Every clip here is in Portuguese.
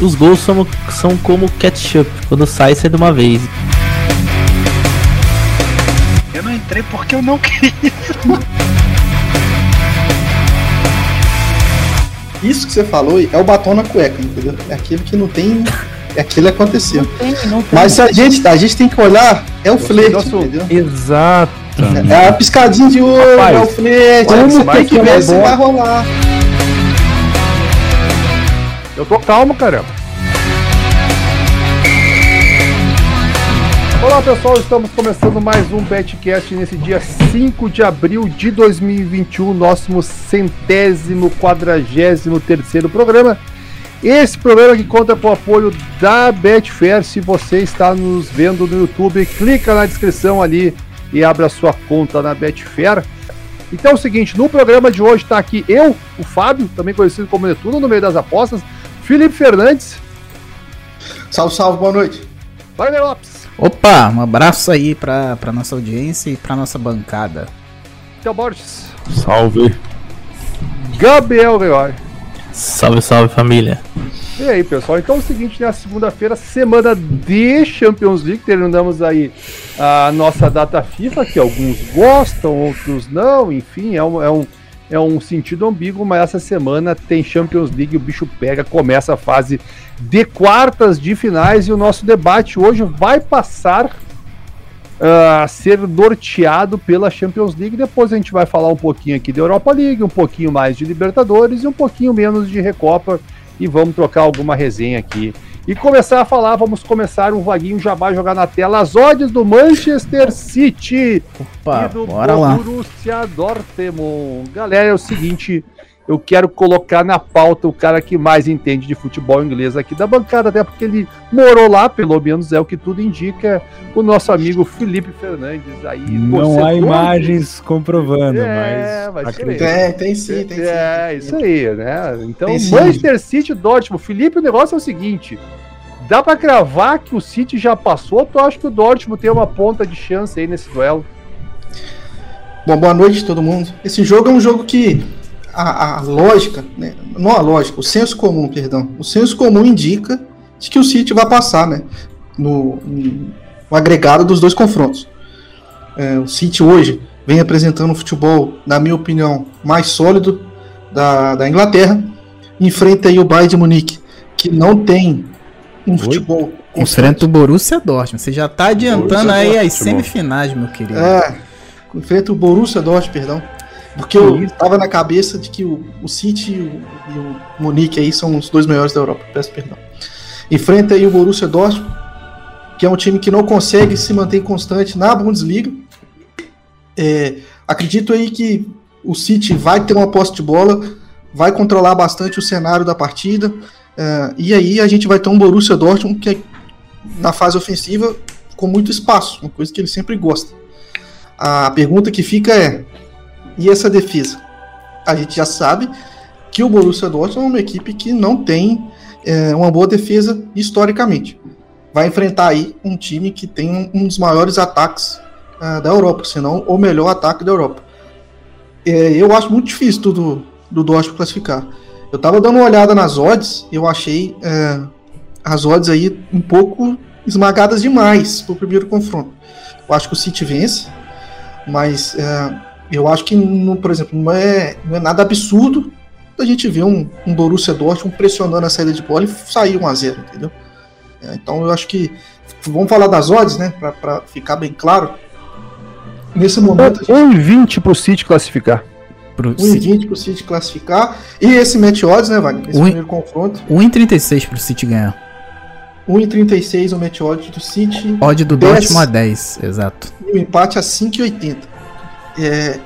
os gols são, são como ketchup, quando sai, sai de uma vez. Eu não entrei porque eu não queria. Isso que você falou é o batom na cueca, entendeu? É aquilo que não tem. É aquilo que aconteceu. Não tem, não tem. Mas a gente, a gente tem que olhar, é o flerte, entendeu? Exato. É a piscadinha de olho, Rapaz, é o flerte, é tem que ver se vai rolar. Eu tô calmo, caramba. Olá pessoal, estamos começando mais um Betcast nesse dia 5 de abril de 2021, nosso centésimo, quadragésimo terceiro programa. Esse programa que conta com o apoio da Betfair. Se você está nos vendo no YouTube, clica na descrição ali e abra sua conta na Betfair. Então é o seguinte, no programa de hoje está aqui eu, o Fábio, também conhecido como Netuno, no meio das apostas, Felipe Fernandes. Salve, salve, boa noite. Wagner Lopes. Opa, um abraço aí pra, pra nossa audiência e pra nossa bancada. Tchau, Borges. Salve. Gabriel Gregório. Salve, salve família. E aí, pessoal? Então é o seguinte, na segunda-feira, semana de Champions League, terminamos aí a nossa data FIFA, que alguns gostam, outros não, enfim, é um, é um, é um sentido ambíguo, mas essa semana tem Champions League, o bicho pega, começa a fase de quartas de finais e o nosso debate hoje vai passar uh, a ser norteado pela Champions League. Depois a gente vai falar um pouquinho aqui da Europa League, um pouquinho mais de Libertadores e um pouquinho menos de Recopa e vamos trocar alguma resenha aqui. E começar a falar, vamos começar um vaguinho já vai jogar na tela as odds do Manchester City Opa, e do Borussia Dortmund. Galera, é o seguinte, eu quero colocar na pauta o cara que mais entende de futebol inglês aqui da bancada, até porque ele morou lá, pelo menos é o que tudo indica, o nosso amigo Felipe Fernandes aí. Não há imagens comprovando, é, mas. mas tem, tem sim, tem é, sim. É, isso aí, né? Então, tem Manchester sim. City Dortmund. Felipe, o negócio é o seguinte. Dá para cravar que o City já passou ou tu acha que o Dortmund tem uma ponta de chance aí nesse duelo? Bom, boa noite todo mundo. Esse jogo é um jogo que a, a lógica, né? não a lógica, o senso comum, perdão, o senso comum indica de que o City vai passar, né? No, no agregado dos dois confrontos. É, o City hoje vem apresentando um futebol, na minha opinião, mais sólido da, da Inglaterra. Enfrenta aí o Bayern de Munique, que não tem um Oi? futebol. Enfrenta o Borussia Dortmund. Você já está adiantando aí Dortmund. as semifinais, meu querido. É, enfrenta o Borussia Dortmund, perdão. Porque eu estava na cabeça de que o, o City e o, e o Munique aí são os dois melhores da Europa. Peço perdão. Enfrenta aí o Borussia Dortmund, que é um time que não consegue se manter constante na Bundesliga. É, acredito aí que o City vai ter uma posse de bola, vai controlar bastante o cenário da partida. É, e aí a gente vai ter um Borussia Dortmund que é, na fase ofensiva com muito espaço, uma coisa que ele sempre gosta. A pergunta que fica é: e essa defesa? A gente já sabe que o Borussia Dortmund é uma equipe que não tem é, uma boa defesa historicamente. Vai enfrentar aí um time que tem um, um dos maiores ataques uh, da Europa, se não o melhor ataque da Europa. É, eu acho muito difícil do, do Dortmund classificar. Eu estava dando uma olhada nas odds, eu achei é, as odds aí um pouco esmagadas demais para o primeiro confronto. Eu acho que o City vence, mas é, eu acho que, no, por exemplo, não é, não é nada absurdo a gente ver um, um Borussia Dortmund pressionando a saída de bola e sair 1x0, entendeu? É, então eu acho que. Vamos falar das odds, né? Para ficar bem claro. Nesse momento. 1,20 para o City classificar. 1,20 para o City classificar. E esse match odds, né, Wagner? Esse 1, primeiro confronto. 1,36 para o City ganhar. 1,36 o match odds do City. Odd do 10, Dortmund a 10, exato. E o empate a 5,80 é,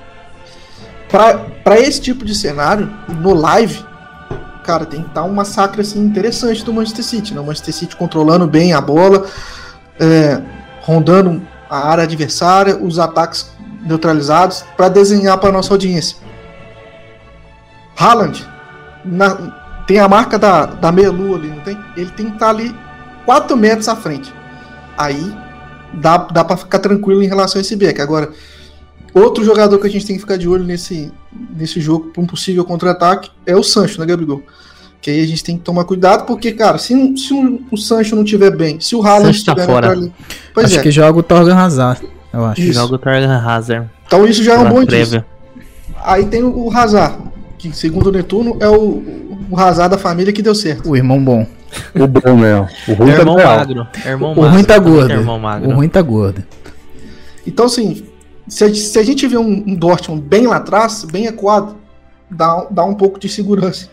para esse tipo de cenário, no live, cara, tem que estar um massacre assim, interessante do Manchester City. Né? O Manchester City controlando bem a bola, é, rondando a área adversária, os ataques neutralizados, para desenhar para nossa audiência. Haaland na, tem a marca da, da meia-lua ali, não tem? Ele tem que estar ali 4 metros à frente. Aí dá, dá para ficar tranquilo em relação a esse back. Agora, Outro jogador que a gente tem que ficar de olho nesse, nesse jogo para um possível contra-ataque é o Sancho, né, Gabigol? Que aí a gente tem que tomar cuidado, porque, cara, se, se o Sancho não tiver bem, se o Haaland Sancho tá fora. ali. Pois acho é. que joga o Torgan Hazard, eu acho. Isso. Joga o Torgan Hazard. Então isso já é um bom indício. Aí tem o Hazard, que segundo o Netuno é o, o Hazard da família que deu certo. O irmão bom. O bom mesmo. O ruim É tá irmão real. magro. É irmão O magro. ruim tá gordo. é irmão magro. O ruim tá gordo. Então, assim, se a, se a gente vê um, um Dortmund bem lá atrás, bem equado, dá, dá um pouco de segurança.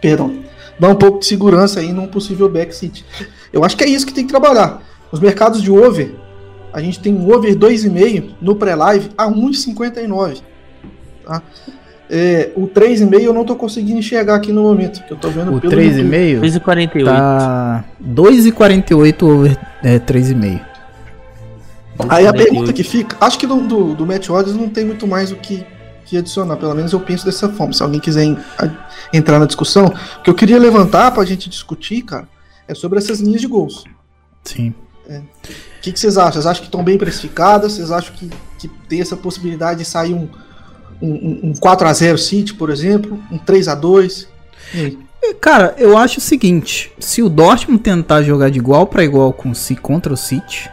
Perdão. Dá um pouco de segurança aí num possível back City. Eu acho que é isso que tem que trabalhar. Os mercados de over, a gente tem um over 2,5 no pré-live a 1,59. Tá? É, o 3,5 eu não tô conseguindo enxergar aqui no momento, que eu tô vendo O pelo YouTube. 3,5 2,48. tá 2,48 over é, 3,5. Aí a 2,48. pergunta que fica, acho que do, do, do Match Odds não tem muito mais o que, que adicionar, pelo menos eu penso dessa forma. Se alguém quiser en- a- entrar na discussão, o que eu queria levantar pra gente discutir, cara, é sobre essas linhas de gols. Sim. O que, que vocês acham? Vocês acham que estão bem precificadas? Vocês acham que, que tem essa possibilidade de sair um, um, um 4x0 City, por exemplo? Um 3x2? E aí? Cara, eu acho o seguinte: se o Dortmund tentar jogar de igual pra igual com o Ci- contra o City,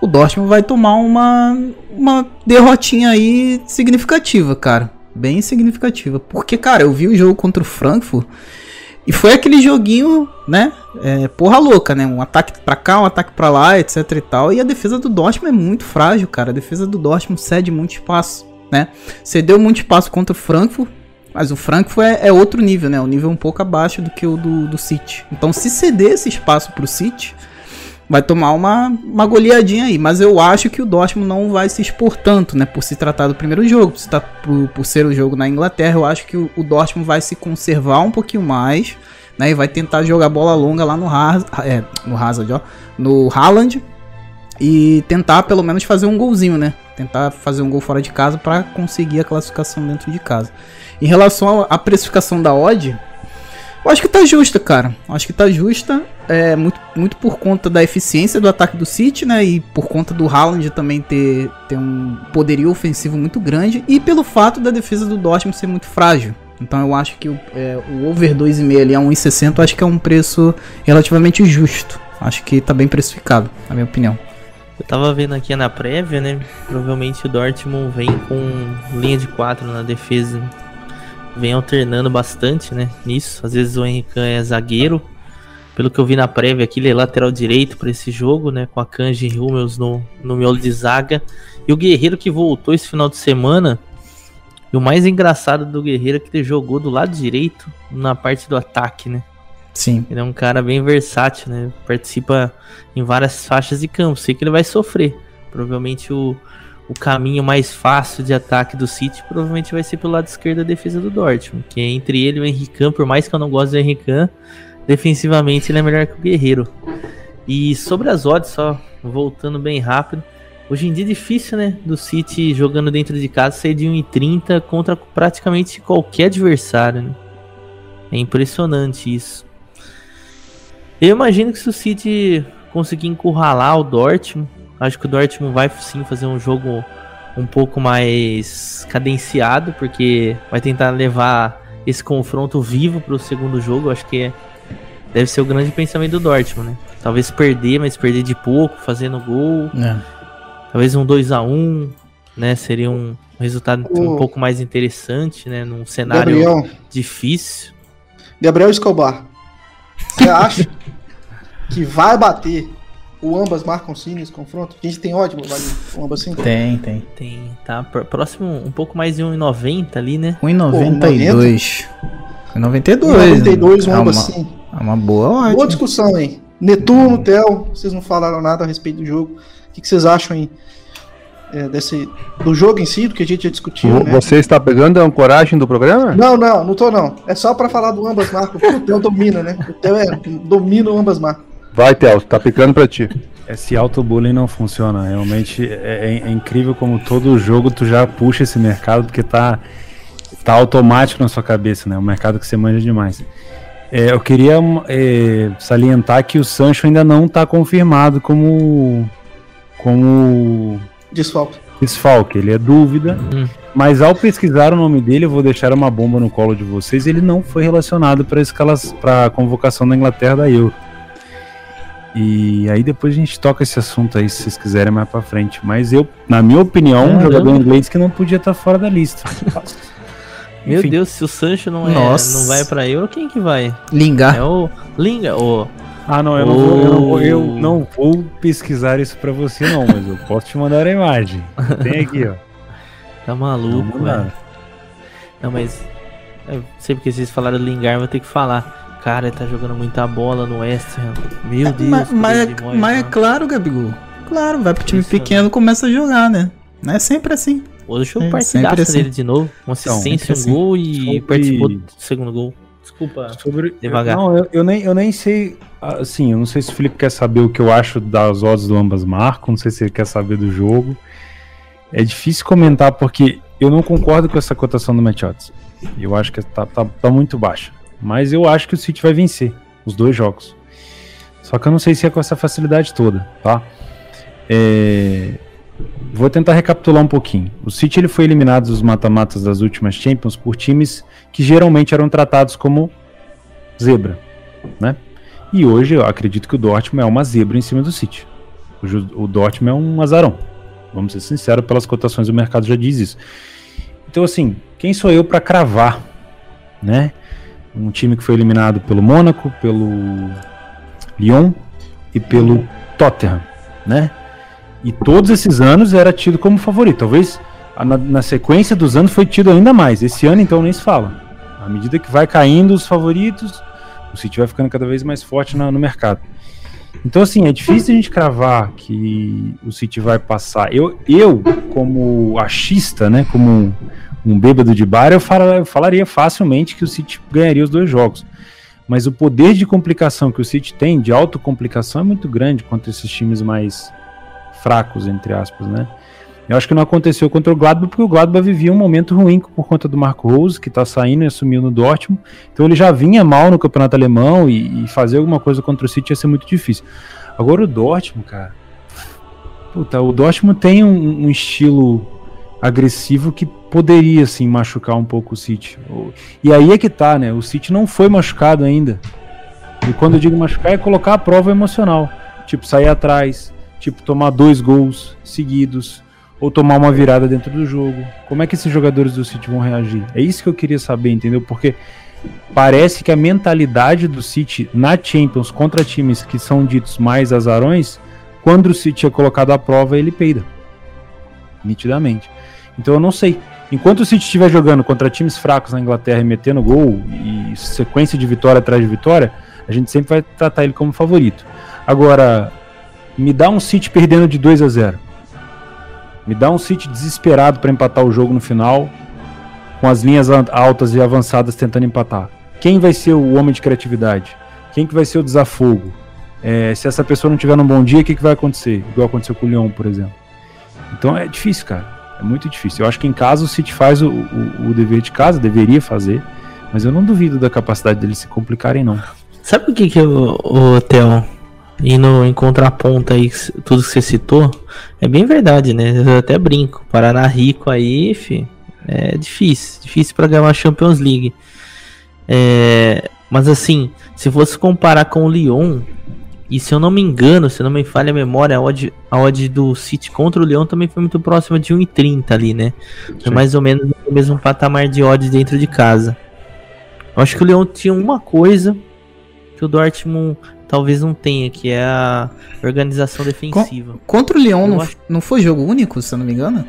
o Dortmund vai tomar uma, uma derrotinha aí significativa, cara. Bem significativa. Porque, cara, eu vi o jogo contra o Frankfurt e foi aquele joguinho, né? É, porra louca, né? Um ataque pra cá, um ataque pra lá, etc e tal. E a defesa do Dortmund é muito frágil, cara. A defesa do Dortmund cede muito espaço, né? Cedeu muito espaço contra o Frankfurt. Mas o Frankfurt é, é outro nível, né? Um nível um pouco abaixo do que o do, do City. Então, se ceder esse espaço pro City, vai tomar uma, uma goleadinha aí. Mas eu acho que o Dortmund não vai se expor tanto, né? Por se tratar do primeiro jogo, por, se tra- por, por ser o jogo na Inglaterra. Eu acho que o, o Dortmund vai se conservar um pouquinho mais, né? E vai tentar jogar bola longa lá no, Haz, é, no Hazard, ó. No Haaland. E tentar pelo menos fazer um golzinho, né? Tentar fazer um gol fora de casa para conseguir a classificação dentro de casa. Em relação à precificação da odd, eu acho que tá justa, cara. Acho que tá justa. É, muito, muito por conta da eficiência do ataque do City, né? E por conta do Haaland também ter, ter um poderio ofensivo muito grande. E pelo fato da defesa do Dortmund ser muito frágil. Então eu acho que o, é, o over 2,5 ali a 1,60 eu acho que é um preço relativamente justo. Acho que tá bem precificado, na minha opinião. Eu tava vendo aqui na prévia, né? Provavelmente o Dortmund vem com linha de 4 na defesa. Vem alternando bastante, né? Nisso. Às vezes o Henrique é zagueiro. Pelo que eu vi na prévia aqui, ele é lateral direito para esse jogo, né? Com a Kanji e Hummels no, no miolo de zaga. E o Guerreiro que voltou esse final de semana. E o mais engraçado do Guerreiro é que ele jogou do lado direito na parte do ataque, né? Sim. Ele é um cara bem versátil, né? Participa em várias faixas de campo. Sei que ele vai sofrer. Provavelmente o, o caminho mais fácil de ataque do City provavelmente vai ser pelo lado esquerdo da defesa do Dortmund. Que é entre ele e o Henrique por mais que eu não goste do Henrique defensivamente ele é melhor que o Guerreiro. E sobre as odds, só voltando bem rápido. Hoje em dia é difícil, né? Do City jogando dentro de casa sair de 1,30 contra praticamente qualquer adversário, né? É impressionante isso. Eu imagino que se o City conseguir encurralar o Dortmund, acho que o Dortmund vai sim fazer um jogo um pouco mais cadenciado, porque vai tentar levar esse confronto vivo para o segundo jogo. Acho que é- deve ser o grande pensamento do Dortmund, né? Talvez perder, mas perder de pouco, fazendo gol. É. Talvez um 2 a 1 né? Seria um resultado um O- pouco mais interessante, né? Num cenário Gabriel, difícil. Gabriel Escobar, você acha que vai bater o ambas marcam sim nesse confronto? A gente tem ótimo, vale o ambas sim? Tem, tem. Tem, tá pr- próximo um pouco mais de 1,90 ali, né? 1,92. 1,92. 92, um é, uma, ambas sim. é uma boa Boa odd. discussão, hein? Netuno, Theo, vocês não falaram nada a respeito do jogo. O que, que vocês acham hein, é, desse, do jogo em si, do que a gente já discutiu, né? Você está pegando a ancoragem do programa? Não, não, não tô não. É só pra falar do ambas marcas, porque o Theo domina, né? O Theo é, domina o ambas marcas. Vai, Theo, tá picando pra ti. Esse auto-bullying não funciona. Realmente é, é- é incrível como todo jogo tu já puxa esse mercado, porque tá, tá automático na sua cabeça, né? Um mercado que você manja demais. É, eu queria é, salientar que o Sancho ainda não tá confirmado como. como Desfalque. desfalque, ele é dúvida. Hum. Mas ao pesquisar o nome dele, eu vou deixar uma bomba no colo de vocês. Ele não foi relacionado para escalas para a convocação da Inglaterra da Euro. E aí depois a gente toca esse assunto aí, se vocês quiserem mais para frente. Mas eu, na minha opinião, um Caramba. jogador inglês que não podia estar fora da lista. Meu Enfim. Deus, se o Sancho não, é, Nossa. não vai pra Euro, quem que vai? Lingar. É o Linga, o Ah, não, eu não, vou, eu, não vou, eu não vou pesquisar isso pra você, não, mas eu posso te mandar a imagem. Tem aqui, ó. Tá maluco, velho. Não, mas. Eu sei porque vocês falaram Lingard, vou ter que falar. Cara, ele tá jogando muita bola no West Ham. Meu Deus, mas, mas, é, Moyes, mas é mano. claro, Gabigol. Claro, vai pro time Isso, pequeno começa a jogar, né? Não é sempre assim. Hoje É, o sempre partidaço assim. dele de novo. Uma assistência, um sempre assim. gol e Sobre- participou do segundo gol. Desculpa. Sobre, Devagar. Não, eu, eu nem, eu nem sei. Assim, eu não sei se o Felipe quer saber o que eu acho das odds do ambas marcam, não sei se ele quer saber do jogo. É difícil comentar porque eu não concordo com essa cotação do Match Odds. Eu acho que tá, tá, tá muito baixa. Mas eu acho que o City vai vencer os dois jogos. Só que eu não sei se é com essa facilidade toda, tá? É, Vou tentar recapitular um pouquinho. O City ele foi eliminado dos mata-matas das últimas Champions por times que geralmente eram tratados como zebra, né? E hoje eu acredito que o Dortmund é uma zebra em cima do City. O Dortmund é um azarão. Vamos ser sinceros, pelas cotações do mercado já diz isso. Então assim, quem sou eu para cravar, né? Um time que foi eliminado pelo Mônaco, pelo Lyon e pelo Tottenham, né? E todos esses anos era tido como favorito. Talvez na, na sequência dos anos foi tido ainda mais. Esse ano então nem se fala. À medida que vai caindo os favoritos, o City vai ficando cada vez mais forte na- no mercado. Então assim, é difícil a gente cravar que o City vai passar. Eu, eu como achista, né, como um, bêbado de bar, eu, fala- eu falaria facilmente que o City ganharia os dois jogos. Mas o poder de complicação que o City tem, de autocomplicação, é muito grande contra esses times mais fracos, entre aspas, né? Eu acho que não aconteceu contra o Gladbach, porque o Gladbach vivia um momento ruim por conta do Marco Rose, que tá saindo e assumiu no Dortmund. Então ele já vinha mal no campeonato alemão e, e fazer alguma coisa contra o City ia ser muito difícil. Agora o Dortmund, cara. Puta, o Dortmund tem um, um estilo agressivo que poderia, assim, machucar um pouco o City. E aí é que tá, né? O City não foi machucado ainda. E quando eu digo machucar, é colocar a prova emocional. Tipo, sair atrás, tipo, tomar dois gols seguidos, ou tomar uma virada dentro do jogo. Como é que esses jogadores do City vão reagir? É isso que eu queria saber, entendeu? Porque parece que a mentalidade do City na Champions contra times que são ditos mais azarões, quando o City é colocado à prova, ele peida. Nitidamente. Então eu não sei. Enquanto o City estiver jogando contra times fracos na Inglaterra e metendo gol e sequência de vitória atrás de vitória, a gente sempre vai tratar ele como favorito. Agora, me dá um City perdendo de 2 a 0. Me dá um City desesperado para empatar o jogo no final, com as linhas altas e avançadas tentando empatar. Quem vai ser o homem de criatividade? Quem que vai ser o desafogo? É, se essa pessoa não tiver num bom dia, o que, que vai acontecer? Igual aconteceu com o Lyon, por exemplo. Então é difícil, cara. É muito difícil. Eu acho que em casa o City faz o, o- o dever de casa, deveria fazer, mas eu não duvido da capacidade deles se complicarem, não. Sabe o que que o, o Theo, indo em contraponto aí, tudo que você citou, é bem verdade, né? Eu até brinco. Paraná rico aí, fi, é difícil. Difícil pra ganhar uma Champions League. É, mas assim, se fosse comparar com o Lyon, e se eu não me engano, se não me falha a memória, a odd, a odd do City contra o Lyon também foi muito próxima de 1,30 ali, né? Foi Sim. mais ou menos o mesmo patamar de odds dentro de casa. Eu acho que o Lyon tinha uma coisa que o Dortmund talvez não tenha, que é a organização defensiva. Contra o Eu não, acho- não foi jogo único, se eu não me engano?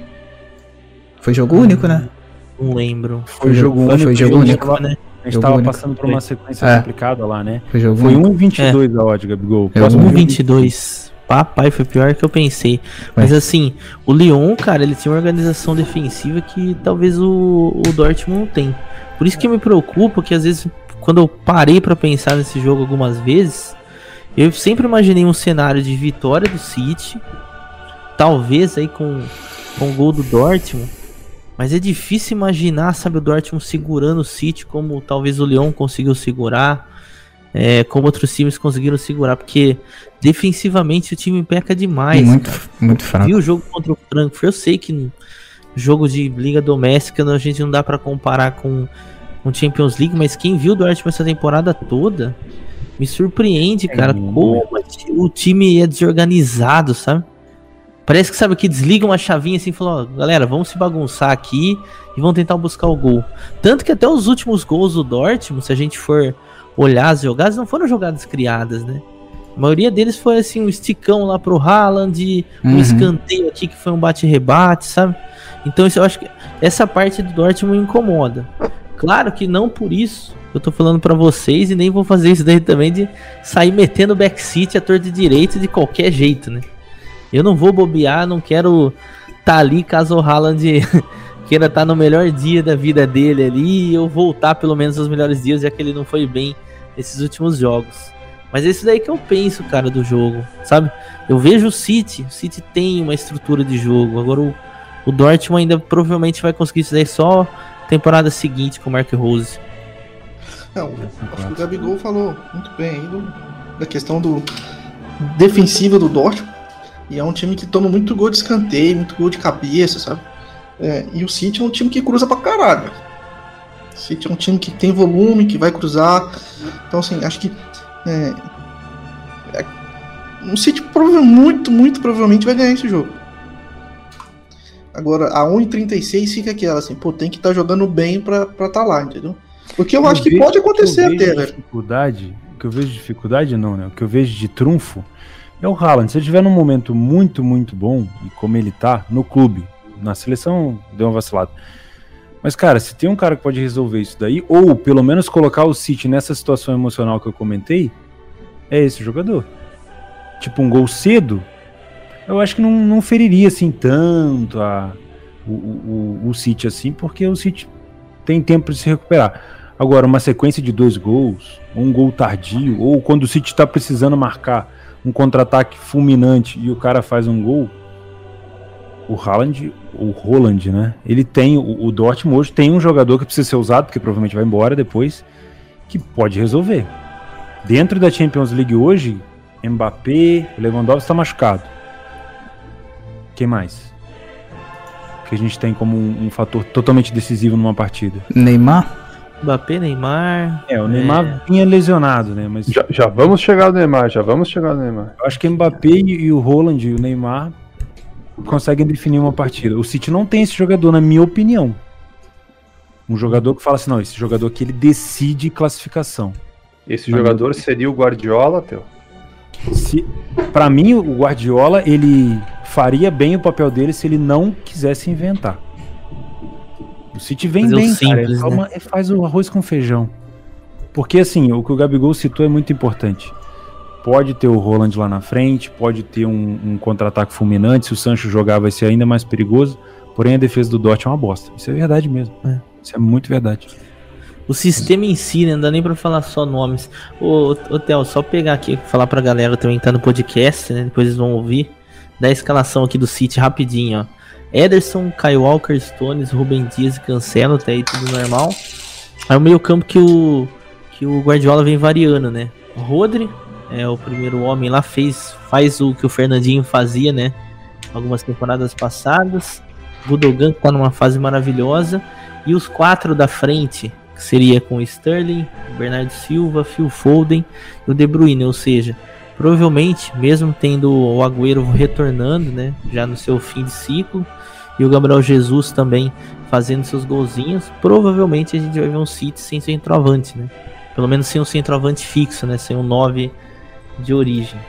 Foi jogo único, né? Não lembro. Foi jogo único, Foi jogo único. né? A gente Jogo tava único. passando por uma sequência É. complicada lá, né? Foi jogo Foi único. 1,22 a odd, Gabigol. É, Próximo um jogo, 1,22. Papai, foi pior que eu pensei. Mas assim, o Lyon, cara, ele tinha uma organização defensiva que talvez o, o Dortmund não tem. Por isso que me preocupa que às vezes, quando eu parei pra pensar nesse jogo algumas vezes, eu sempre imaginei um cenário de vitória do City, talvez aí com, com o gol do Dortmund. Mas é difícil imaginar, sabe, o Dortmund segurando o City como talvez o Lyon conseguiu segurar. é, como outros times conseguiram segurar, porque defensivamente o time peca demais. muito, cara. muito fraco. Viu o jogo contra o Frankfurt? Eu sei que jogo de liga doméstica a gente não dá para comparar com com Champions League, mas quem viu o Dortmund essa temporada toda me surpreende, cara, como o time é desorganizado, sabe? Parece que sabe que desliga uma chavinha assim e falou, ó, galera, vamos se bagunçar aqui e vamos tentar buscar o gol. Tanto que até os últimos gols do Dortmund, se a gente for olhar as jogadas, não foram jogadas criadas, né? A maioria deles foi assim, um esticão lá pro Haaland, um Uhum. escanteio aqui que foi um bate-rebate, sabe? Então isso eu acho que essa parte do Dortmund incomoda. Claro que não por isso eu tô falando pra vocês e nem vou fazer isso daí também de sair metendo backseat a torta de direito de qualquer jeito, né? Eu não vou bobear, não quero tá ali caso o Haaland queira estar no melhor dia da vida dele ali e eu voltar pelo menos aos melhores dias, já que ele não foi bem nesses últimos jogos. Mas é isso daí que eu penso, cara, do jogo, sabe? Eu vejo o City, o City tem uma estrutura de jogo, agora o, o Dortmund ainda provavelmente vai conseguir isso daí só temporada seguinte com o Mark Rose. Não, acho que o Gabigol falou muito bem aí do- da questão do defensiva do Dortmund. E é um time que toma muito gol de escanteio, muito gol de cabeça, sabe? É, e o City é um time que cruza pra caralho. O City é um time que tem volume, que vai cruzar. Então, assim, acho que. É, é, o City prova- muito, muito provavelmente vai ganhar esse jogo. Agora, a 1,36 fica aquela assim, pô, tem que estar jogando bem pra estar tá lá, entendeu? Porque eu, acho que pode acontecer o que eu até, velho. Dificuldade, o que eu vejo de dificuldade não, né? O que eu vejo de trunfo é o Haaland. Se ele estiver num momento muito, muito bom, e como ele tá, no clube, na seleção, deu uma vacilada. Mas, cara, se tem um cara que pode resolver isso daí, ou pelo menos colocar o City nessa situação emocional que eu comentei, é esse jogador. Tipo, um gol cedo, eu acho que não, não feriria assim tanto a, o, o, o, City assim, porque o City tem tempo de se recuperar. Agora, uma sequência de dois gols, um gol tardio, ou quando o City está precisando marcar um contra-ataque fulminante e o cara faz um gol, o Haaland, o Roland, né? Ele tem, o, o Dortmund hoje tem um jogador que precisa ser usado, porque provavelmente vai embora depois, que pode resolver. Dentro da Champions League hoje, Mbappé, Lewandowski está machucado. Quem mais? Que a gente tem como um, um fator totalmente decisivo numa partida. Neymar? Mbappé, Neymar. É, o Neymar vinha lesionado, né? Mas Já, já vamos chegar no Neymar, já vamos chegar no Neymar. eu acho que Mbappé e, e o Roland e o Neymar conseguem definir uma partida. O City não tem esse jogador, na minha opinião. Um jogador que fala assim, não, esse jogador aqui ele decide classificação. Esse jogador seria o Guardiola, teu. Se, para mim, o Guardiola ele faria bem o papel dele se ele não quisesse inventar. O City vem bem, cara. simples, só né? faz o arroz com feijão. Porque assim, o que o Gabigol citou é muito importante. Pode ter o Roland lá na frente, pode ter um, um contra-ataque fulminante. Se o Sancho jogar, vai ser ainda mais perigoso. Porém, a defesa do Dortmund é uma bosta. Isso é verdade mesmo. É. Isso é muito verdade. O sistema em si, né? Não dá nem pra falar só nomes. Ô, ô Theo, só pegar aqui, falar pra galera também que tá no podcast, né? Depois eles vão ouvir. Da escalação aqui do City rapidinho, ó. Ederson, Kyle Walker, Stones, Rubem Dias e Cancelo, tá aí tudo normal. Aí o meio campo que o, que o Guardiola vem variando, né? Rodri, é o primeiro homem lá, fez, faz o que o Fernandinho fazia, né? Algumas temporadas passadas. Gudogan que tá numa fase maravilhosa. E os quatro da frente, que seria com Sterling, Bernardo Silva, Phil Foden e o De Bruyne, ou seja, provavelmente, mesmo tendo o Agüero retornando, né, já no seu fim de ciclo, e o Gabriel Jesus também fazendo seus golzinhos, provavelmente a gente vai ver um City sem centroavante, né? Pelo menos sem um centroavante fixo, né, sem um 9 de origem.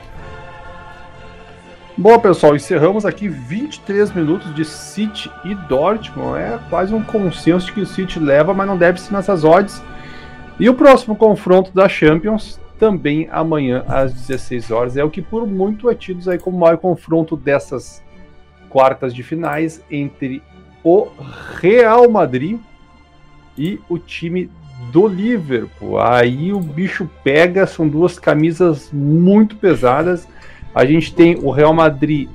Bom, pessoal, encerramos aqui 23 minutos de City e Dortmund. É quase um consenso de que o City leva, mas não deve ser nessas odds. E o próximo confronto da Champions, também amanhã às 16 horas, é o que por muito é tido aí como maior confronto dessas quartas de finais entre o Real Madrid e o time do Liverpool. Aí o bicho pega, são duas camisas muito pesadas. A gente tem o Real Madrid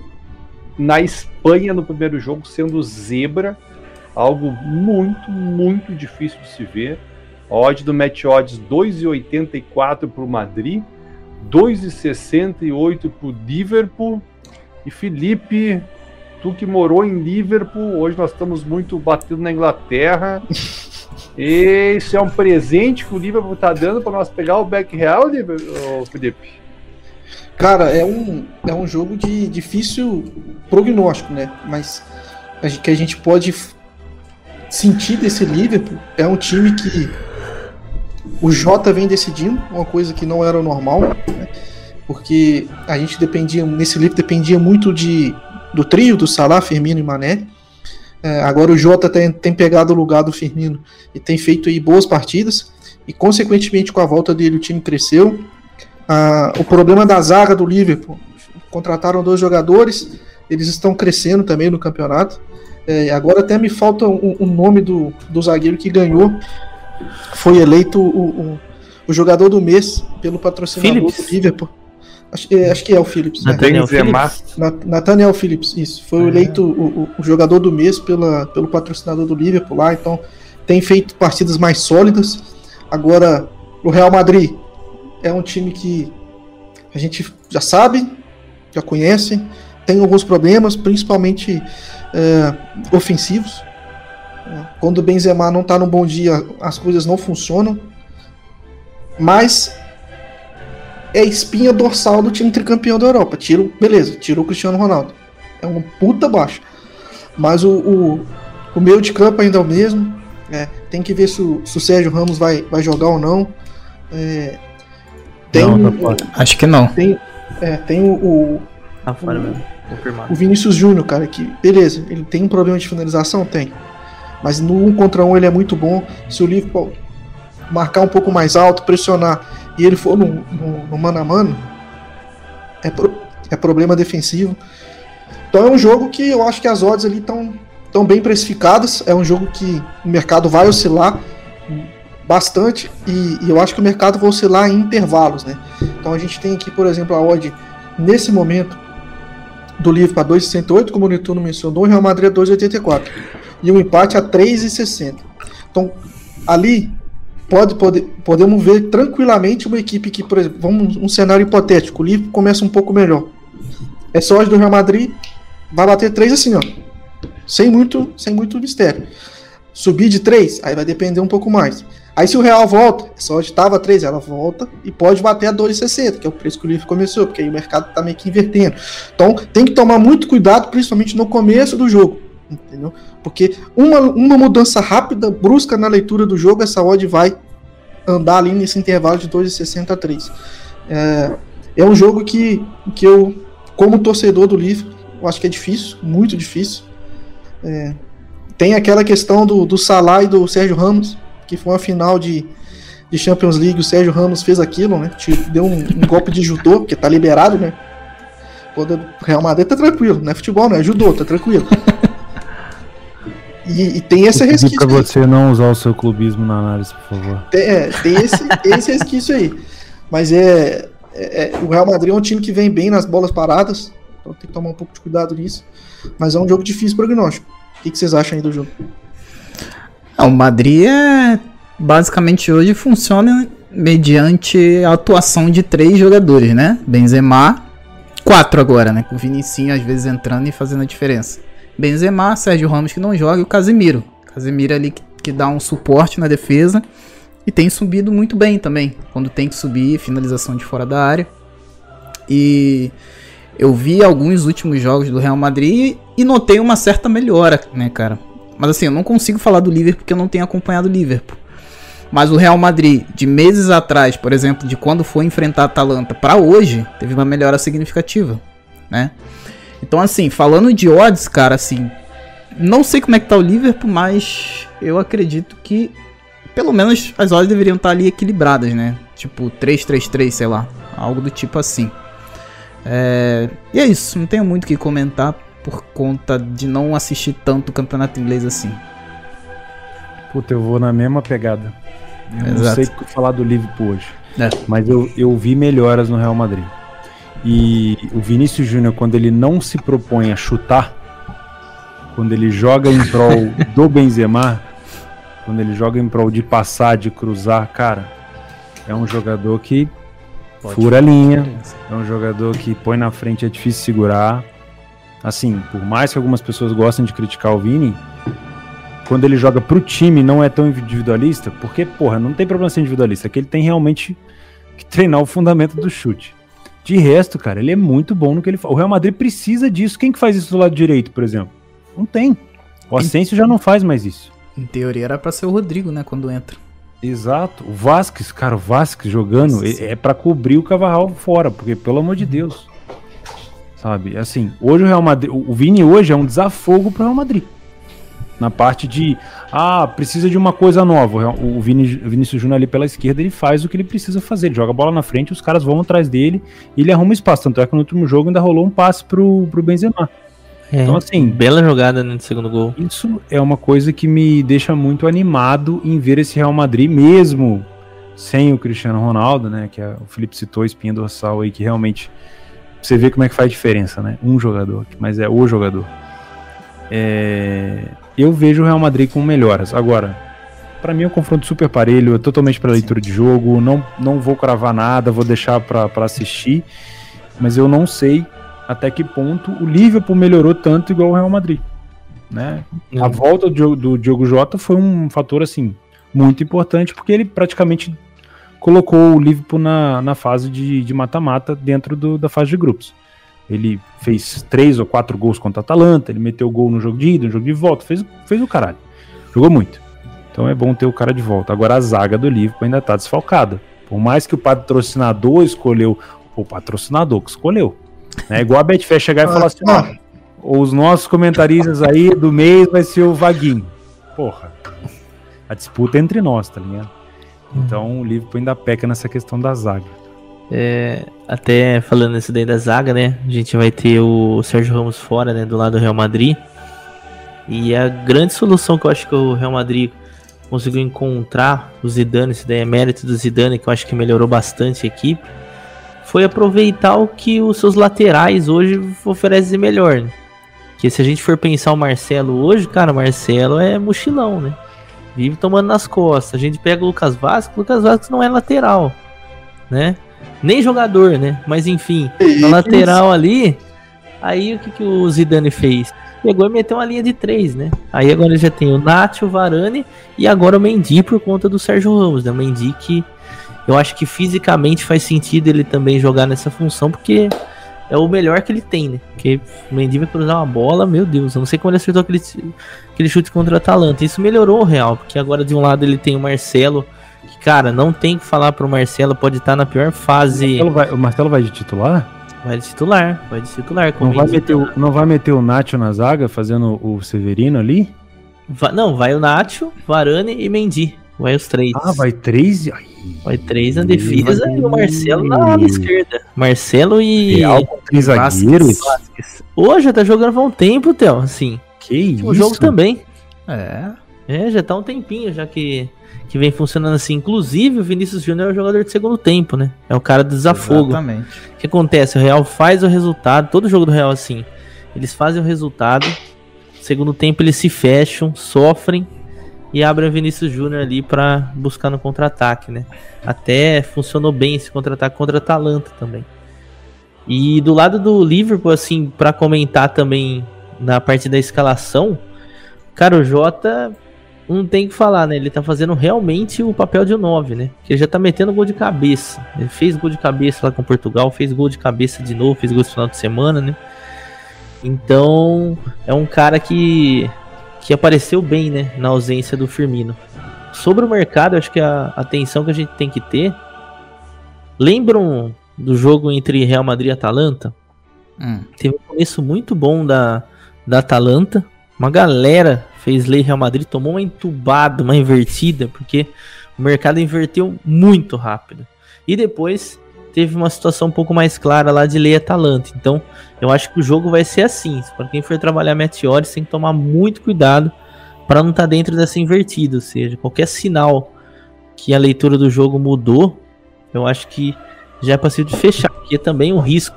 na Espanha no primeiro jogo sendo zebra, algo muito, muito difícil de se ver. A odd do Match Odds 2,84 para o Madrid, 2,68 para o Liverpool. E Felipe, tu que morou em Liverpool, hoje nós estamos muito batendo na Inglaterra. Esse é um presente que o Liverpool está dando para nós pegar o back real, Felipe? Cara, é um, é um jogo de difícil prognóstico, né? Mas a gente, que a gente pode sentir desse Liverpool é um time que o Jota vem decidindo, uma coisa que não era normal, né? porque a gente dependia, nesse Liverpool dependia muito de, do trio, do Salah, Firmino e Mané. É, agora o Jota tem, tem pegado o lugar do Firmino e tem feito aí boas partidas, e consequentemente com a volta dele o time cresceu. Ah, o problema da zaga do Liverpool, contrataram dois jogadores, eles estão crescendo também no campeonato. É, agora até me falta o, o, nome do, do zagueiro que ganhou. Foi eleito o, o, o jogador do mês pelo patrocinador Phillips. do Liverpool. Acho, é, acho, que é o Phillips. Né? Nathaniel Phillips. Nathaniel Phillips, isso. Foi é. eleito o, o, jogador do mês pela, pelo patrocinador do Liverpool lá. Então tem feito partidas mais sólidas. Agora, o Real Madrid é um time que a gente já sabe, já conhece, tem alguns problemas, principalmente é, ofensivos. Quando o Benzema não está num bom dia, as coisas não funcionam. Mas é a espinha dorsal do time tricampeão da Europa. Tiro, beleza, tirou o Cristiano Ronaldo. É um puta baixo. Mas o, o, o meio de campo ainda é o mesmo. É, tem que ver se o, se o, Sérgio Ramos vai, vai jogar ou não. É, tem, não, não Acho que não. Tem, é, tem o, o, ah, fora mesmo. Confirmado. O Vinícius Júnior, cara, que beleza, ele tem um problema de finalização? Tem. Mas no um contra um ele é muito bom. Se o Liverpool marcar um pouco mais alto, pressionar e ele for no, no, no mano a mano, é, pro, é problema defensivo. Então é um jogo que eu acho que as odds ali estão tão bem precificadas. É um jogo que o mercado vai oscilar bastante e, e, eu acho que o mercado vai oscilar em intervalos, né? Então a gente tem aqui, por exemplo, a odd nesse momento do livro para 2,68, como o Netuno mencionou, o Real Madrid é 2,84. E o empate a 3,60. Então, ali pode, pode, podemos ver tranquilamente uma equipe que, por exemplo, vamos um cenário hipotético, o livro começa um pouco melhor. É só do Real Madrid, vai bater 3 assim, ó. Sem muito, sem muito mistério. Subir de 3, aí vai depender um pouco mais. Aí se o real volta, só estava 3, ela volta e pode bater a 2,60, que é o preço que o livro começou, porque aí o mercado está meio que invertendo. Então tem que tomar muito cuidado, principalmente no começo do jogo, entendeu? Porque uma, uma mudança rápida, brusca na leitura do jogo, essa odd vai andar ali nesse intervalo de 2,60 a 3. É, é um jogo que, que eu, como torcedor do livro, eu acho que é difícil, muito difícil. É, tem aquela questão do, do Salah e do Sérgio Ramos, que foi uma final de, de Champions League, o Sérgio Ramos fez aquilo, né? Deu um, um golpe de judô, porque tá liberado, né? O Real Madrid tá tranquilo, não é futebol, não é judô, tá tranquilo. E, e, tem esse resquício. Pra você não usar o seu clubismo na análise, por favor. Tem, é, tem esse, esse resquício aí. Mas é, é, é, O Real Madrid é um time que vem bem nas bolas paradas. Então tem que tomar um pouco de cuidado nisso. Mas é um jogo difícil prognóstico. O que, que vocês acham aí do jogo? o Madrid é basicamente hoje funciona mediante a atuação de três jogadores, né? Benzema, quatro agora, né? Com o Vinicinho às vezes entrando e fazendo a diferença. Benzema, Sérgio Ramos que não joga e o Casemiro. Casemiro ali que, que dá um suporte na defesa e tem subido muito bem também, quando tem que subir, finalização de fora da área. E eu vi alguns últimos jogos do Real Madrid e notei uma certa melhora, né, cara? Mas assim, eu não consigo falar do Liverpool porque eu não tenho acompanhado o Liverpool. Mas o Real Madrid, de meses atrás, por exemplo, de quando foi enfrentar a Atalanta para hoje, teve uma melhora significativa, né? Então assim, falando de odds, cara, assim, não sei como é que tá o Liverpool, mas eu acredito que pelo menos as odds deveriam estar ali equilibradas, né? Tipo 3-3-3, sei lá, algo do tipo assim. É... E é isso, não tenho muito o que comentar por conta de não assistir tanto o campeonato inglês assim. Puta, eu vou na mesma pegada. Eu Exato. não sei o que falar do Liverpool hoje. É. Mas eu, eu vi melhoras no Real Madrid. E o Vinícius Júnior, quando ele não se propõe a chutar, quando ele joga em prol do Benzema, quando ele joga em prol de passar, de cruzar, cara, é um jogador que Pode fura a linha, é um jogador que põe na frente, é difícil segurar. Assim, por mais que algumas pessoas gostem de criticar o Vini, quando ele joga pro time não é tão individualista, porque, porra, não tem problema ser individualista, é que ele tem realmente que treinar o fundamento do chute. De resto, cara, ele é muito bom no que ele faz. O Real Madrid precisa disso. Quem que faz isso do lado direito, por exemplo? Não tem. O Asensio já não faz mais isso. Em teoria era pra ser o Rodrigo, né? Quando entra. Exato. O Vasquez, cara, o Vasquez jogando Nossa é, é para cobrir o Cavarral fora, porque pelo amor de Deus. Sabe? Assim, hoje o Real Madrid, o Vini hoje é um desafogo pro Real Madrid. Na parte de, ah, precisa de uma coisa nova. O Real- O Vinícius Júnior ali pela esquerda, ele faz o que ele precisa fazer. Ele joga a bola na frente, os caras vão atrás dele e ele arruma espaço. Tanto é que no último jogo ainda rolou um passe pro, pro Benzema. É, Então, assim, bela jogada né, no segundo gol. isso é uma coisa que me deixa muito animado em ver esse Real Madrid, mesmo sem o Cristiano Ronaldo, né? Que é- o Felipe citou, espinha dorsal aí, que realmente você vê como é que faz diferença, né? Um jogador, mas é o jogador. É, eu vejo o Real Madrid com melhoras. Agora, pra mim é um confronto super parelho, é totalmente para leitura de jogo. Não, não vou cravar nada, vou deixar pra assistir, mas eu não sei até que ponto o Liverpool melhorou tanto igual o Real Madrid, né? A volta do, Diogo- do Diogo Jota foi um fator assim muito importante porque ele praticamente colocou o Liverpool na, na fase de de mata-mata dentro do- da fase de grupos. Ele fez três ou quatro gols contra a Atalanta, ele meteu gol no jogo de ida, no jogo de volta, fez, fez o caralho. Jogou muito. Então é bom ter o cara de volta. Agora a zaga do Liverpool ainda tá desfalcada. Por mais que o patrocinador escolheu, o patrocinador que escolheu. É igual a Betfair chegar e falar assim, ó, os nossos comentaristas aí do mês vai ser o Vaguinho. Porra. A disputa é entre nós, tá ligado? Então o Liverpool ainda peca nessa questão da zaga. É, até falando isso daí da zaga, né? A gente vai ter o Sérgio Ramos fora, né? Do lado do Real Madrid. E a grande solução que eu acho que o Real Madrid conseguiu encontrar, o Zidane, isso daí é mérito do Zidane, que eu acho que melhorou bastante a equipe, foi aproveitar o que os seus laterais hoje oferecem melhor. Né? Que se a gente for pensar o Marcelo hoje, cara, Marcelo é mochilão, né? Vive tomando nas costas. A gente pega o Lucas Vasco, o Lucas Vasco não é lateral, né? Nem jogador, né? Mas enfim, na lateral ali, aí o que, que o Zidane fez? Pegou e meteu uma linha de três, né? Aí agora ele já tem o Nacho, o Varane e agora o Mendy por conta do Sérgio Ramos, né? O Mendy que eu acho que fisicamente faz sentido ele também jogar nessa função, porque é o melhor que ele tem, né? Porque o Mendy vai cruzar uma bola, meu Deus, eu não sei como ele acertou aquele, aquele chute contra o Atalanta. Isso melhorou o Real, porque agora de um lado ele tem o Marcelo, cara, não tem que falar pro Marcelo, pode estar na pior fase. Marcelo vai- o Marcelo vai de titular? Vai de titular, vai de titular. com Não o vai, meter o, não vai meter o Nacho na zaga, fazendo o Severino ali? Va- não, vai o Nacho, Varane e Mendy. Vai os três. Ah, vai três? Ai, Vai três na defesa e o Marcelo na ala esquerda. Marcelo e. Real com três zagueiros? Ô, já tá jogando há um tempo, Theo. Assim, Que isso? o jogo também. É. É, já tá um tempinho já que, que vem funcionando assim. Inclusive, o Vinícius Júnior é o jogador de segundo tempo, né? É o cara do desafogo. Exatamente. O que acontece? O Real faz o resultado, todo jogo do Real assim. Eles fazem o resultado, segundo tempo eles se fecham, sofrem e abrem o Vinícius Júnior ali pra buscar no contra-ataque, né? Até funcionou bem esse contra-ataque contra a Atalanta também. E do lado do Liverpool, assim, pra comentar também na parte da escalação, cara, o Jota não tem o que falar, né? Ele tá fazendo realmente o papel de 9, né? Que ele já tá metendo gol de cabeça. Ele fez gol de cabeça lá com Portugal, fez gol de cabeça de novo, fez gol esse final de semana, né? Então, é um cara que que apareceu bem, né, na ausência do Firmino. Sobre o mercado, acho que a atenção que a gente tem que ter. Lembram do jogo entre Real Madrid e Atalanta? Hum. Teve um começo muito bom da, da Atalanta. Uma galera fez lei Real Madrid, tomou uma entubada, uma invertida, porque o mercado inverteu muito rápido. E depois teve uma situação um pouco mais clara lá de lei Atalanta. Então, eu acho que o jogo vai ser assim. Para quem for trabalhar Meteores, tem que tomar muito cuidado para não estar tá dentro dessa invertida. Ou seja, qualquer sinal que a leitura do jogo mudou, eu acho que já é passivo de fechar, porque é também um risco.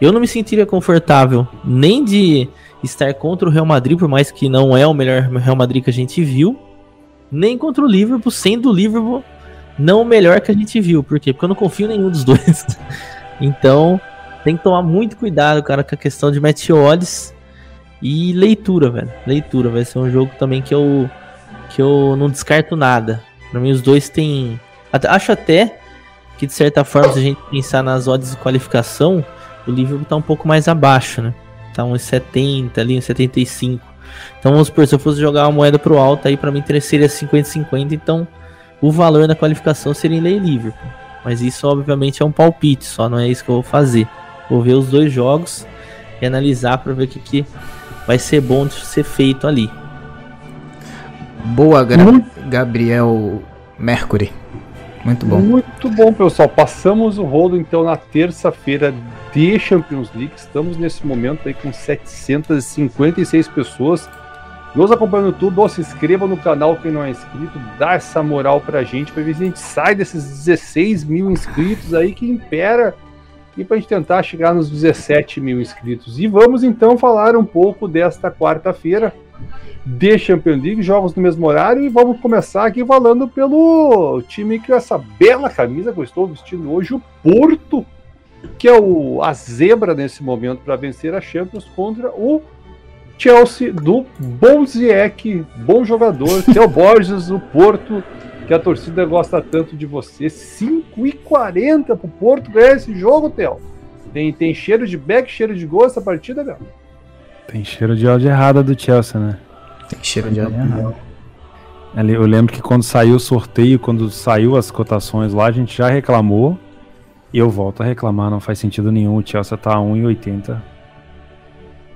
Eu não me sentiria confortável nem de estar contra o Real Madrid, por mais que não é o melhor Real Madrid que a gente viu, nem contra o Liverpool, sendo o Liverpool não o melhor que a gente viu. Por quê? Porque eu não confio em nenhum dos dois. então, tem que tomar muito cuidado, cara, com a questão de match odds e leitura, velho. Leitura vai ser um jogo também que eu que eu não descarto nada. Para mim os dois têm acho até que de certa forma se a gente pensar nas odds de qualificação, o Liverpool tá um pouco mais abaixo, né? Tá uns 70 ali, uns 75. Então vamos supor, se eu fosse jogar uma moeda pro alto aí para mim seria 50-50, então o valor na qualificação seria em lei Liverpool. Mas isso obviamente é um palpite, só não é isso que eu vou fazer. Vou ver os dois jogos e analisar para ver o que, que vai ser bom de ser feito ali. Boa, Gra Gabriel Mercury. Muito bom. Muito bom, pessoal. Passamos o rolo então na terça-feira de Champions League. Estamos nesse momento aí com 756 pessoas nos acompanhando tudo. Ou se inscreva no canal quem não é inscrito, dá essa moral pra gente, pra ver se a gente sai desses 16 mil inscritos aí que impera e pra gente tentar chegar nos 17 mil inscritos. E vamos então falar um pouco desta quarta-feira de Champions League, jogos no mesmo horário, e vamos começar aqui falando pelo time que essa bela camisa que eu estou vestindo hoje, o Porto, que é o, a zebra nesse momento para vencer a Champions contra o Chelsea do Bonziek, bom jogador, Theo Borges, o Porto, que a torcida gosta tanto de você. 5 e 40 pro Porto ganhar esse jogo, Theo. Tem, tem cheiro de back, cheiro de gol essa partida, meu? Tem cheiro de áudio errada do Chelsea, né? Tem cheiro de áudio errado. Eu lembro que quando saiu o sorteio, quando saiu as cotações lá, a gente já reclamou. E eu volto a reclamar, não faz sentido nenhum. O Chelsea tá a 1,80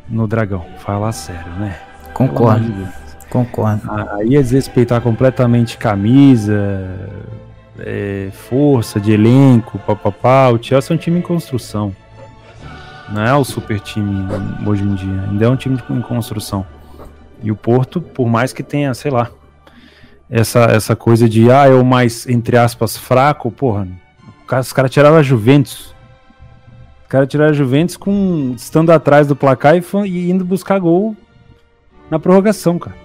no Dragão. Fala sério, né? Concordo. De Concordo. Aí é desrespeitar completamente camisa, é, força de elenco, papapá. O Chelsea é um time em construção. Não é o super time hoje em dia. Ainda é um time em construção. E o Porto, por mais que tenha, sei lá, essa, essa coisa de, ah, é o mais, entre aspas, fraco, porra, os caras tiraram a Juventus o cara tirar a Juventus com estando atrás do placar e, e indo buscar gol na prorrogação, cara.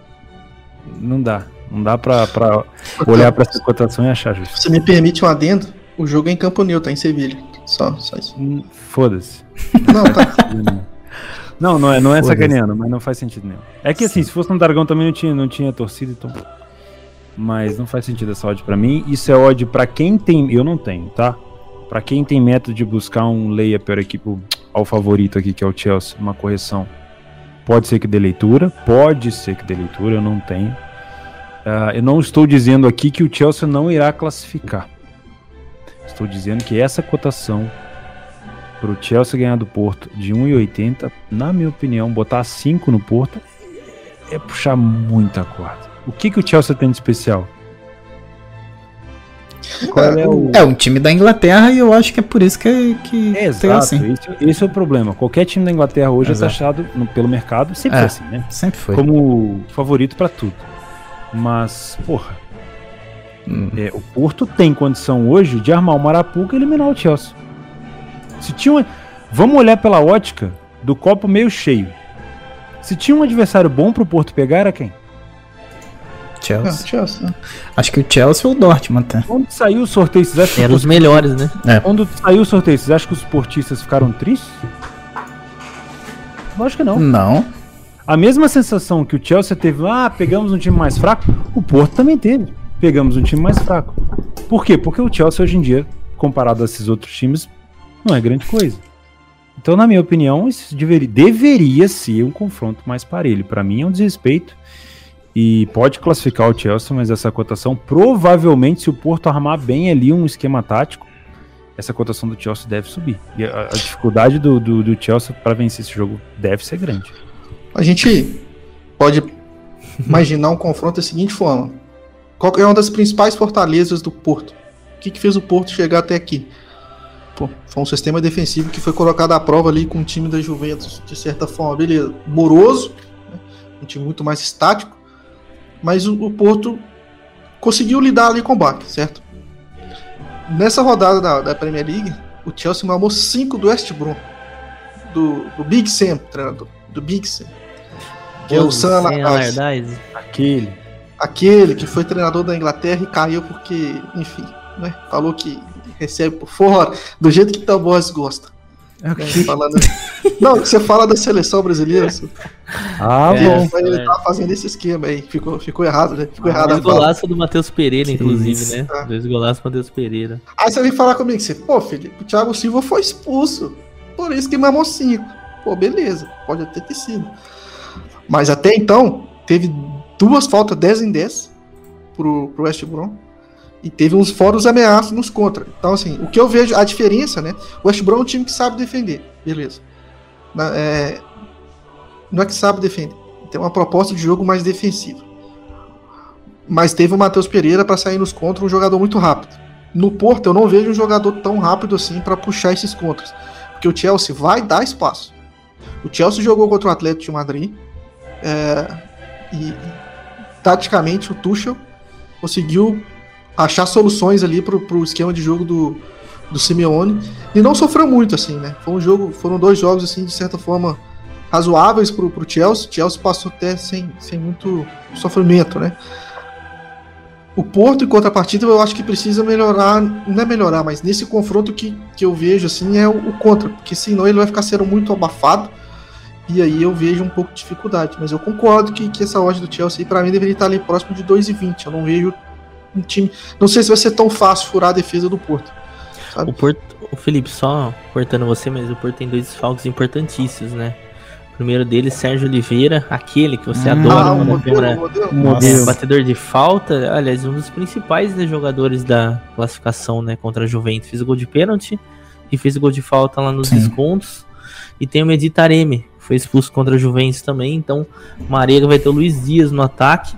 Não dá. Não dá pra, pra olhar pra essa cotação e achar justo. Você me permite um adendo? O jogo é em Campo Neutro, tá em Sevilha. Só, só isso. Hum, foda-se. Não, tá. não, não é, não é sacaneando, mas não faz sentido nenhum. É que assim, se fosse no Dragão também não tinha, não tinha torcida, então. Mas não faz sentido essa odd pra mim. Isso é odd pra quem tem. Eu não tenho, tá? Para quem tem método de buscar um leia para equipe ao favorito aqui, que é o Chelsea, uma correção, pode ser que dê leitura, pode ser que dê leitura, eu não tenho. Uh, eu não estou dizendo aqui que o Chelsea não irá classificar. Estou dizendo que essa cotação para o Chelsea ganhar do Porto de 1,80, na minha opinião, botar 5 no Porto é puxar muita corda. O que, que o Chelsea tem de especial? Qual é, o... é um time da Inglaterra e eu acho que é por isso que, que é, exato, assim. Esse, esse, é o problema. Qualquer time da Inglaterra hoje é exato. é taxado no, pelo mercado, sempre é, foi assim, né? Sempre foi. Como favorito para tudo. Mas, porra, hum. é, o Porto tem condição hoje de armar o Marapuca e eliminar o Chelsea. Se tinha uma... Vamos olhar pela ótica do copo meio cheio. Se tinha um adversário bom pro Porto pegar, era quem? Chelsea. É, Chelsea. Né? Acho que o Chelsea ou o Dortmund até. Quando saiu o sorteio, vocês acham Eram os melhores, né? É. Quando saiu o sorteio, vocês acham que os portistas ficaram tristes? Lógico que não. Não. A mesma sensação que o Chelsea teve, ah, pegamos um time mais fraco, o Porto também teve. Pegamos um time mais fraco. Por quê? Porque o Chelsea hoje em dia, comparado a esses outros times, não é grande coisa. Então, na minha opinião, isso deveria, deveria ser um confronto mais parelho. Para mim é um desrespeito e pode classificar o Chelsea, mas essa cotação, provavelmente, se o Porto armar bem ali um esquema tático, essa cotação do Chelsea deve subir. E a, a dificuldade do, do, do Chelsea para vencer esse jogo deve ser grande. A gente pode imaginar um confronto da seguinte forma: qual é uma das principais fortalezas do Porto? O que, que fez o Porto chegar até aqui? Pô, foi um sistema defensivo que foi colocado à prova ali com o time da Juventus, de certa forma, beleza, moroso, né? um time muito mais estático, mas o, o Porto conseguiu lidar ali com o baque, certo? Nessa rodada da, da Premier League, o Chelsea mamou 5 do West Brom, do, do Big Sam, treinador, do Big Sam. Que é o Sam Allardyce. Aquele. Aquele que foi treinador da Inglaterra e caiu porque, enfim, né? Falou que recebe por fora, do jeito que o Boss gosta. Né, falando... Não, você fala da seleção brasileira. Ah, é, bom. Ele é. tá fazendo esse esquema aí. Ficou, ficou errado, né? Ficou ah, errado. Dois golaços do Matheus Pereira, inclusive, né? Tá. Dois golaços do Matheus Pereira. Aí você vem falar comigo que você, pô, Felipe, o Thiago Silva foi expulso. Por isso que mamou cinco. Pô, beleza. Pode até ter sido. Mas até então, teve duas faltas 10 em 10 pro, pro West Brom. E teve uns fora os ameaços nos contra. Então, assim, o que eu vejo, a diferença, né? O West Brom é um time que sabe defender. Beleza. Na, é, não é que sabe defender. Tem uma proposta de jogo mais defensiva. Mas teve o Matheus Pereira para sair nos contra, um jogador muito rápido. No Porto, eu não vejo um jogador tão rápido assim para puxar esses contras. Porque o Chelsea vai dar espaço. O Chelsea jogou contra o Atlético de Madrid. É, e, taticamente, o Tuchel conseguiu achar soluções ali pro, pro esquema de jogo do, do Simeone. E não sofreu muito, assim, né? Foi um jogo, foram dois jogos, assim, de certa forma, razoáveis pro, pro Chelsea. Chelsea passou até sem, sem muito sofrimento, né? O Porto, em contrapartida, eu acho que precisa melhorar, não é melhorar, mas nesse confronto que, que eu vejo, assim, é o, o contra, porque senão ele vai ficar sendo muito abafado, e aí eu vejo um pouco de dificuldade. Mas eu concordo que, que essa odd do Chelsea, para mim, deveria estar ali próximo de 2,20. Eu não vejo um time. Não sei se vai ser tão fácil furar a defesa do Porto. Sabe? O Porto, o Felipe, só cortando você, mas o Porto tem dois desfalques importantíssimos, né? O primeiro deles, Sérgio Oliveira, aquele que você hum, adora, ah, modelo, modelo. batedor de falta, aliás, um dos principais né, jogadores da classificação, né, contra a Juventus. Fez o gol de pênalti e fez o gol de falta lá nos Sim. descontos. E tem o Meditareme, foi expulso contra a Juventus também. Então, Marega vai ter o Luiz Dias no ataque.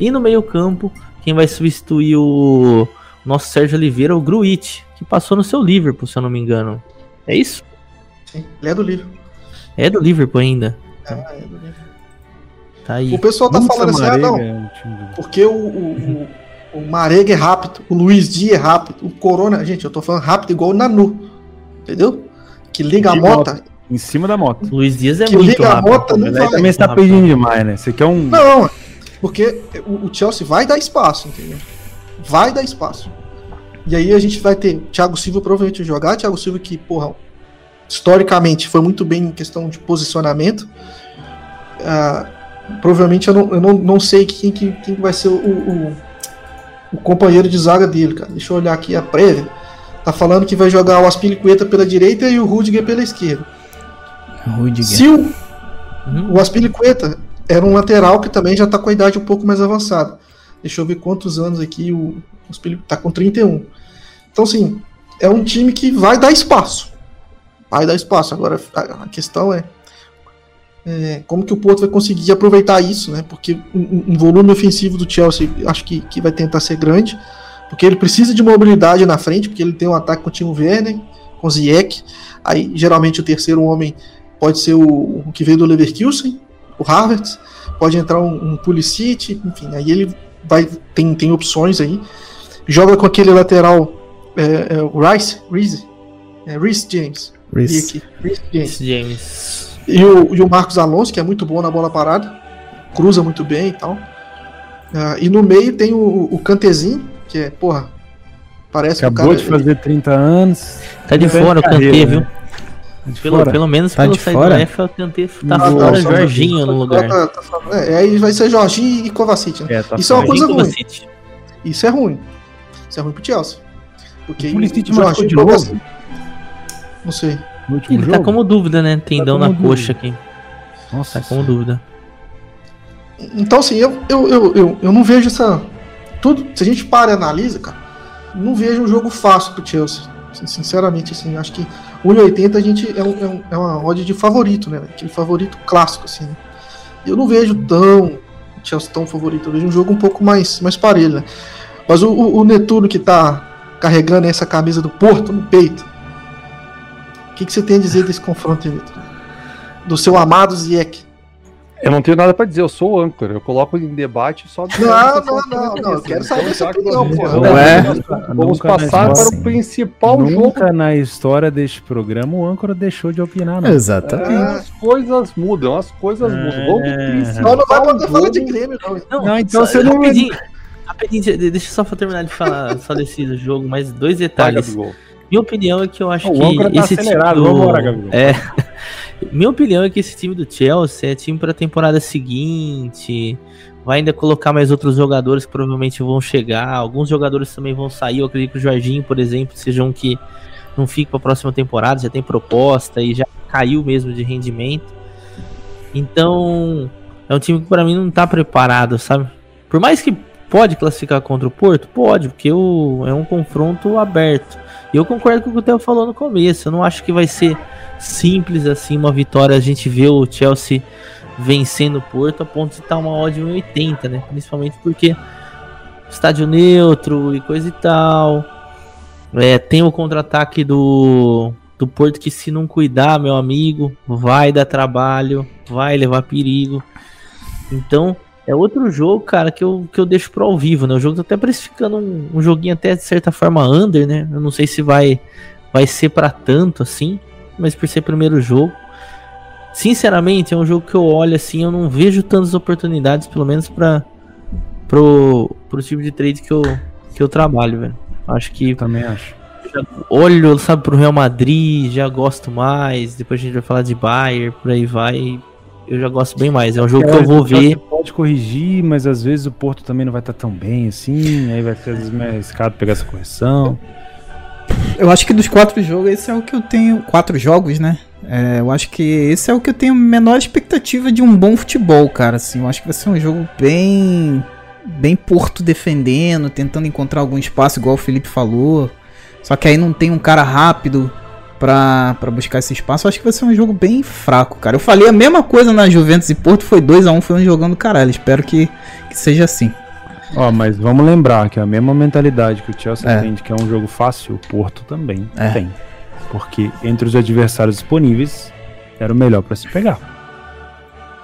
E no meio-campo, quem vai substituir o nosso Sérgio Oliveira é o Gruit, que passou no seu Liverpool, se eu não me engano. É isso? Sim, ele é do Liverpool. É do Liverpool ainda. É, é do Liverpool. Tá aí. O pessoal tá falando assim, ah, não, é porque o, o, o, o Marega é rápido, o Luiz Dias é rápido, o Corona, gente, eu tô falando rápido igual o Nanu, entendeu? Que liga a moto. Em cima da moto. Luiz Dias é que muito liga rápido. A moto, não vai. também está pedindo demais, né? Você quer um... Não, porque o, Chelsea vai dar espaço, entendeu? Vai dar espaço. E aí a gente vai ter Thiago Silva provavelmente jogar, Thiago Silva que, porra, historicamente foi muito bem em questão de posicionamento. Uh, provavelmente eu, não, eu não, não sei quem, quem, quem vai ser o, o, o, companheiro de zaga dele, cara. Deixa eu olhar aqui a prévia. Tá falando que vai jogar o Aspilicueta pela direita e o Rudiger pela esquerda. Rudiger. Se o, uhum. o Aspilicueta era um lateral que também já está com a idade um pouco mais avançada. Deixa eu ver quantos anos aqui o, o tá com 31. Então, assim, é um time que vai dar espaço. Vai dar espaço. Agora, a, a questão é, é, como que o Porto vai conseguir aproveitar isso, né? Porque um, um, volume ofensivo do Chelsea acho que, que vai tentar ser grande, porque ele precisa de mobilidade na frente, porque ele tem um ataque com o Timo Werner, com o Ziyech, aí geralmente o terceiro homem pode ser o, o que veio do Leverkusen, o Harvard, pode entrar um, um Pulisic, enfim, aí ele vai tem, tem opções aí. Joga com aquele lateral é, é, o Rice, Reese, é, Reese James. Reese. Reese James. James. E o, e o Marcos Alonso, que é muito bom na bola parada, cruza muito bem e tal. Uh, e no meio tem o, o Cantezinho, que é, porra, parece Acabou que o cara, de fazer 30 anos. Tá de fora o Kanté, viu? Né? Pelo, pelo menos tá pelo site do F, eu tentei tá não, fora não, Jorginho no lugar. Tá, tá, é, aí vai ser Jorginho e Kovacic. Né? É, tá Isso é uma coisa ruim. Isso é ruim. Isso é ruim pro Chelsea. Porque o Pulisic machucou de novo? Não sei. Ele tá jogo? tá como dúvida, né? Tendão tá na dúvida. coxa aqui. Nossa. Tá como dúvida. Então, assim, eu, eu, eu, eu, eu não vejo essa. Tudo, se a gente para e analisa, cara, não vejo um jogo fácil pro Chelsea. Sinceramente, assim, acho que 1,80 a gente é, um, é, uma odd de favorito, né? Aquele favorito clássico, assim. Né? Eu não vejo tão Chelsea tão favorito, eu vejo um jogo um pouco mais, mais parelho, né? Mas o, o, o Netuno que tá carregando essa camisa do Porto no peito, o que, que você tem a dizer desse confronto, Netuno? Do seu amado Ziek. Eu não tenho nada pra dizer, eu sou o âncora. Eu coloco em debate só. Não, não, não, não. Eu quero saber sua opinião, pô. Ué. Vamos Nunca passar na para o principal jogo. Nunca na história deste programa o âncora deixou de opinar, não. Exatamente. As coisas mudam, as coisas É. mudam. Vamos pro principal não vai poder falar de. Grêmio, não. Não, Não, então só- você não- rapidinho, rapidinho, de- deixa eu só terminar de falar só desse jogo, mais dois detalhes. Minha opinião é que eu acho O que âncora tá esse acelerado, time do... vambora, Gabriel. É. Minha opinião é que esse time do Chelsea é time pra temporada seguinte. Vai ainda colocar mais outros jogadores que provavelmente vão chegar. Alguns jogadores também vão sair. Eu acredito que o Jorginho, por exemplo, seja um que não fique pra próxima temporada, já tem proposta e já caiu mesmo de rendimento. Então, é um time que pra mim não tá preparado, sabe? Por mais que pode classificar contra o Porto, pode, porque o, é um confronto aberto. Eu concordo com o que o Theo falou no começo. Eu não acho que vai ser simples assim uma vitória. A gente vê o Chelsea vencendo o Porto a ponto de estar uma odd 1,80, né? Principalmente porque estádio neutro e coisa e tal. É, tem o contra-ataque do, do Porto que se não cuidar, meu amigo, vai dar trabalho, vai levar perigo. Então, é outro jogo, cara, que eu, que eu deixo pro ao vivo, né? O jogo tá até precificando um, um joguinho até de certa forma under, né? Eu não sei se vai, vai ser pra tanto assim, mas por ser primeiro jogo. Sinceramente, é um jogo que eu olho assim, eu não vejo tantas oportunidades, pelo menos para pro, pro tipo de trade que eu, que eu trabalho, velho. Acho que Eu também acho. olho, sabe, pro Real Madrid, já gosto mais. Depois a gente vai falar de Bayern, por aí vai. Eu já gosto bem mais. É um jogo que eu vou ver. pode corrigir, mas às vezes o Porto também não vai estar tão bem assim, aí vai ser às vezes mais arriscado pegar essa correção. Eu acho que dos quatro jogos, esse é o que eu tenho. Quatro jogos, né? É, eu acho que esse é o que eu tenho menor expectativa de um bom futebol, cara. Assim, eu acho que vai ser um jogo bem. Bem Porto defendendo, tentando encontrar algum espaço, igual o Felipe falou. Só que aí não tem um cara rápido pra, pra buscar esse espaço. Eu acho que vai ser um jogo bem fraco, cara. Eu falei a mesma coisa na Juventus e Porto, foi 2 a 1 foi um jogão do caralho. Espero que, que seja assim. Ó, mas vamos lembrar que a mesma mentalidade que o Chelsea É. tem de que é um jogo fácil, o Porto também É. tem. Porque entre os adversários disponíveis, era o melhor pra se pegar.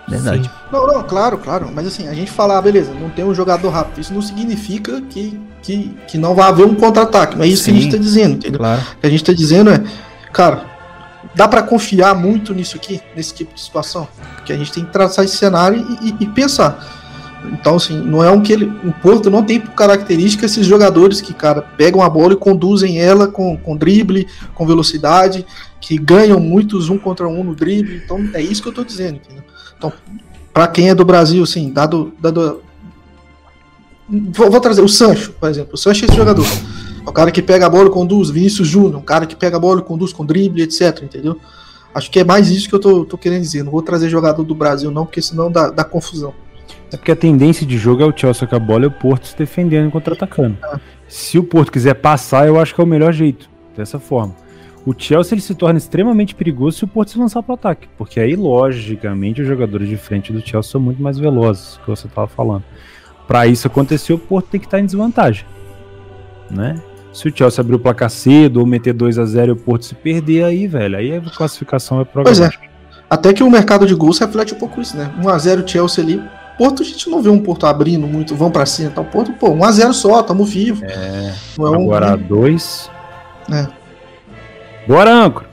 Verdade. Sim. Não, não, claro, claro. Mas assim, a gente falar, ah, beleza, não tem um jogador rápido. Isso não significa que, que, que não vai haver um contra-ataque. Não é isso que a Sim. gente tá dizendo, entendeu? Claro. O que a gente tá dizendo é, cara, dá pra confiar muito nisso aqui, nesse tipo de situação? Porque a gente tem que traçar esse cenário e, e- e pensar. Então, assim, não é um que ele. O Porto não tem por característica esses jogadores que, cara, pegam a bola e conduzem ela com, com drible, com velocidade, que ganham muitos um contra um no drible. Então, é isso que eu tô dizendo, entendeu? Então, pra quem é do Brasil, assim, dado. dado vou, vou trazer o Sancho, por exemplo. O Sancho é esse jogador. É o cara que pega a bola e conduz, Vinícius Júnior, um cara que pega a bola e conduz com drible, etc, entendeu? Acho que é mais isso que eu tô, tô querendo dizer. Não vou trazer jogador do Brasil, não, porque senão dá, dá confusão. É porque a tendência de jogo é o Chelsea com a bola e o Porto se defendendo e contra-atacando. Se o Porto quiser passar, eu acho que é o melhor jeito, dessa forma. O Chelsea ele se torna extremamente perigoso se o Porto se lançar para o ataque, porque aí, logicamente, os jogadores de frente do Chelsea são muito mais velozes, que você estava falando. Para isso acontecer, o Porto tem que estar em desvantagem, né? Se o Chelsea abrir o placar cedo ou meter 2 a 0 e o Porto se perder aí, velho, aí a classificação é Pois é. Até que o mercado de gols reflete um pouco isso, né? 1x0 Chelsea ali. Porto, a gente não vê um Porto abrindo muito, vão pra cima. Então, Porto, pô, 1x0 só, tamo vivo. É, Não é um. agora dois. É. Bora, Âncora!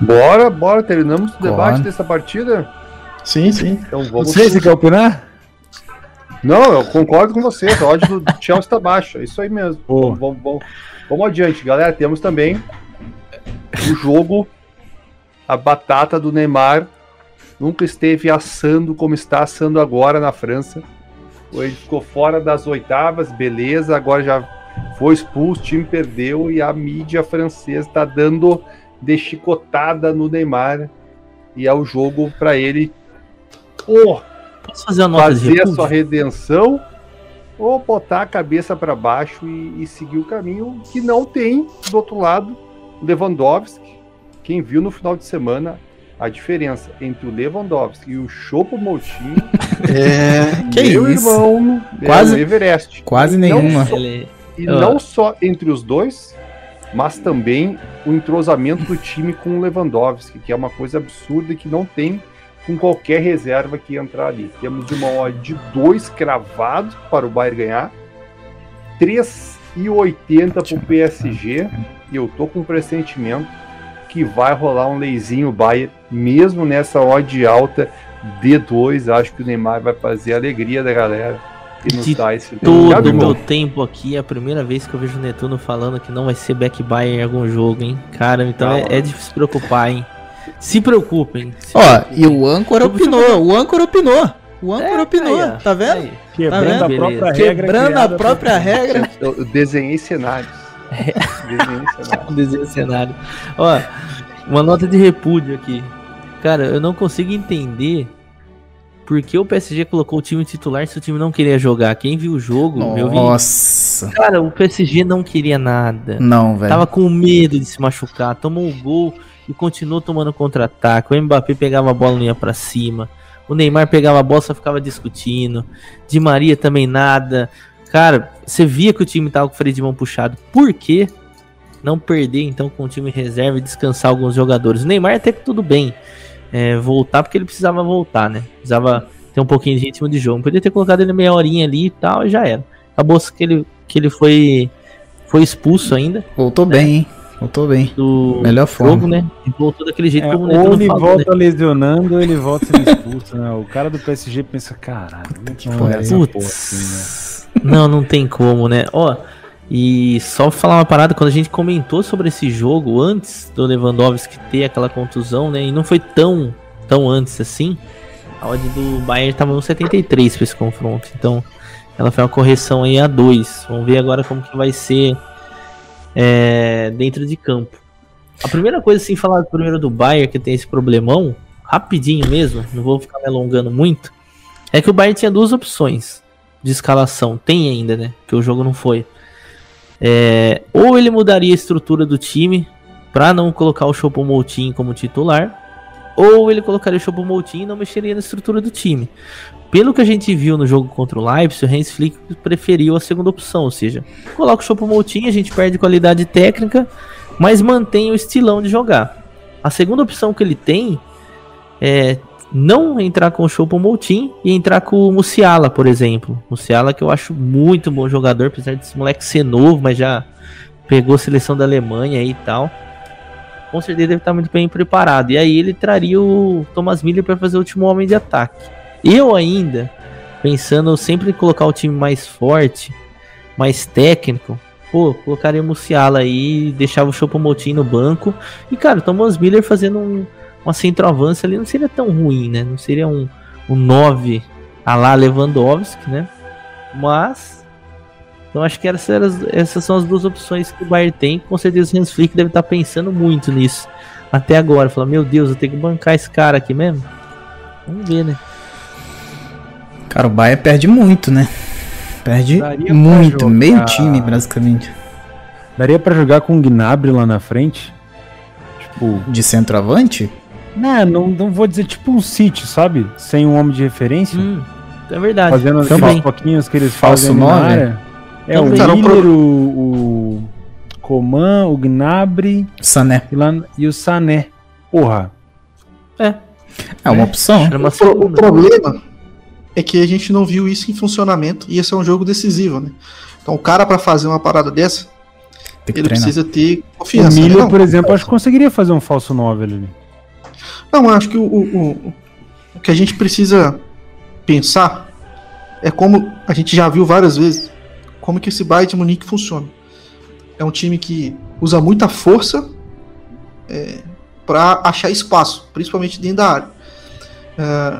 Bora, bora, terminamos o debate dessa partida. Sim, sim. Então vamos. Você, você quer opinar? Não, eu concordo com você. A odd do Chelsea tá baixa. É isso aí mesmo. Pô. Vamos, vamos, vamos, adiante, galera. Temos também o jogo, a batata do Neymar. Nunca esteve assando como está assando agora na França. Ele ficou fora das oitavas, beleza. Agora já foi expulso, o time perdeu e a mídia francesa está dando de chicotada no Neymar. E é o jogo para ele ou Posso fazer uma nota de fazer a repúdio? sua redenção ou botar a cabeça para baixo e, e seguir o caminho que não tem do outro lado Lewandowski. Quem viu no final de semana a diferença entre o Lewandowski e o Chopo Moutinho, É. Que meu isso? irmão, é Quase- o Everest. Quase não nenhuma. só- Ele- e Ah. não só entre os dois, mas também o entrosamento do time com o Lewandowski, que é uma coisa absurda e que não tem com qualquer reserva que entrar ali. Temos uma odd de 2 cravados para o Bayern ganhar, 3,80 para o PSG, e eu tô com um pressentimento que vai rolar um leizinho Bayern, mesmo nessa odd alta D2. Acho que o Neymar vai fazer a alegria da galera De Todo o meu tempo aqui é a primeira vez que eu vejo o Netuno falando que não vai ser back buy em algum jogo, hein? Cara, então Calma. é, é de se preocupar, hein? Se preocupem. se Ó, preocupem. e o âncora eu- opinou, o âncora opinou. O âncora É, opinou, aí, tá vendo? Aí. Quebrando Tá a vendo? própria regra. Quebrando a própria regra. eu, desenhei cenários. Desenhei cenários. Desenho do cenário. Ó, uma nota de repúdio aqui. Cara, eu não consigo entender por que o PSG colocou o time titular se o time não queria jogar. Quem viu o jogo. Nossa. Cara, o PSG não queria nada. Não, velho. Tava com medo de se machucar, tomou um gol e continuou tomando contra-ataque. O Mbappé pegava a bola e não ia pra cima. O Neymar pegava a bola só ficava discutindo. Di Maria também nada. Cara, você via que o time tava com o freio de mão puxado. Por quê? Não perder então com o time reserva e descansar alguns jogadores. O Neymar até que tudo bem. é, voltar porque ele precisava voltar, né? Precisava ter um pouquinho de ritmo de jogo. Podia ter colocado ele meia horinha ali e tal, e já era. Acabou que ele, que ele foi, foi expulso ainda Voltou bem, hein? Voltou bem. do Melhor forma. jogo, né? E voltou daquele jeito É, como o ou ele falou, volta né? lesionando ou ele volta sendo expulso, né? O cara do PSG pensa, caralho, que porra é essa Putz. porra assim, né? Não, não tem como, né? Ó, e só falar uma parada, quando a gente comentou sobre esse jogo antes do Lewandowski ter aquela contusão, né? E não foi tão, tão antes assim. A odd do Bayern tava no 73 pra esse confronto. Então, ela foi uma correção aí a 2. Vamos ver agora como que vai ser é, dentro de campo. A primeira coisa, assim, falar primeiro do Bayern, que tem esse problemão, rapidinho mesmo, não vou ficar me alongando muito, é que o Bayern tinha duas opções de escalação. Tem ainda, né? Que o jogo não foi. É, ou ele mudaria a estrutura do time para não colocar o Choupo-Moting como titular, ou ele colocaria o Choupo-Moting e não mexeria na estrutura do time. Pelo que a gente viu no jogo contra o Leipzig, o Hans Flick preferiu a segunda opção, ou seja, coloca o Choupo-Moting, a gente perde qualidade técnica, mas mantém o estilão de jogar. A segunda opção que ele tem é não entrar com o Choupo-Moting e entrar com o Musiala, por exemplo. Musiala que eu acho muito bom jogador, apesar desse moleque ser novo, mas já pegou a seleção da Alemanha e tal. Com certeza deve estar muito bem preparado. E aí ele traria o Thomas Miller para fazer o último homem de ataque. Eu ainda, pensando sempre em colocar o time mais forte, mais técnico, pô, colocaria o Musiala aí, deixava o Choupo-Moting no banco. E cara, o Thomas Miller fazendo um, uma centroavança ali não seria tão ruim, né? Não seria um, um 9 a lá Lewandowski, né? Mas então acho que essas, essas são as duas opções que o Bayern tem. Com certeza o Hans Flick deve estar pensando muito nisso até agora. Falar, meu Deus, eu tenho que bancar esse cara aqui mesmo. Vamos ver, né? Cara, o Bayern perde muito, né? Perde Daria muito, jogar- meio time, basicamente. Daria pra jogar com o Gnabry lá na frente? Tipo, De centroavante? né, não, não vou dizer tipo um City, sabe? Sem um homem de referência. Hum, é verdade. fazendo os também. pouquinhos que eles Falso fazem ali na nove? área. É, o Também. Cara, o Miller, pro- o, o Coman, o Gnabry Sané. e, lá, e o Sané. Porra, É, É uma opção. uma O, pro- o problema é que a gente não viu isso em funcionamento e esse é um jogo decisivo, né? Então o cara pra fazer uma parada dessa, Tem que ele treinar. precisa ter o confiança. né? Miller, Não, por exemplo, acho que conseguiria fazer um falso 9 ali. Não, eu acho que o, o, o- o que a gente precisa pensar é como a gente já viu várias vezes, como que esse Bayern de Munique funciona. É um time que usa muita força para achar espaço, principalmente dentro da área. É,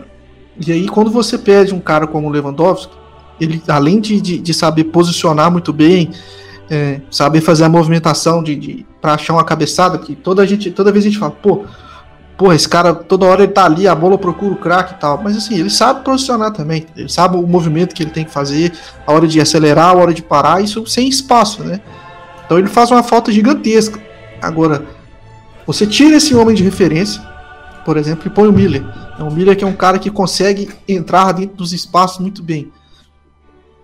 e aí, quando você perde um cara como o Lewandowski, ele, além de, de, de saber posicionar muito bem, é, saber fazer a movimentação de, de para achar uma cabeçada, que toda, a gente, toda vez a gente fala, pô, porra, esse cara toda hora ele tá ali, a bola procura o craque e tal. Mas assim, ele sabe posicionar também. Ele sabe o movimento que ele tem que fazer, a hora de acelerar, a hora de parar, isso sem espaço, né? Então ele faz uma falta gigantesca. Agora, você tira esse homem de referência, por exemplo, e põe o Miller. É o Miller que é um cara que consegue entrar dentro dos espaços muito bem.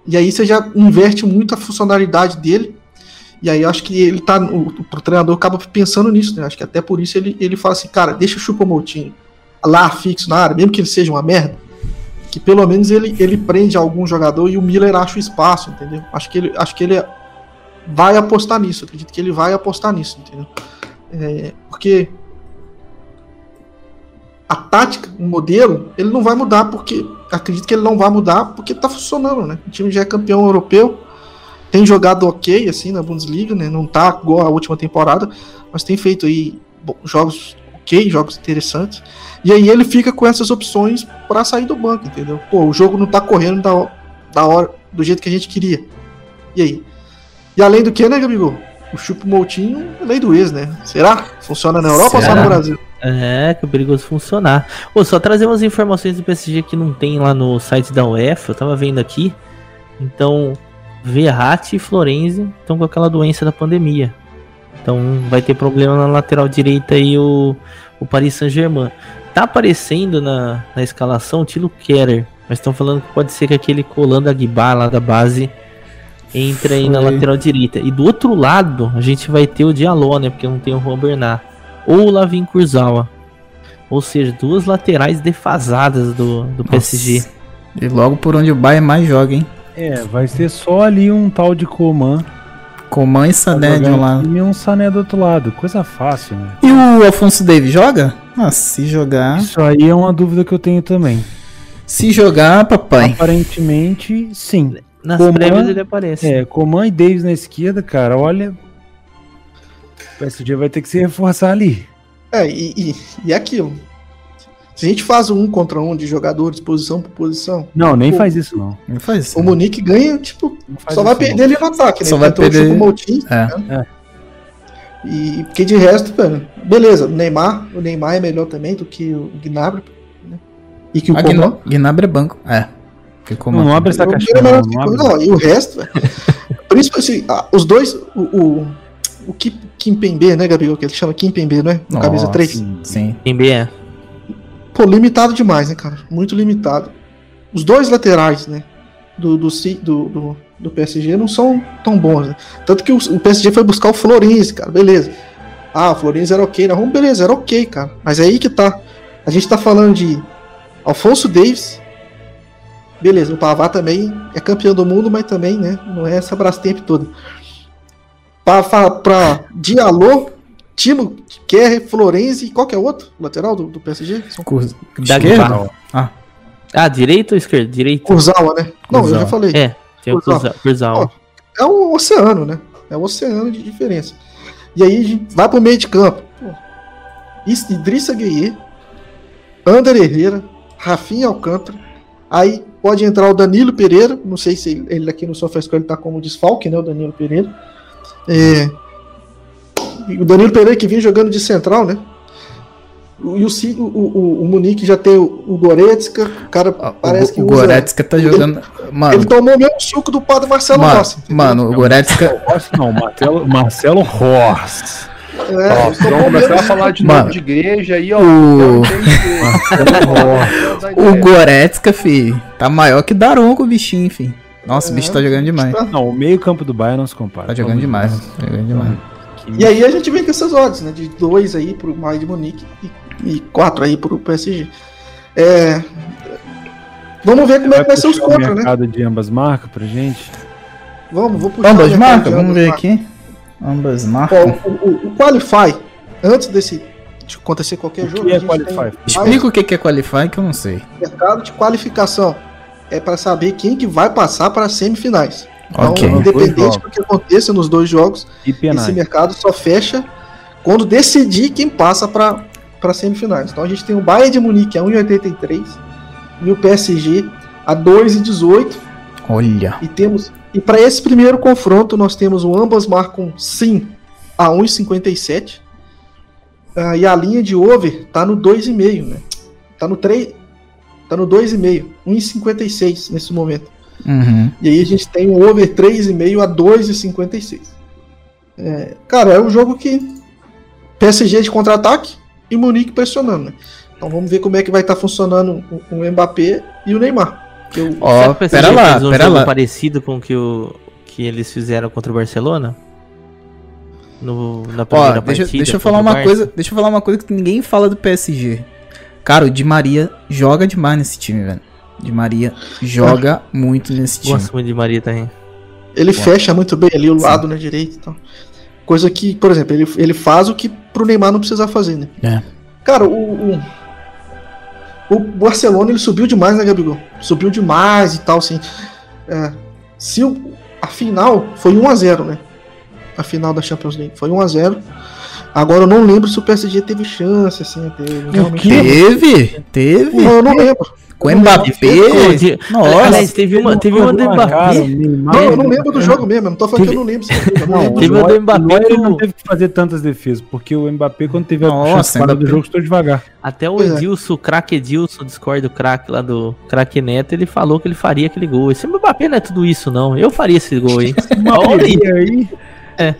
E aí você já inverte muito a funcionalidade dele. E aí eu acho que ele tá. O, o treinador acaba pensando nisso, né? Acho que até por isso ele, ele fala assim, cara, deixa o Chupomotinho lá fixo na área, mesmo que ele seja uma merda, que pelo menos ele, ele prende algum jogador e o Miller acha o espaço, entendeu? Acho que ele, acho que ele vai apostar nisso, acredito que ele vai apostar nisso, entendeu? É, porque a tática, o modelo, ele não vai mudar porque acredito que ele não vai mudar porque tá funcionando, né? O time já é campeão europeu, tem jogado ok assim na Bundesliga, né? Não tá igual a última temporada, mas tem feito aí jogos ok, jogos interessantes. E aí ele fica com essas opções para sair do banco, entendeu? Pô, o jogo não tá correndo da, da hora, do jeito que a gente queria. E aí? E além do que, né, Gabigol? O chupo Moutinho é lei do ex, né? Será? Funciona na Europa Será? ou só no Brasil? É, que é perigoso funcionar. Ô, só trazer umas informações do PSG que não tem lá no site da UEFA, eu tava vendo aqui. Então, Verratti e Florenzi estão com aquela doença da pandemia. Então vai ter problema na lateral direita aí o, o Paris Saint-Germain. Tá aparecendo na, na escalação o Tilo Keller, mas estão falando que pode ser que aquele Colando Aguibar lá da base entre aí na lateral direita. E do outro lado, a gente vai ter o Diallo, né? Porque não tem o Juan Bernard ou o Lavin Kurzawa. Ou seja, duas laterais defasadas do, do PSG. E logo por onde o Bayern mais joga, hein? É, vai ser só ali um tal de Coman. Coman e Sané de um lado. E um Sané do outro lado. Coisa fácil, né? E o Alfonso Davis joga? Ah, se jogar. Isso aí é uma dúvida que eu tenho também. Se jogar, papai. Aparentemente, sim. Nas Coman, prévias ele aparece. É, Coman e Davis na esquerda, cara, olha. O PSG vai ter que se reforçar ali. É, e, e, e aquilo. Se a gente faz um contra um de jogadores, posição por posição. Não, nem faz isso, não. Não faz isso. O Monique ganha, tipo, só vai perder ali no ataque, né? Só vai então, perder. O Moutinho, é. Né? é. E porque de resto, beleza, o Neymar, o Neymar é melhor também do que o Gnabry. Né? E que o ah, Coman. Gnabry é banco, é. Não, não abre essa caixinha. Não, não, não, não, e o resto, principalmente assim, os dois, o, o, o Kim Pembe, né, Gabriel? Que ele chama Kim Pembe, né? No camisa 3. Sim, sim. Pembe é. Pô, limitado demais, né, cara? Muito limitado. Os dois laterais, né? Do, do, do, do, do PSG não são tão bons, né? Tanto que o, o PSG foi buscar o Florenzi, cara, beleza. Ah, o Florenzi era ok, não, beleza, era ok, cara. Mas é aí que tá. A gente tá falando de Alfonso Davis, beleza, o Pavá também é campeão do mundo, mas também, né, não é essa Brastemp toda. Pra, pra Diallo, Timo, Kerr, Florenzi, qual que é o outro lateral do, do PSG? São... Da esquerda? Ah. ah, direito ou esquerda? Direito. Kurzawa, né? Não, eu já falei. É, tem Kurzawa. o Kurzawa. É um oceano, né? É um oceano de diferença. E aí a gente vai pro meio de campo. Idrissa Gueye, Ander Herrera, Rafinha Alcântara, aí Pode entrar o Danilo Pereira, não sei se ele aqui no SofaScore ele tá como desfalque, né? O Danilo Pereira. É, o Danilo Pereira que vinha jogando de central, né? E o, o, o, o Munique já tem o, o Goretzka, o cara ah, parece que o usa, Goretzka tá jogando. Ele, mano, ele tomou o mesmo suco do padre Marcelo mano, Rossi. Mano, o Goretzka. Não, Marcelo, Marcelo Rossi. É, Nossa, vamos começar a falar de nome de igreja aí, ó. O, o Goretzka, fi, tá maior que Daronco, o bichinho, fi. Nossa, é, o bicho tá jogando demais. Não, o meio campo do Bayern não se compara. Tá jogando demais, tá jogando demais. E aí a gente vem com essas odds, né? De dois aí pro Bayern de Munique e, e quatro aí pro PSG. É... Vamos ver como é que vai ser os contra, né? mercado de ambas marcas pra gente? Vamos, vou puxar. Ambas marcas? Vamos ver aqui. Ambas marcas. o, o, o, Qualify, antes desse de acontecer qualquer o jogo. Que é Qualify? Explica o que é Qualify que eu não sei. Mercado de qualificação é para saber quem que vai passar para as semifinais. Então, okay. independente do que aconteça nos dois jogos, esse mercado só fecha quando decidir quem passa para para semifinais. Então a gente tem o Bayern de Munique a 1,83 e o PSG a 2,18. Olha. E temos e para esse primeiro confronto, nós temos o ambas marcam sim a 1,57. Uh, e a linha de over tá no 2,5, né? Tá no 3. Tá no 2,5. 1,56 nesse momento. Uhum. E aí a gente tem o over 3,5 a 2,56. É, cara, é um jogo que. PSG de contra-ataque e Munique pressionando, né? Então vamos ver como é que vai estar tá funcionando o, o Mbappé e o Neymar. Ó, oh, pera lá, um pera lá. parecido com o que, o que eles fizeram contra o Barcelona? No, na primeira Ó, deixa, partida. Deixa eu falar uma coisa, deixa eu falar uma coisa que ninguém fala do PSG. Cara, o Di Maria joga demais nesse time, velho. Di Maria joga muito nesse time. Gosto muito de Maria também. Ele fecha muito bem ali o lado na direita e tal. Coisa que, por exemplo, ele, ele faz o que pro Neymar não precisar fazer, né? É. Cara, o, o, o Barcelona ele subiu demais, né, Gabigol? Subiu demais e tal, assim. É, se o, a final foi 1x0, né? A final da Champions League foi 1x0. Agora eu não lembro se o PSG teve chance, assim. Teve, realmente Teve, teve. Não, eu não lembro. Com o Mbappé. Nossa. Aliás, teve uma, teve uma do Mbappé. Não, eu não lembro do jogo mesmo. Eu não tô falando que eu não lembro. se teve, não. Teve uma do Mbappé ele não teve que fazer tantas defesas, porque o Mbappé, quando teve a Nossa, chance do jogo, estou devagar. Até o é. Edilson, o craque Edilson, Discord do craque lá do craque Neto, ele falou que ele faria aquele gol. Esse Mbappé não é tudo isso, não. Eu faria esse gol aí. Olha aí. aí,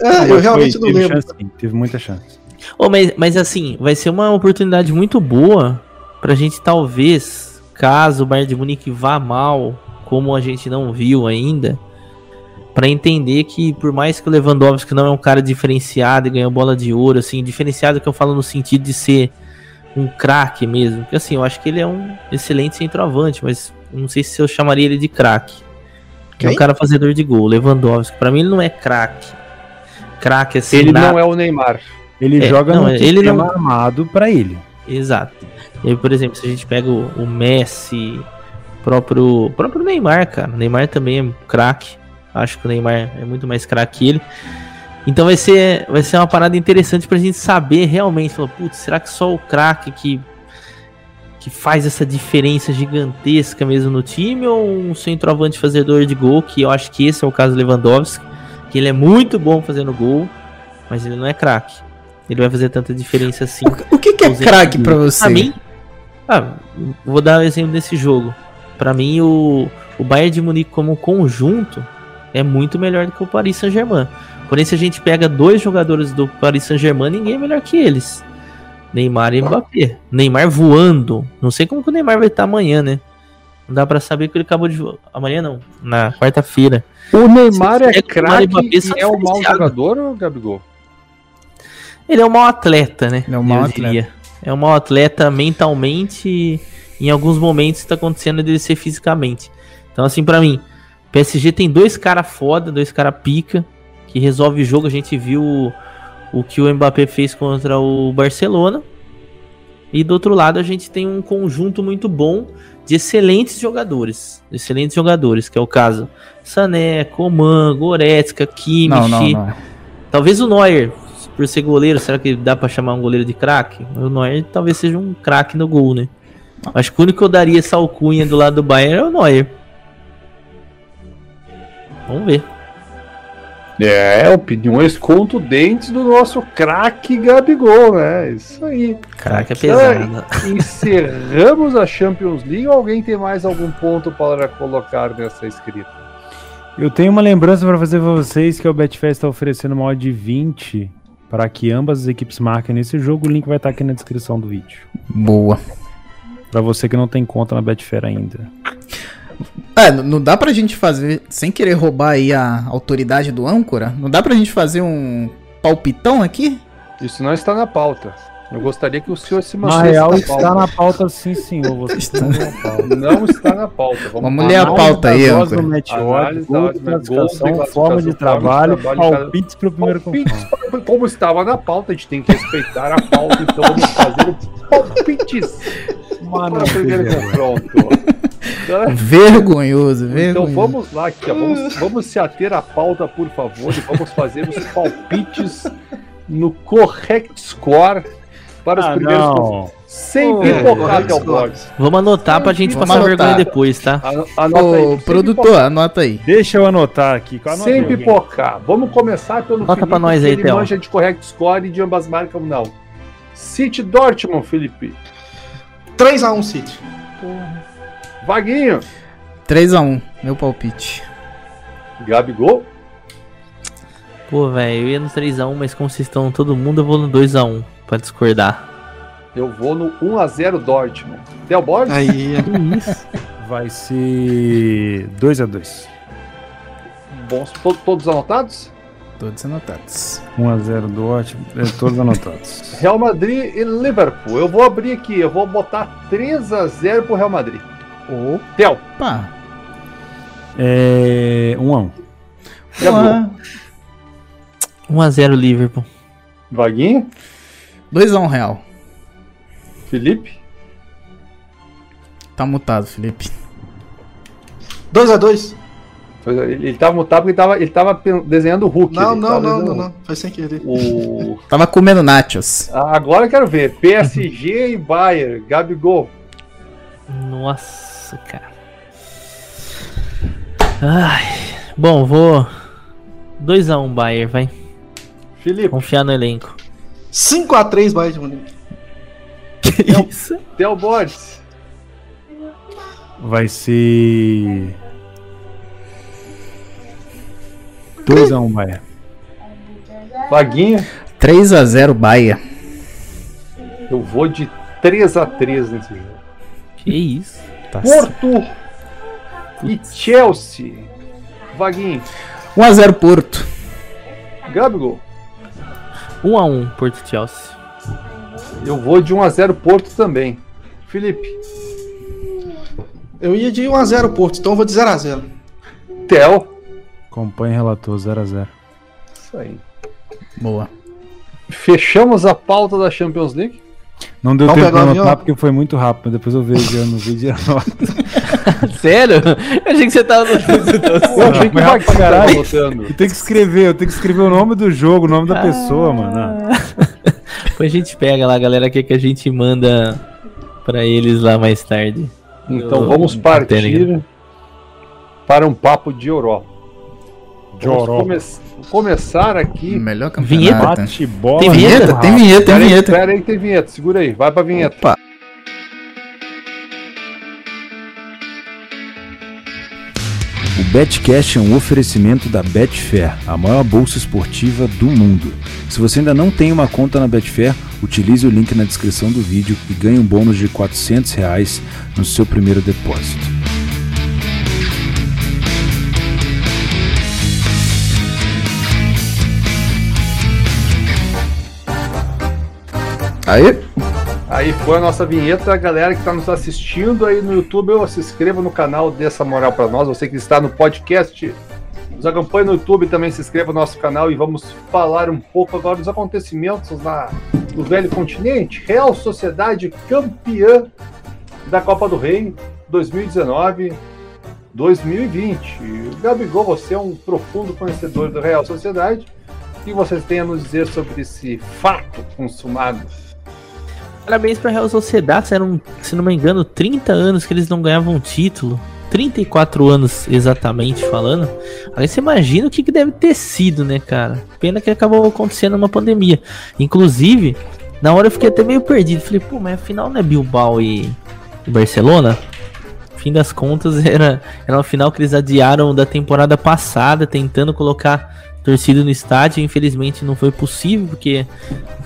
É, eu realmente não teve lembro. Chance, sim, teve muita chance. Ô, mas, mas assim, vai ser uma oportunidade muito boa pra gente talvez, caso o Bayern de Munique vá mal, como a gente não viu ainda, pra entender que por mais que o Lewandowski não é um cara diferenciado e ganhou bola de ouro, assim, diferenciado que eu falo no sentido de ser um craque mesmo, porque assim, eu acho que ele é um excelente centroavante, mas não sei se eu chamaria ele de craque. Que é um cara fazedor de gol, Lewandowski. Pra mim ele não é craque. Craque assim, Ele na- não é o Neymar. Ele É, joga não, no ele não- armado pra ele. Exato. E aí, por exemplo, se a gente pega o, o Messi, próprio próprio Neymar, cara. O Neymar também é craque. Acho que o Neymar é muito mais craque que ele. Então vai ser, vai ser uma parada interessante pra gente saber realmente. Falar, putz, será que só o craque que, que faz essa diferença gigantesca mesmo no time? Ou um centroavante fazedor de gol? Que eu acho que esse é o caso do Lewandowski. Que ele é muito bom fazendo gol, mas ele não é craque. Ele vai fazer tanta diferença assim. O que, que é craque pra você? Pra mim, ah, vou dar um exemplo desse jogo. Pra mim, o, o Bayern de Munique como conjunto é muito melhor do que o Paris Saint-Germain. Porém, se a gente pega dois jogadores do Paris Saint-Germain, ninguém é melhor que eles. Neymar e Mbappé. Neymar voando. Não sei como que o Neymar vai estar amanhã, né? Não dá pra saber que ele acabou de. Amanhã não, na quarta-feira. O Neymar é pega o Neymar craque e são é um mau jogador, ou Gabigol? Ele é um mau atleta, né? Ele é um mau atleta. diria. É um mau atleta mentalmente e em alguns momentos está acontecendo dele ser fisicamente. Então, assim, pra mim, PSG tem dois cara foda, dois cara pica, que resolve o jogo. A gente viu o, o que o Mbappé fez contra o Barcelona. E do outro lado, a gente tem um conjunto muito bom de excelentes jogadores. Excelentes jogadores, que é o caso Sané, Coman, Goretzka, Kimmich. Não, não, não. Talvez o Neuer, por ser goleiro, será que dá pra chamar um goleiro de craque? O Neuer talvez seja um craque no gol, né? Acho que o único que eu daria essa alcunha do lado do Bayern é o Neuer. Vamos ver. É, opiniões contundentes do nosso craque Gabigol, né? Isso aí. Craque é Então, pesado. Encerramos a Champions League ou alguém tem mais algum ponto para colocar nessa escrita? Eu tenho uma lembrança pra fazer pra vocês que o Betfair está oferecendo uma odd de 20 para que ambas as equipes marquem nesse jogo. O link vai estar aqui na descrição do vídeo. Boa. Pra você que não tem conta na Betfair ainda. É, não dá pra gente fazer, sem querer roubar aí a autoridade do âncora, não dá pra gente fazer um palpitão aqui? Isso não está na pauta. Eu gostaria que o senhor se Na mantesse real, na está pauta. na pauta sim, senhor. Você está na pauta. Não está na pauta. Vamos ler a pauta aí, âncora. Análise da classificação, classificação, forma de trabalho, palpites para o primeiro. Palpites, como estava na pauta, a gente tem que respeitar a pauta, então vamos fazer o palpites para o primeiro confronto. Então, Vergonhoso, Então vergonhoso. vamos lá, aqui, ó. Vamos, vamos se ater à pauta, por favor, e vamos fazer os palpites no correct score para os Ah, primeiros não. Sem pipocar, correct Cowboys. Vamos anotar pra gente Vamos passar anotar. vergonha depois, tá? Ano- Anota aí. Ô, sem produtor, anota aí. Deixa eu anotar aqui. Anota Sem aí, pipocar. Vamos começar pelo Bota pra nós que aí, ele manja de correct score e de ambas marcas não. City Dortmund, Felipe. 3x1 City. Vaguinho. 3x1, meu palpite. Gabigol. Pô, velho, eu ia no 3x1, mas como vocês estão todo mundo, eu vou no 2x1 pra discordar. Eu vou no 1x0 Dortmund. Del Borges. Aí, Vai ser 2x2. Bons, to- todos anotados? Todos anotados. 1x0 Dortmund, é, todos anotados. Real Madrid e Liverpool. Eu vou abrir aqui, eu vou botar 3x0 pro Real Madrid. Pá. É. 1x1. Boa. 1x0 Liverpool. Vaguinho, 2x1 Real. Felipe. Tá mutado, Felipe. 2x2. Pois é, Ele, ele tava mutado porque ele tava, ele tava desenhando o Hulk. Não, ele não, não, não, não. Foi sem querer. O... Tava comendo nachos. Ah, Agora eu quero ver. PSG e Bayern. Gabigol. Nossa, cara. Ai. Bom, vou. 2x1 Bayern, vai. Felipe. Confiar no elenco. 5x3 Bayern de Munique. Que isso? Theo Borges. Vai ser. 2x1 Bahia. Vaguinho. 3x0 Bahia. Eu vou de 3x3 nesse jogo. Que isso? Tá Porto e Chelsea. Vaguinho. 1x0 Porto. Gabigol. 1x1 Porto Chelsea. Eu vou de 1x0 Porto também. Felipe. Eu ia de 1x0 Porto, então eu vou de 0x0. Theo. Acompanhe relator 0x0. Isso aí. Boa. Fechamos a pauta da Champions League. Não deu Vamos tempo de anotar avião? porque foi muito rápido. Depois eu vejo no vídeo e anoto. Sério? Eu achei que você tava no. Eu achei que pra caralho. Eu tenho que escrever, eu tenho que escrever o nome do jogo, o nome da pessoa, mano. Ah, Depois a gente pega lá, a galera quer que a gente manda pra eles lá mais tarde. Então Eu- vamos partir para um papo de Europa. De Vamos come- começar aqui. Melhor Vinheta. campeonato. Bate bola. Tem vinheta? Tem vinheta, tem vinheta. pera aí que tem vinheta. Segura aí, vai pra vinheta. Opa. O Betcash é um oferecimento da Betfair, a maior bolsa esportiva do mundo. Se você ainda não tem uma conta na Betfair, utilize o link na descrição do vídeo e ganhe um bônus de 400 reais no seu primeiro depósito. Aí. Aí foi a nossa vinheta, a galera que está nos assistindo aí no YouTube, ó, se inscreva no canal, dê essa moral para nós. Você que está no podcast, nos acompanhe no YouTube, também se inscreva no nosso canal e vamos falar um pouco agora dos acontecimentos na, no velho continente. Real Sociedade campeã da Copa do Rei 2019. 2020. E, Gabigol, você é um profundo conhecedor da Real Sociedade. O que vocês têm a nos dizer sobre esse fato consumado? Parabéns pra Real Sociedade, eram, se não me engano, 30 anos que eles não ganhavam um título. 34 anos exatamente falando. Aí você imagina o que, que deve ter sido, né, cara? Pena que acabou acontecendo uma pandemia. Inclusive, na hora eu fiquei até meio perdido. Falei, pô, mas afinal não é Bilbao e, Barcelona? Fim das contas, era, era uma final que eles adiaram da temporada passada, tentando colocar torcida no estádio. Infelizmente não foi possível, porque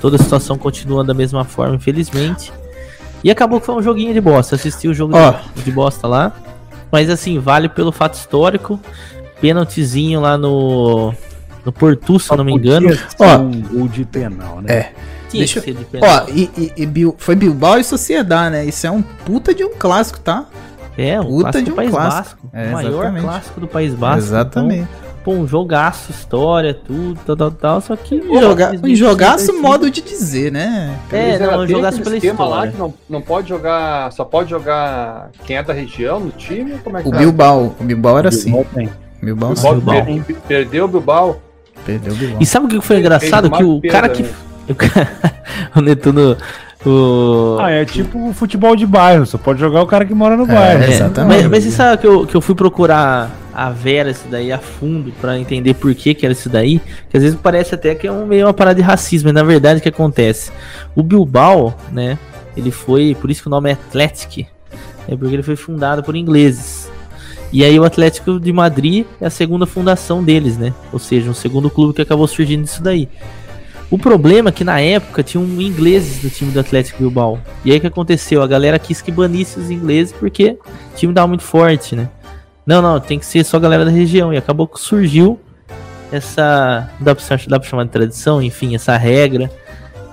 toda a situação continua da mesma forma, infelizmente. E acabou que foi um joguinho de bosta. Assisti o jogo Ó. de, de bosta lá. Mas assim, vale pelo fato histórico. Pênaltizinho lá no. No Porto, se não me engano. Ó. um gol de penal, né? É. Tinha Deixa- que de Ó, pênalti. e, e- e Bil- foi Bilbao e Sociedade, né? Isso é um puta de um clássico, tá? é, o puta clássico de do um País clássico. Basco. É, o maior exatamente. clássico do País Basco. Exatamente. Então, pô, um jogaço, história, tudo, tal, tal, tal. Só que. Um, joga, um jogaço modo de dizer, né? É, ainda não, tem jogasse aquele pela esquema lá história. que não, não pode jogar, só pode jogar quem é da região no time? Como é que O tá? Bilbao, o Bilbao era assim. Bilbao tem. Bilbao, O sim. Bilbao Bilbao. per- perdeu o Bilbao. perdeu o Bilbao. E sabe o que foi engraçado? Que o cara que. né? O, cara, o Netuno. O... Ah, é tipo o futebol de bairro, só pode jogar o cara que mora no É, bairro. É, exatamente. Mas, mas você sabe que eu, que eu fui procurar a Vera isso daí a fundo pra entender por que que era isso daí, que às vezes parece até que é um, meio uma parada de racismo, mas na verdade o que acontece? O Bilbao, né, ele foi, por isso que o nome é Athletic, é porque ele foi fundado por ingleses. E aí o Atlético de Madrid é a segunda fundação deles, né? Ou seja, um segundo clube que acabou surgindo disso daí. O problema é que na época tinham ingleses no time do Atlético Bilbao. E aí o que aconteceu? A galera quis que banisse os ingleses porque o time tava muito forte, né? Não, não, tem que ser só a galera da região. E acabou que surgiu essa. Dá pra, dá pra chamar de tradição, enfim, essa regra.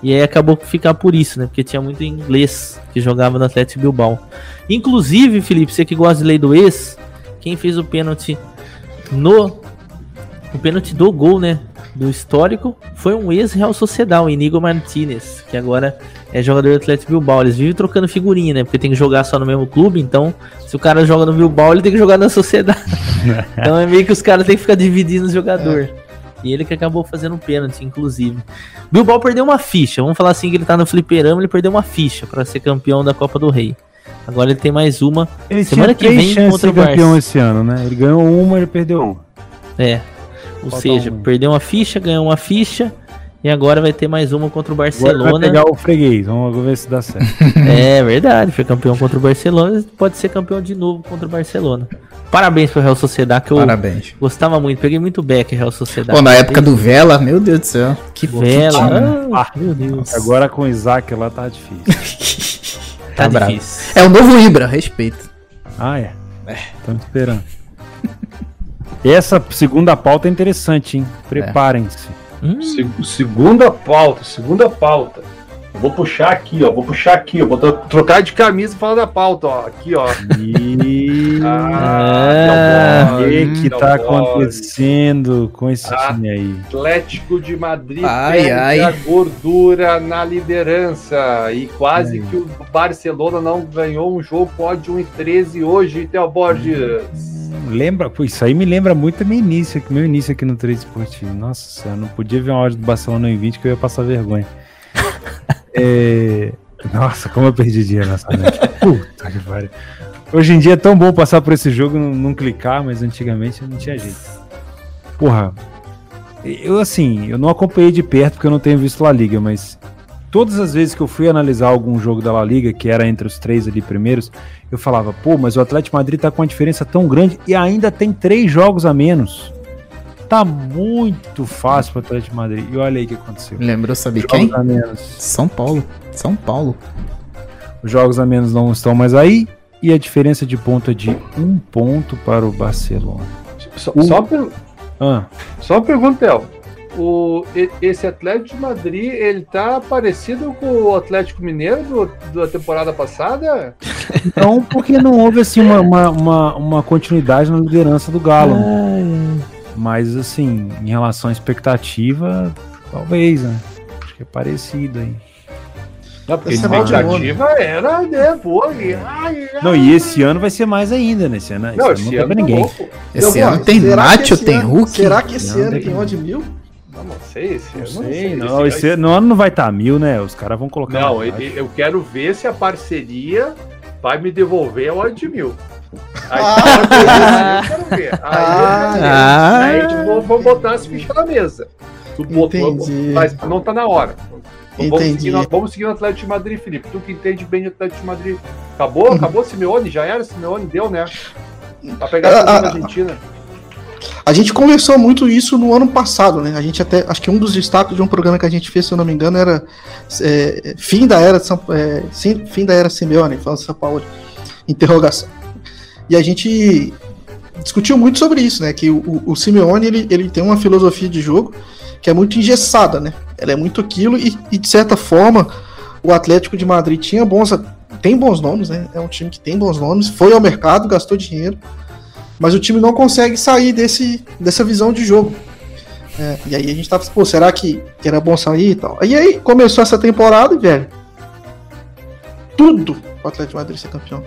E aí acabou por ficar por isso, né? Porque tinha muito inglês que jogava no Atlético Bilbao. Inclusive, Felipe, você que gosta de lei do ex, quem fez o pênalti no. O pênalti do gol, né? Do histórico foi um ex-Real Sociedade, o Inigo Martinez, que agora é jogador do Atlético Bilbao. Eles vivem trocando figurinha, né? Porque tem que jogar só no mesmo clube, então se o cara joga no Bilbao, ele tem que jogar na Sociedade. então é meio que os caras têm que ficar dividindo os jogadores. É. E ele que acabou fazendo um pênalti, inclusive. Bilbao perdeu uma ficha. Vamos falar assim que ele tá no fliperama, ele perdeu uma ficha para ser campeão da Copa do Rei. Agora ele tem mais uma. Ele semana que vem contra o campeão esse ano, né? Ele ganhou uma, ele perdeu uma. É. Ou Falta seja, um. perdeu uma ficha, ganhou uma ficha e agora vai ter mais uma contra o Barcelona. Agora vai pegar o freguês, vamos ver se dá certo. é verdade, foi campeão contra o Barcelona, pode ser campeão de novo contra o Barcelona. Parabéns pro Real Sociedade, que eu Parabéns. gostava muito. Peguei muito back Real Sociedade. Pô, na época do Vela, meu Deus do céu. Que Vela. Ah, meu Deus. Agora com o Isaac lá tá difícil. tá, tá difícil. É o novo Ibra, respeito. Ah, é. Estamos é. esperando. Essa segunda pauta é interessante, hein? Preparem-se. Hum. segunda pauta, segunda pauta. Eu vou puxar aqui, ó. Vou puxar aqui, ó. Vou trocar de camisa e falar da pauta, ó. Aqui, ó. E... ah, o que, que tá acontecendo com esse time aí? Atlético de Madrid ai, ai. a gordura na liderança. E quase que o Barcelona não ganhou um jogo, pode 1 e 13 hoje, Theo Borges. Lembra, pô, isso aí me lembra muito meu início, meu início aqui no trade esportivo. Nossa senhora, não podia ver uma hora do Barcelona em 20 que eu ia passar vergonha. É... Nossa, como eu perdi dinheiro nessa noite. Puta que pariu. Hoje em dia é tão bom passar por esse jogo não, não clicar, mas antigamente não tinha jeito. Porra, eu assim, eu não acompanhei de perto porque eu não tenho visto La Liga, mas todas as vezes que eu fui analisar algum jogo da La Liga, que era entre os três ali primeiros, eu falava, pô, mas o Atlético Madrid tá com uma diferença tão grande e ainda tem três jogos a menos. Tá muito fácil pro Atlético Madrid. E olha aí o que aconteceu. Lembrou, sabe jogos quem? A menos. São Paulo. São Paulo. Os jogos a menos não estão mais aí. E a diferença de ponto é de um ponto para o Barcelona. Só, o... só, per... ah. só uma pergunta, El o, esse Atlético de Madrid, ele tá parecido com o Atlético Mineiro do, da temporada passada? Não, porque não houve assim uma, uma, uma, uma continuidade na liderança do Galo. Né? Mas assim, em relação à expectativa, talvez, né? Acho que é parecido aí. Não, porque a expectativa era, né, pô, Não, e esse ano vai ser mais ainda, né? Esse ano, não, esse, esse ano não tem ninguém. Esse ano tem Nacho, tem Hulk. Será que esse ano tem odd mil? Não, não sei, não, não sei. Não, esse, esse no ano não vai estar tá mil, né? Os caras vão colocar. Não, eu, eu quero ver se a parceria vai me devolver a de mil. Aí, ah, eu quero ver. Aí, ah, aí, aí vamos, vamos botar as fichas na mesa. Tu botou, mas não tá na hora. Vamos seguir, vamos seguir o Atlético de Madrid, Felipe. Tu que entende bem de Atlético de Madrid. Acabou? Uhum. Acabou Simeone? Já era Simeone? Deu, né? Pra pegar a, a, a Argentina. A gente conversou muito isso no ano passado, né? A gente até. Acho que um dos destaques de um programa que a gente fez, se eu não me engano, era é, fim da era São, é, sim, fim da era Simeone, falando São Paulo. Interrogação. E a gente discutiu muito sobre isso, né? Que o, o Simeone ele, ele tem uma filosofia de jogo que é muito engessada, né? Ela é muito aquilo e, e de certa forma o Atlético de Madrid tinha bons tem bons nomes, né? É um time que tem bons nomes, foi ao mercado, gastou dinheiro, mas o time não consegue sair desse, dessa visão de jogo. É, e aí a gente tava, pô, será que, que era bom sair e tal? E aí começou essa temporada, velho. Tudo o Atlético de Madrid ser campeão.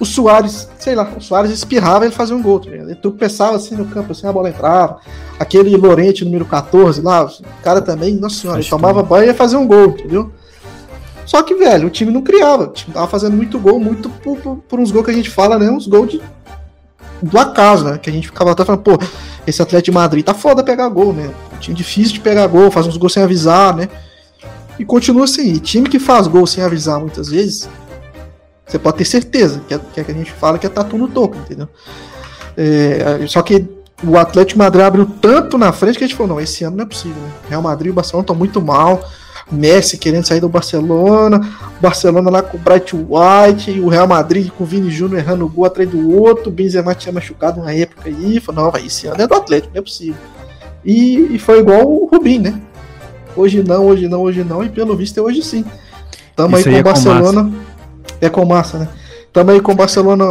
O Soares, sei lá, o Soares espirrava e ele fazia um gol. Tá ele tropeçava assim no campo, assim a bola entrava. Aquele Lorente, número 14 lá, o cara também, nossa senhora, ele tomava banho e ia fazer um gol, entendeu? Só que, velho, o time não criava. O time tava fazendo muito gol, muito por, por, por uns gols que a gente fala, né? Uns gols de do acaso, né? Que a gente ficava até falando, pô, esse Atlético de Madrid tá foda pegar gol, né? time difícil de pegar gol, faz uns gols sem avisar, né? E continua assim. E time que faz gol sem avisar muitas vezes, você pode ter certeza que é, que, é que a gente fala que é tatu no toco, entendeu? É, só que o Atlético Madrid abriu tanto na frente que a gente falou, não, esse ano não é possível, né? Real Madrid e o Barcelona estão muito mal. Messi querendo sair do Barcelona, o Barcelona lá com o Bright White, o Real Madrid com o Vini Júnior errando o gol atrás do outro, o Benzema tinha machucado uma época aí, falou, não, vai, esse ano é do Atlético, não é possível. E, e foi igual o Rubim, né? Hoje não, hoje não, hoje não, e pelo visto é hoje sim. Tamo aí Isso com aí o é com Barcelona. É com massa, né? Tamo aí com o Barcelona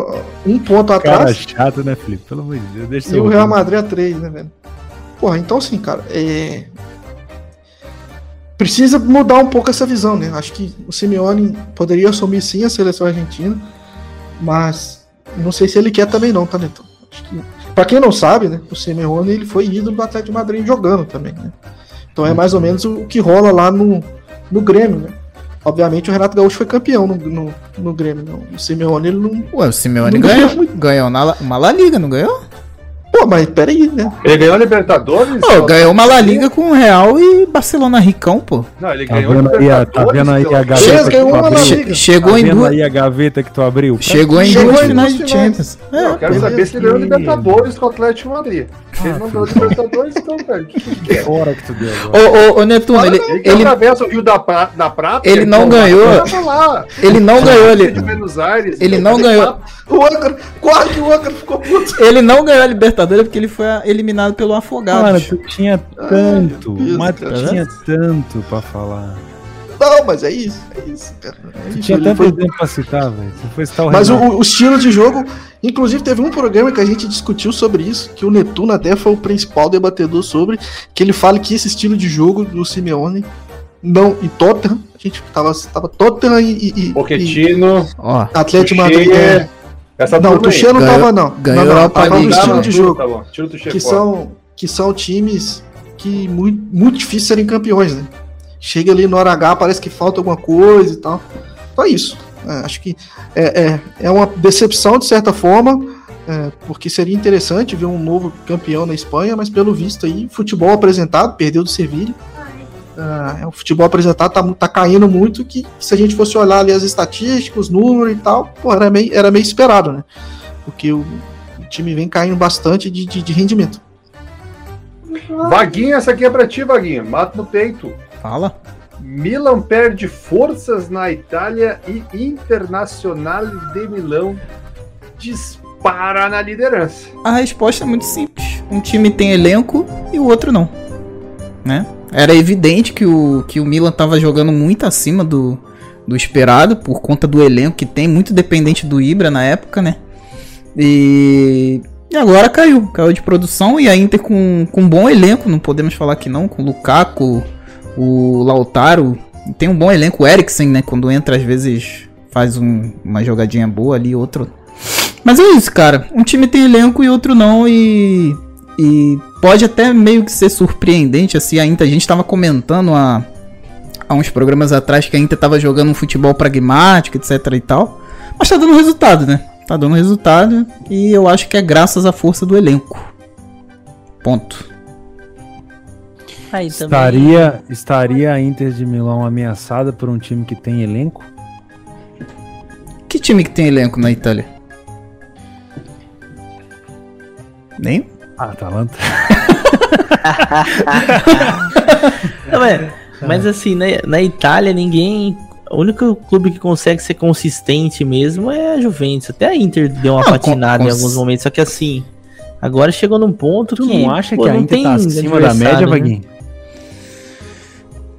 um ponto Cara atrás. chato, né, Felipe? Pelo amor de Deus, deixa E o Real. Madrid a 3, né, velho? Porra, então assim, cara, é. Precisa mudar um pouco essa visão, né? Acho que o Simeone poderia assumir sim a seleção argentina, mas não sei se ele quer também não, tá, Neto? Acho que, pra quem não sabe, né, o Simeone ele foi ídolo do Atlético de Madrid jogando também, né? Então é mais ou menos o que rola lá no, no Grêmio, né? Obviamente o Renato Gaúcho foi campeão no, no, no Grêmio, não. O Simeone ele não. Ué, o Simeone Não ganhou, ganhou na, uma La Liga, não ganhou? Pô, mas peraí, né? Ele ganhou a Libertadores? Pô, ganhou uma La Liga com o Real e Barcelona Ricão, pô. Não, ele Tá ganhou vendo aí, a- tá vendo aí a gaveta que tu abriu? Chegou Tá em duas. aí a gaveta que tu abriu? Chegou em duas finais de Champions. Não, eu quero saber se ele ganhou a Libertadores com o Atlético Madrid. Se ele não ganhou a Libertadores, então, velho, o que quer? Fora que tu deu agora. Ô, ô, ô Netuno, ele, Ele que ele, atravessa o Rio da, pra... da Prata. Ele não ganhou. Tava lá. ele não ganhou De ele, Buenos Aires. ele não ganhou, O Ancar, quase que o Ancar ficou puto. ele não ganhou a Libertadores porque ele foi eliminado pelo Mano, Afogados. tu tinha tanto, meu Deus, mas tu tinha tanto pra falar. Não, mas é isso, é isso, cara. É isso, tinha tanto foi- tempo pra citar, velho. Mas o, o estilo de jogo, inclusive teve um programa que a gente discutiu sobre isso, que o Netuno até foi o principal debatedor sobre, que ele fala que esse estilo de jogo do Simeone não e Tottenham, a gente tava tava Tottenham e, e, Pochettino. Atlético Madrid. é. Essa Não, o. Tuchel não Ganhou- tava não. ganhou não, não, tava no estilo de jogo. Tá tira o que fora. são, que são times que muito, muito difícil serem campeões, né? Chega ali no hora H, parece que falta alguma coisa e tal. Então é isso. É, acho que é, é, é uma decepção de certa forma, é, porque seria interessante ver um novo campeão na Espanha, mas pelo visto aí, futebol apresentado, perdeu do Sevilha. É, o futebol apresentado tá, tá caindo muito, que se a gente fosse olhar ali as estatísticas, os números e tal, pô, era meio, era meio esperado, né? Porque o, o time vem caindo bastante de, de, de rendimento. Vaguinha, essa aqui é pra ti, Vaguinha. Mata no peito. Fala. Milan perde forças na Itália e Internacional de Milão dispara na liderança. A resposta é muito simples. Um time tem elenco e o outro não. Né? Era evidente que o, que o Milan tava jogando muito acima do, do esperado, por conta do elenco que tem, muito dependente do Ibra na época, né? E, e agora caiu, caiu de produção e a Inter com, com um bom elenco, não podemos falar que não, com o Lukaku, o Lautaro, tem um bom elenco, o Eriksen, né? Quando entra às vezes faz um- uma jogadinha boa ali, outro mas é isso, cara. Um time tem elenco e outro não. E, e pode até meio que ser surpreendente. Assim, a a gente tava comentando há, há uns programas atrás que a Inter tava jogando um futebol pragmático, etc e tal. Mas tá dando resultado, né? Tá dando resultado. E eu acho que é graças à força do elenco. Ponto. Aí também. Estaria, estaria a Inter de Milão ameaçada por um time que tem elenco? Que time que tem elenco na Itália? Nem? Ah, Atalanta. Não, é, mas assim, na, na Itália ninguém. O único clube que consegue ser consistente mesmo é a Juventus. Até a Inter deu uma Não, patinada em alguns momentos, só que assim. Agora chegou num ponto Tu que. não acha pô, que a Inter tá acima da média, né? Vaguinho?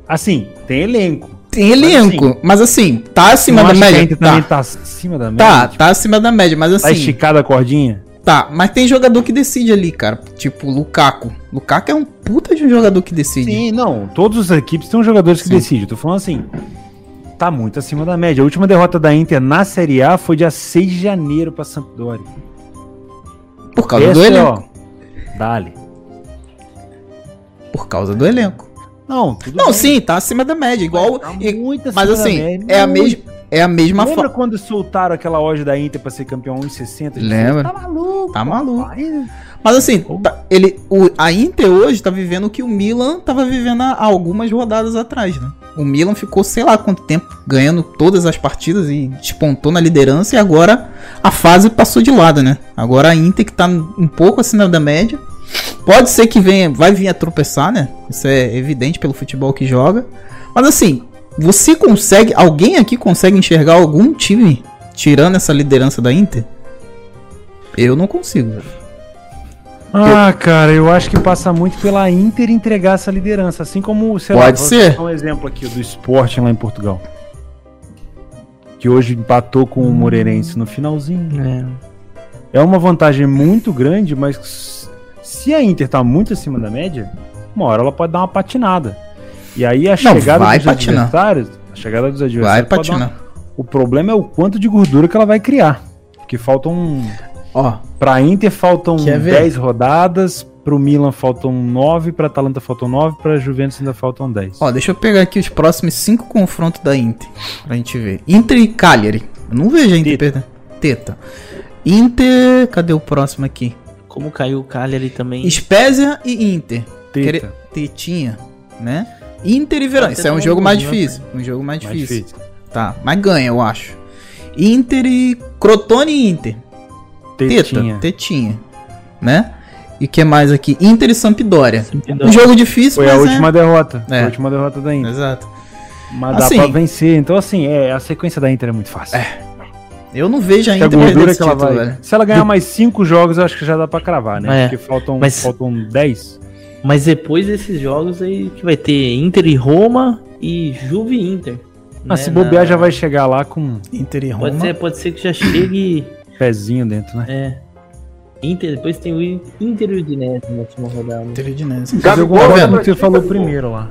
Assim, tem elenco. Tem elenco. Mas assim, tá acima da média. Tá, tá acima da média? tá, Tipo, tá acima da média. Mas tá assim. esticada a cordinha? Tá, mas tem jogador que decide ali, cara. Tipo, Lukaku. Lukaku é um puta de um jogador que decide. Sim, não. Todas as equipes têm jogadores que Sim. decidem. Tô falando assim. Tá muito acima da média. A última derrota da Inter na Série A foi dia 6 de janeiro pra Sampdoria. Por causa Essa do é, elenco. ó, Dali. Por causa do elenco. Não, tudo Não, bem. sim, tá acima da média. Igual. Tá e- muito mas acima da assim, média, é a, muito. mes é a mesma Lembra forma. quando soltaram aquela hoje da Inter pra ser campeão 1,60? Lembra. Tá maluco. Tá maluco. Aí, Mas assim, tá- ele, o, a Inter hoje tá vivendo o que o Milan tava vivendo há algumas rodadas atrás, né? O Milan ficou sei lá quanto tempo ganhando todas as partidas e despontou na liderança e agora a fase passou de lado, né? Agora a Inter que tá um pouco acima da média. Pode ser que venha, vai vir a tropeçar, né? Isso é evidente pelo futebol que joga. Mas assim, você consegue, alguém aqui consegue enxergar algum time tirando essa liderança da Inter? Eu não consigo. Ah, cara, eu acho que passa muito pela Inter entregar essa liderança, assim como, sei Pode vou ser. dar um exemplo aqui do Sporting lá em Portugal. Que hoje empatou com o Moreirense no finalzinho. É. É uma vantagem muito grande, mas se a Inter tá muito acima da média, uma hora ela pode dar uma patinada. E aí a chegada vai dos patinar. adversários, a chegada dos Vai adversários pode dar uma- patinar. O problema é o quanto de gordura que ela vai criar. Porque faltam Ó, Pra Inter faltam Quer ver? 10 rodadas, pro Milan faltam 9, pra Atalanta faltam 9, pra Juventus ainda faltam 10. ó, deixa eu pegar aqui os próximos cinco confrontos da Inter. Pra gente ver. Inter e Cagliari. Eu não vejo a Inter Teta. perder. Teta. Inter. Cadê o próximo aqui? Como caiu o Cagliari também. Spezia e Inter. Teta. Quere- Tetinha, né? Inter e Verão. Isso é um também jogo mais golzinho, difícil. Um jogo mais Mais difícil. difícil. Tá, mas ganha, eu acho. Inter e Crotone e Inter. Teta, Tetinha. tetinha, né? E o que mais aqui? Inter e Sampdoria. Entendeu? Um jogo difícil, Foi a mas última derrota. Foi É. a última derrota da é... Inter. Exato. Mas Assim- dá pra vencer. Então, assim, é, a sequência da Inter é muito fácil. Eu não vejo a Se a gordura esse que ela título, vai. velho. Se ela ganhar mais 5 jogos, eu acho que já dá pra cravar, né? É. Porque faltam, Mas- faltam 10. Mas depois desses jogos aí que vai ter Inter e Roma e Juve e Inter. Ah, né, se bobear, na- já vai chegar lá com Inter e Roma. Pode ser, pode ser que já chegue. pezinho dentro, né? É. Inter, depois tem o Inter e o Udinese na última rodada. Inter e Udinese. Mas eu Gabigol, concordo com o que você falou Gabigol. primeiro lá.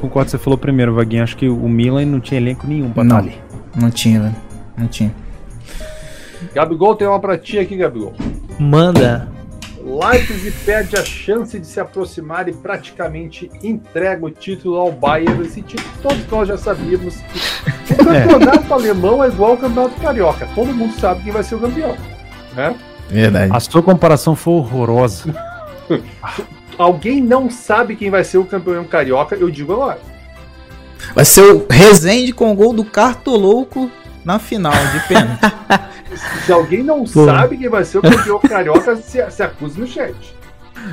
Concordo que você falou primeiro, Vaguinho. Acho que o Milan não tinha elenco nenhum pra Não. estar ali. Não tinha, velho. Não tinha. Gabigol tem uma pra ti aqui, Gabigol. Manda. Leipzig perde a chance de se aproximar e praticamente entrega o título ao Bayern. Esse título todos nós já sabíamos que o campeonato alemão é igual ao campeonato carioca. Todo mundo sabe quem vai ser o campeão. Né? Verdade. A sua comparação foi horrorosa. Alguém não sabe quem vai ser o campeão carioca, eu digo agora. Vai ser o Rezende com o gol do Cartolouco na final de pênalti. Se alguém não Pô. sabe quem vai ser o campeão carioca, se, se acuse no chat.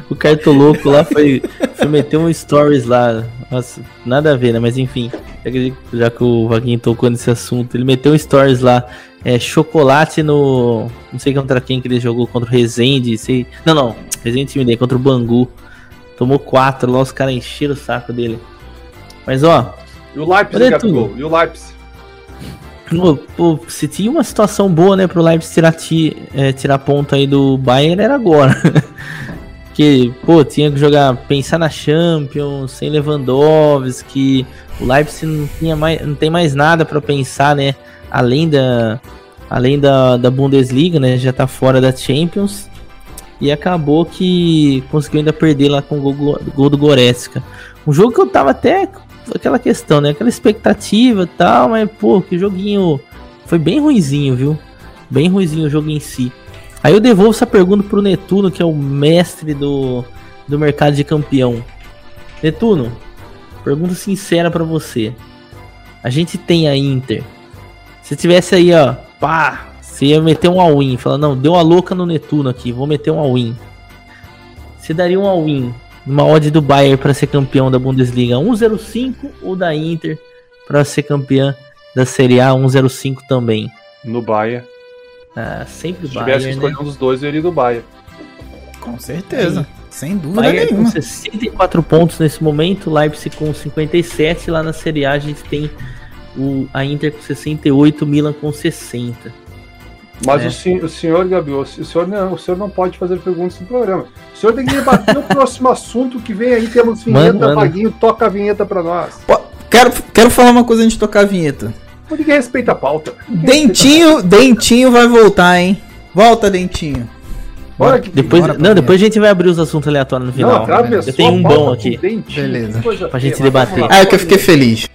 O cartoloco lá foi, foi meter um stories lá. Nossa, nada a ver, né? Mas enfim, já que- o Vaguinho tocou nesse assunto, ele meteu um stories lá. É, chocolate no. Não sei contra quem que ele jogou, contra o Rezende. Sei, não, não. Rezende time dele, contra o Bangu. Tomou quatro lá, os caras encheram o saco dele. Mas ó, E o Leipzig, Gabigol. E o Leipzig. Pô, pô, se tinha uma situação boa, né, pro Leipzig tirar, ti, é, tirar ponto aí do Bayern, era agora. que, pô, tinha que jogar, pensar na Champions, sem Lewandowski, o Leipzig não, tinha mais, não tem mais nada pra pensar, né, além da, além da, da Bundesliga, né, já tá fora da Champions, e acabou que conseguiu ainda perder lá com o gol, gol do Goretzka. Um jogo que eu tava até aquela questão, né? Aquela expectativa e tal, mas pô, que joguinho foi bem ruinzinho, viu? Bem ruinzinho o jogo em si. Aí eu devolvo essa pergunta pro Netuno, que é o mestre do, do mercado de campeão. Netuno, pergunta sincera pra você. A gente tem a Inter. Se tivesse aí, ó, pá, você ia meter um all-in. Fala, não, deu uma louca no Netuno aqui, vou meter um all-in. Você daria um all-in numa odd do Bayern para ser campeão da Bundesliga 1,05 ou da Inter para ser campeã da Série A 1,05 também? No Bayern. Ah, sempre Se tivesse que Bayern, escolher né? um dos dois, eu iria do Bayern. Com certeza. Sem dúvida Bayern com nenhuma. 64 pontos nesse momento, Leipzig com 57, lá na Série A a gente tem o, a Inter com 68, Milan com 60. Mas É. o, sen- o senhor, Gabriel, o senhor, não, o senhor não pode fazer perguntas no programa. O senhor tem que debater o próximo assunto que vem aí. Temos vinheta, Mano. Vaguinho, toca a vinheta pra nós. Pô, Quero, quero falar uma coisa antes de tocar a vinheta. Ninguém respeita a pauta. Dentinho, Dentinho vai voltar, hein? Volta, Dentinho. Bora que Depois, bora não, depois a gente vai abrir os assuntos aleatórios no final. Não, Eu tenho um bom aqui. dentinho, Beleza. Pra gente debater. Ah, é que eu fiquei feliz.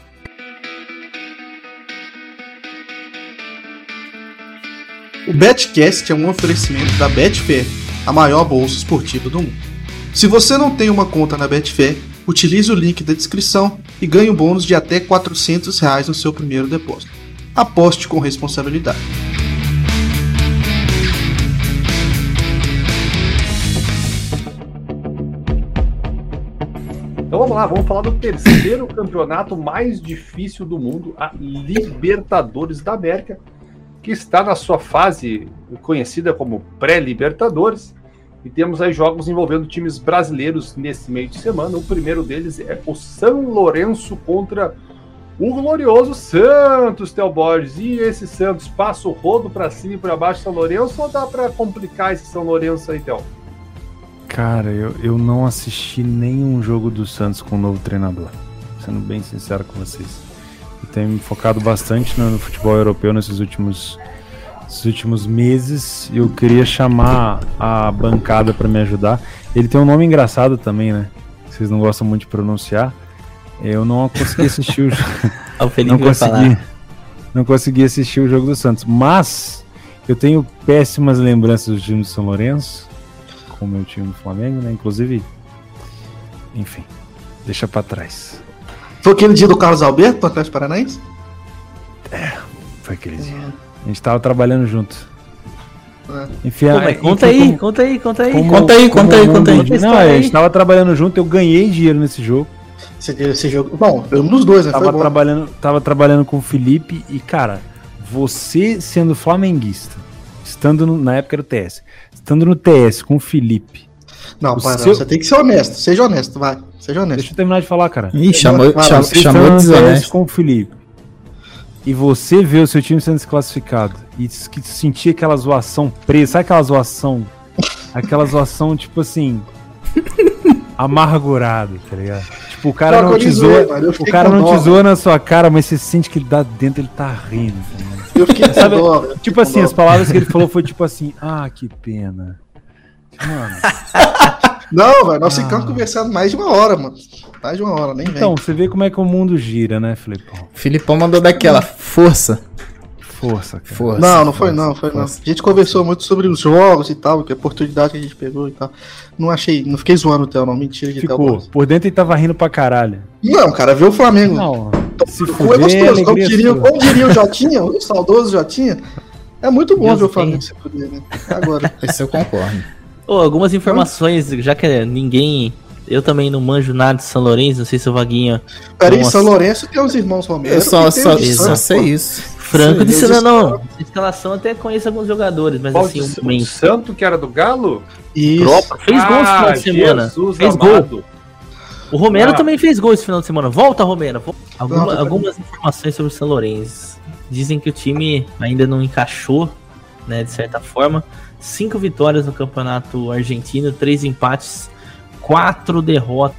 O Betcast é um oferecimento da Betfair, a maior bolsa esportiva do mundo. Se você não tem uma conta na Betfair, utilize o link da descrição e ganhe um bônus de até 400 reais no seu primeiro depósito. Aposte com responsabilidade. Então vamos lá, vamos falar do terceiro campeonato mais difícil do mundo, a Libertadores da América, que está na sua fase conhecida como pré-Libertadores. E temos aí jogos envolvendo times brasileiros nesse meio de semana. O primeiro deles é o São Lourenço contra o glorioso Santos, Theo Borges. E esse Santos passa o rodo para cima e para baixo São Lourenço ou dá para complicar esse São Lourenço aí, Theo? Cara, eu, eu não assisti nenhum jogo do Santos com o novo treinador. Sendo bem sincero com vocês. Tenho me focado bastante no, no futebol europeu nesses últimos, últimos meses. Eu queria chamar a bancada para me ajudar. Ele tem um nome engraçado também, né? Vocês não gostam muito de pronunciar. Eu não consegui assistir o jogo. Felipe não consegui, não consegui assistir o jogo do Santos. Mas eu tenho péssimas lembranças do time do São Lourenço, com o meu time do Flamengo, né? Inclusive, enfim, deixa pra trás. Foi aquele dia do Carlos Alberto, do Atlético Paranaense? Foi aquele dia. A gente tava trabalhando junto. É. Enfim, Pô, mas conta aí, como- conta aí, conta aí. como- Conta aí, como conta aí, conta aí. Conta a Não, a aí. gente tava trabalhando junto, eu ganhei dinheiro nesse jogo. Esse, esse jogo. Bom, eu um dos dois, né? Foi Tava bom. trabalhando, tava trabalhando com o Felipe e, cara, você sendo flamenguista, estando no- na época era o TS, estando no TS com o Felipe. Não, não, seu- você tem que ser honesto. Seja honesto, vai. Seja honesto. Deixa eu terminar de falar, cara. Ih, chamou, Vai, chamou, Você chamou desonesto. com o Felipe. E você vê o seu time sendo desclassificado e que sentia aquela zoação presa, sabe aquela zoação? Aquela zoação, tipo assim, amargurada, tá ligado? Tipo, o cara não eu te zoa, mano, o cara não dó, te zoa na sua cara, mas você sente que ele dá dentro, ele tá rindo. tá? Eu fiquei Sabe, dó, eu fiquei Tipo assim, dó. as palavras que ele falou foi tipo assim, ah, que pena. Mano, Não, velho, nós ficamos conversando mais de uma hora, mano. Mais de uma hora, nem vem. então, você vê como é que o mundo gira, né, Filipão? Filipão mandou daquela. Força. Força, cara. Força. não, não foi não, foi não. força. A gente conversou muito sobre os jogos e tal, que a oportunidade que a gente pegou e tal. Não achei, não fiquei zoando o Theo, não. Mentira de Theo. Ficou. Por dentro ele tava rindo pra caralho. Não, cara, viu o Flamengo. Não, se Foi gostoso. Como diria, como diria o Jotinha, o saudoso Jotinha, é muito bom Deus ver o. Flamengo se fuder, né? Agora. Esse eu concordo. Ô, algumas informações, já que ninguém. Eu também não manjo nada de São Lourenço, não sei se o Vaguinha. Peraí. São Lourenço tem os irmãos Romero. Eu só, só, os só sei isso. Franco Sim, disse Deus não, não. De escalação até conheço alguns jogadores, mas Qual assim, o um o. Santo que era do Galo? Isso. Fez gol esse final de semana. Ah, Jesus Fez amado. gol. O Romero Ah. também fez gol esse final de semana. Volta, Romero. Alguma- Não, algumas informações sobre o São Lourenço. Dizem que o time ainda não encaixou, né, de certa forma. Cinco vitórias no campeonato argentino, três empates, quatro derrotas.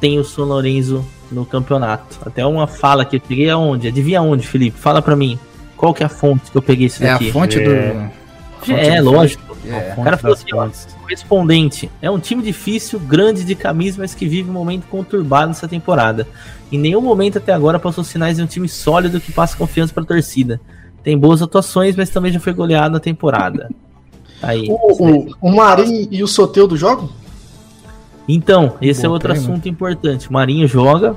Tem o São Lourenço no campeonato. Até uma fala que eu peguei aonde? Adivinha onde, Felipe? Fala pra mim. Qual que é a fonte que eu peguei isso É a daqui? fonte É. do. É, fonte do- lógico. É. O cara falou assim, ó, correspondente. É um time difícil, grande de camisa, mas que vive um momento conturbado nessa temporada. Em nenhum momento até agora passou sinais de um time sólido que passa confiança pra torcida. Tem boas atuações, mas também já foi goleado na temporada. Aí. O, o, o Marinho e o Soteudo jogam? Então, esse é Bom outro treino. assunto importante. O Marinho joga,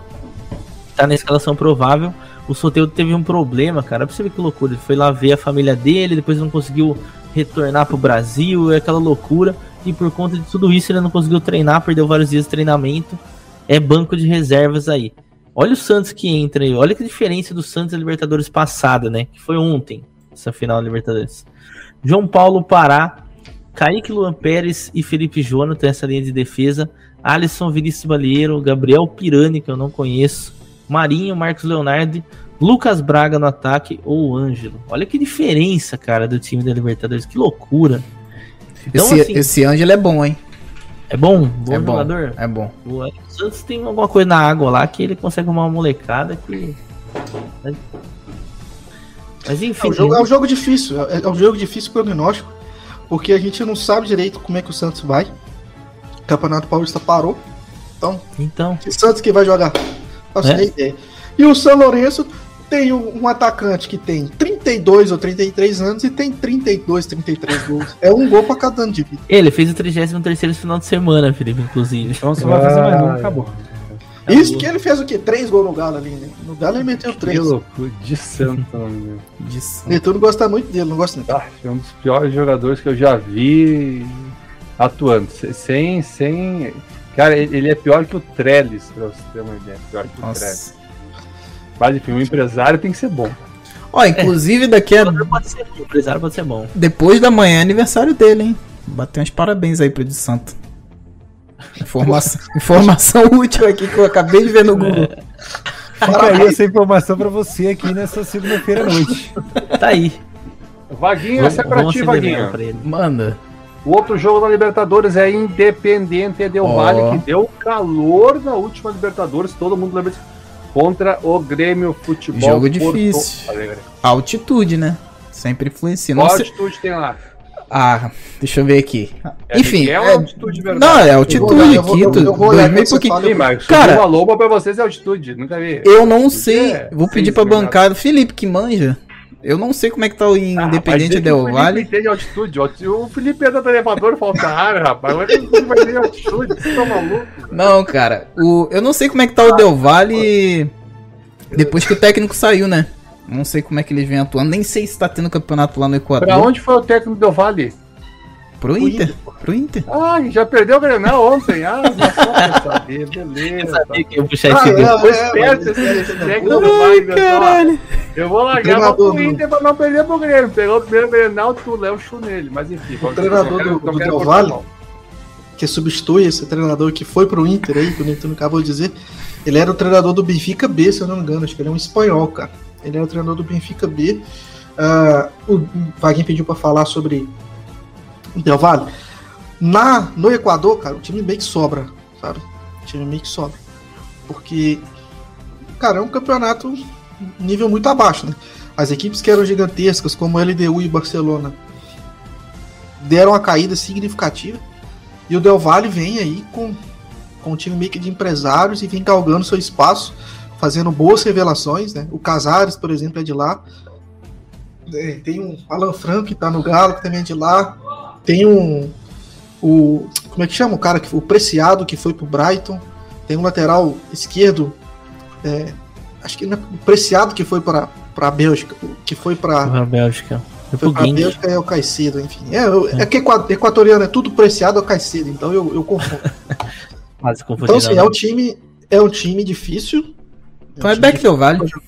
tá na escalação provável. O Soteldo teve um problema, cara. Pra você ver que loucura. Ele foi lá ver a família dele, depois não conseguiu retornar pro Brasil, é aquela loucura. E por conta de tudo isso, ele não conseguiu treinar, perdeu vários dias de treinamento. É banco de reservas aí. Olha o Santos que entra aí. Olha que diferença do Santos da Libertadores passada, né? Que foi ontem, essa final da Libertadores. João Paulo Pará, Kaique Luan Pérez e Felipe Jonathan essa linha de defesa. Alisson Vinícius Balieiro, Gabriel Pirani, que eu não conheço. Marinho, Marcos Leonardo, Lucas Braga no ataque ou Ângelo. Olha que diferença, cara, do time da Libertadores. Que loucura. Então, esse, assim, esse Ângelo é bom, hein? É bom? Bom é bom. jogador? É bom. O Santos tem alguma coisa na água lá que ele consegue arrumar uma molecada que. Mas É enfim. um jogo, é um jogo difícil, é, é um jogo difícil prognóstico, porque a gente não sabe direito como é que o Santos vai. O Campeonato Paulista parou. Então, Então, que Santos que vai jogar? Faço É. ideia. E o São Lourenço tem um, um atacante que tem 32 ou 33 anos e tem 32, 33 gols. É um gol pra cada ano de vida. ele fez o 33 final de semana, Felipe, inclusive. Então você vai fazer mais um, acabou. Isso que ele fez o quê? Três gols no Galo ali, né? No Galo ele meteu Que três. loucura de santo, meu. Disso. Neto não gosta muito dele, não gosta não. Ah, é um dos piores jogadores que eu já vi atuando. Se- Sem, sem. Cara, ele ele é pior que o Trellis, pra você ter uma ideia. Pior que o Trellis. Mas enfim, um empresário tem que ser bom. Ó, inclusive daqui a. O jogador pode ser bom, o empresário pode ser bom. Depois da manhã é aniversário dele, hein? Bater uns parabéns aí pro de Santo. Informação, informação útil aqui que eu acabei de ver no Google. Fica aí essa informação pra você aqui nessa segunda-feira à noite. Tá aí. Vaguinho, essa é pra ti. Manda. O outro jogo da Libertadores é Independente Del. Valle, que deu calor na última Libertadores, todo mundo lembra disso. Contra o Grêmio Futebol. Jogo Porto difícil. Alegre. Altitude, né? Sempre influencia. Qual sei- altitude tem lá? Ah, deixa eu ver aqui. É Enfim, é- ou altitude de verdade? não, é altitude, eu vou- Quito, eu vou olhar 2000 e quando você pouquinho. fala. Sim, mas Cara- uma lomba pra vocês é altitude, nunca vi. Eu não Porque sei, é vou pedir pra bancada, Felipe que manja. Eu não sei como é que tá o Ah, Independente rapaz, Del O Felipe Valle. entende altitude. O Felipe anda no elevador falta ar, rapaz. Mas ele vai ter altitude, você tá maluco? Não, cara, o, eu não sei como é que tá o Del Valle depois que o técnico saiu, né? Não sei como é que eles vêm atuando, nem sei se tá tendo campeonato lá no Equador. Pra onde foi o técnico do Vale? Pro Inter, pro Inter. Ah, já perdeu o Grenal ontem. Ah, já saber, beleza. Sabia que ia puxar Ah, esse vídeo. Foi é, esperto esse é, é, técnico é, do pessoal. caralho. Eu vou largar treinador pro do- Inter pra não perder pro Grêmio. Pegou o primeiro Grenal, tu leva o chu nele. Mas enfim. vamos- treinador eu quero- do- eu do Del. Valle? que substitui esse treinador que foi pro Inter aí, que o Netuno acabou de dizer, ele era o treinador do Benfica B, se eu não me engano, acho que ele é um espanhol, cara. Ele era o treinador do Benfica B. Ah, o Vaguinho pediu pra falar sobre o Del Valle. Na, no Equador, cara, o time meio que sobra, sabe? O time meio que sobra. Porque, cara, é um campeonato nível muito abaixo, né? As equipes que eram gigantescas, como LDU e Barcelona, deram uma caída significativa. E o Del Valle vem aí com, com um time meio que de empresários e vem galgando seu espaço, fazendo boas revelações, né? O Casares, por exemplo, é de lá. É, tem um Alan Franco que tá no Galo, que também é de lá. Tem um. O, como é que chama o cara? que O Preciado, que foi pro Brighton. Tem um lateral esquerdo. é, acho que não é o Preciado que foi para a Bélgica. Que foi para Pra Bélgica. Foi pra. Bélgica é o Caicedo, enfim. É, eu- é que equa- equatoriano é tudo preciado é o Caicedo, então eu, eu confundo. Quase confundi. Então, assim, é um time, é um time difícil. É um Então é Valle. pra jogar-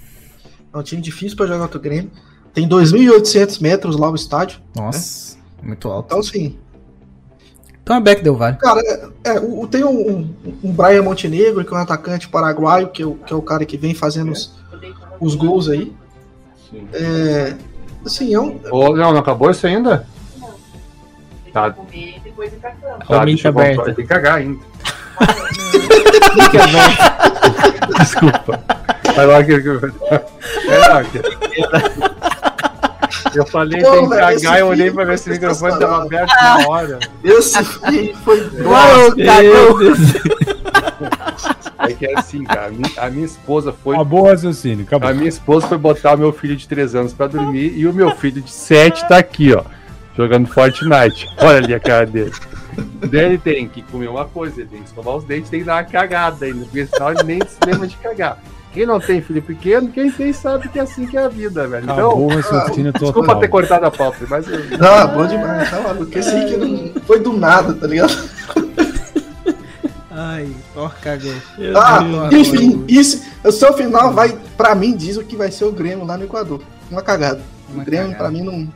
É um time difícil pra jogar contra o Grêmio. Tem 2.800 metros lá o estádio. Nossa, muito alto. Então, assim, Então é Beck Del Valle. cara, é, é, tem um, um, um Brian Montenegro, que é um atacante paraguaio, que é o, que é o cara que vem fazendo os, os gols aí. Sim. É, assim, é um, Ô, não, não acabou isso ainda? Tá. comer e depois ir pra cama. O deixa eu voltar. Tem que cagar ainda. Desculpa. Vai lá que. É, lá, que- Eu falei Pô, tem que cagar, eu olhei pra ver se o foi microfone tava aberto na hora. esse filme foi Uau, Meu Deus. É que é assim, cara. A minha, a minha esposa foi. Acabou o raciocínio, acabou. A minha esposa foi botar o meu filho de 3 anos pra dormir e o meu filho de 7 tá aqui, ó. Jogando Fortnite. Olha ali a cara dele. Daí ele tem que comer uma coisa, ele tem que escovar os dentes, tem que dar uma cagada ainda, porque senão ele nem se lembra de cagar. Quem não tem filho pequeno, quem tem sabe que é assim que é a vida, velho. Acabou Então, o raciocínio total. desculpa ter cortado a pauta, mas eu- Não, bom demais, tá maluco. Esse aí que não foi do nada, tá ligado? Ai, Thor cagou. Ah, Deus. enfim, isso, o seu final vai, pra mim, diz o que vai ser o Grêmio lá no Equador. Uma cagada. Uma o Grêmio, cagada. pra mim, não.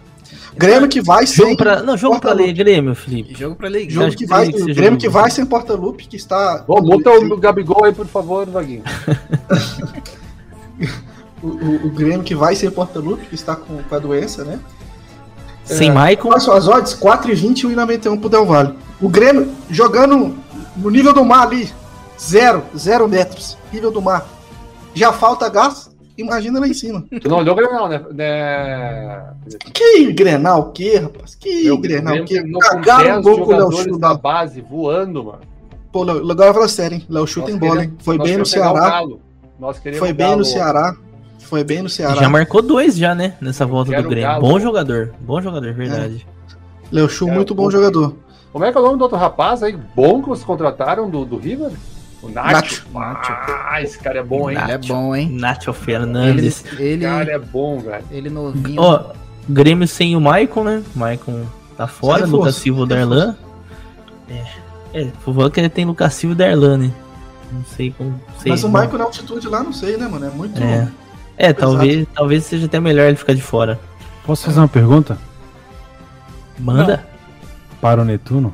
Grêmio que vai sem. Jogo pra, não, jogo pra ler Grêmio, Felipe. Jogo pra Liga. Jogo acho que que vai, que Grêmio jogo. que vai sem Porta-Lupe, que está. Bom, multa o Gabigol aí, por favor, Vaguinho. O, o- o Grêmio que vai sem Porta-Lupe, que está com, com a doença, né? Sem É. Maicon. Quais são as odds? 4,20 e o Ina 91 pro Del Valle. O Grêmio jogando no nível do mar ali. Zero, zero metros. Nível do mar. Já falta gás? Imagina lá em cima. Tu não olhou o Grenal, né? né? Que Grenal o quê, rapaz? Que Meu, Grenal com Cagaram 10 um gol com o Léo Chu da base voando, mano. Pô, Léo, agora fala sério, hein? Léo Chu tem bola, hein? Foi bem no Ceará. Galo. Nós queremos Foi bem Galo. no Ceará. Foi bem no Ceará. Já marcou dois já, né? Nessa volta do Grêmio. Galo. Bom jogador. Bom jogador, verdade. Léo Chu, É, muito bom jogador. Como é que é o nome do outro rapaz aí? Bom que vocês contrataram do, do River? O Nacho. Nacho. Ah, esse cara é bom, hein? Ele é bom, hein? Nacho Ele, Fernandes. ele, Esse cara é bom, velho. ele novinho. Ó, Grêmio sem o Maicon, né? Maicon tá fora, Lucas Silva e Darlan. É, é, por favor que ele tem Lucas Silva e Darlan, né? Não sei como. Sei, Mas o não- Michael na altitude lá, não sei, né, mano? É muito. É, é talvez, talvez seja até melhor ele ficar de fora. Posso fazer uma pergunta? Manda? para o Netuno?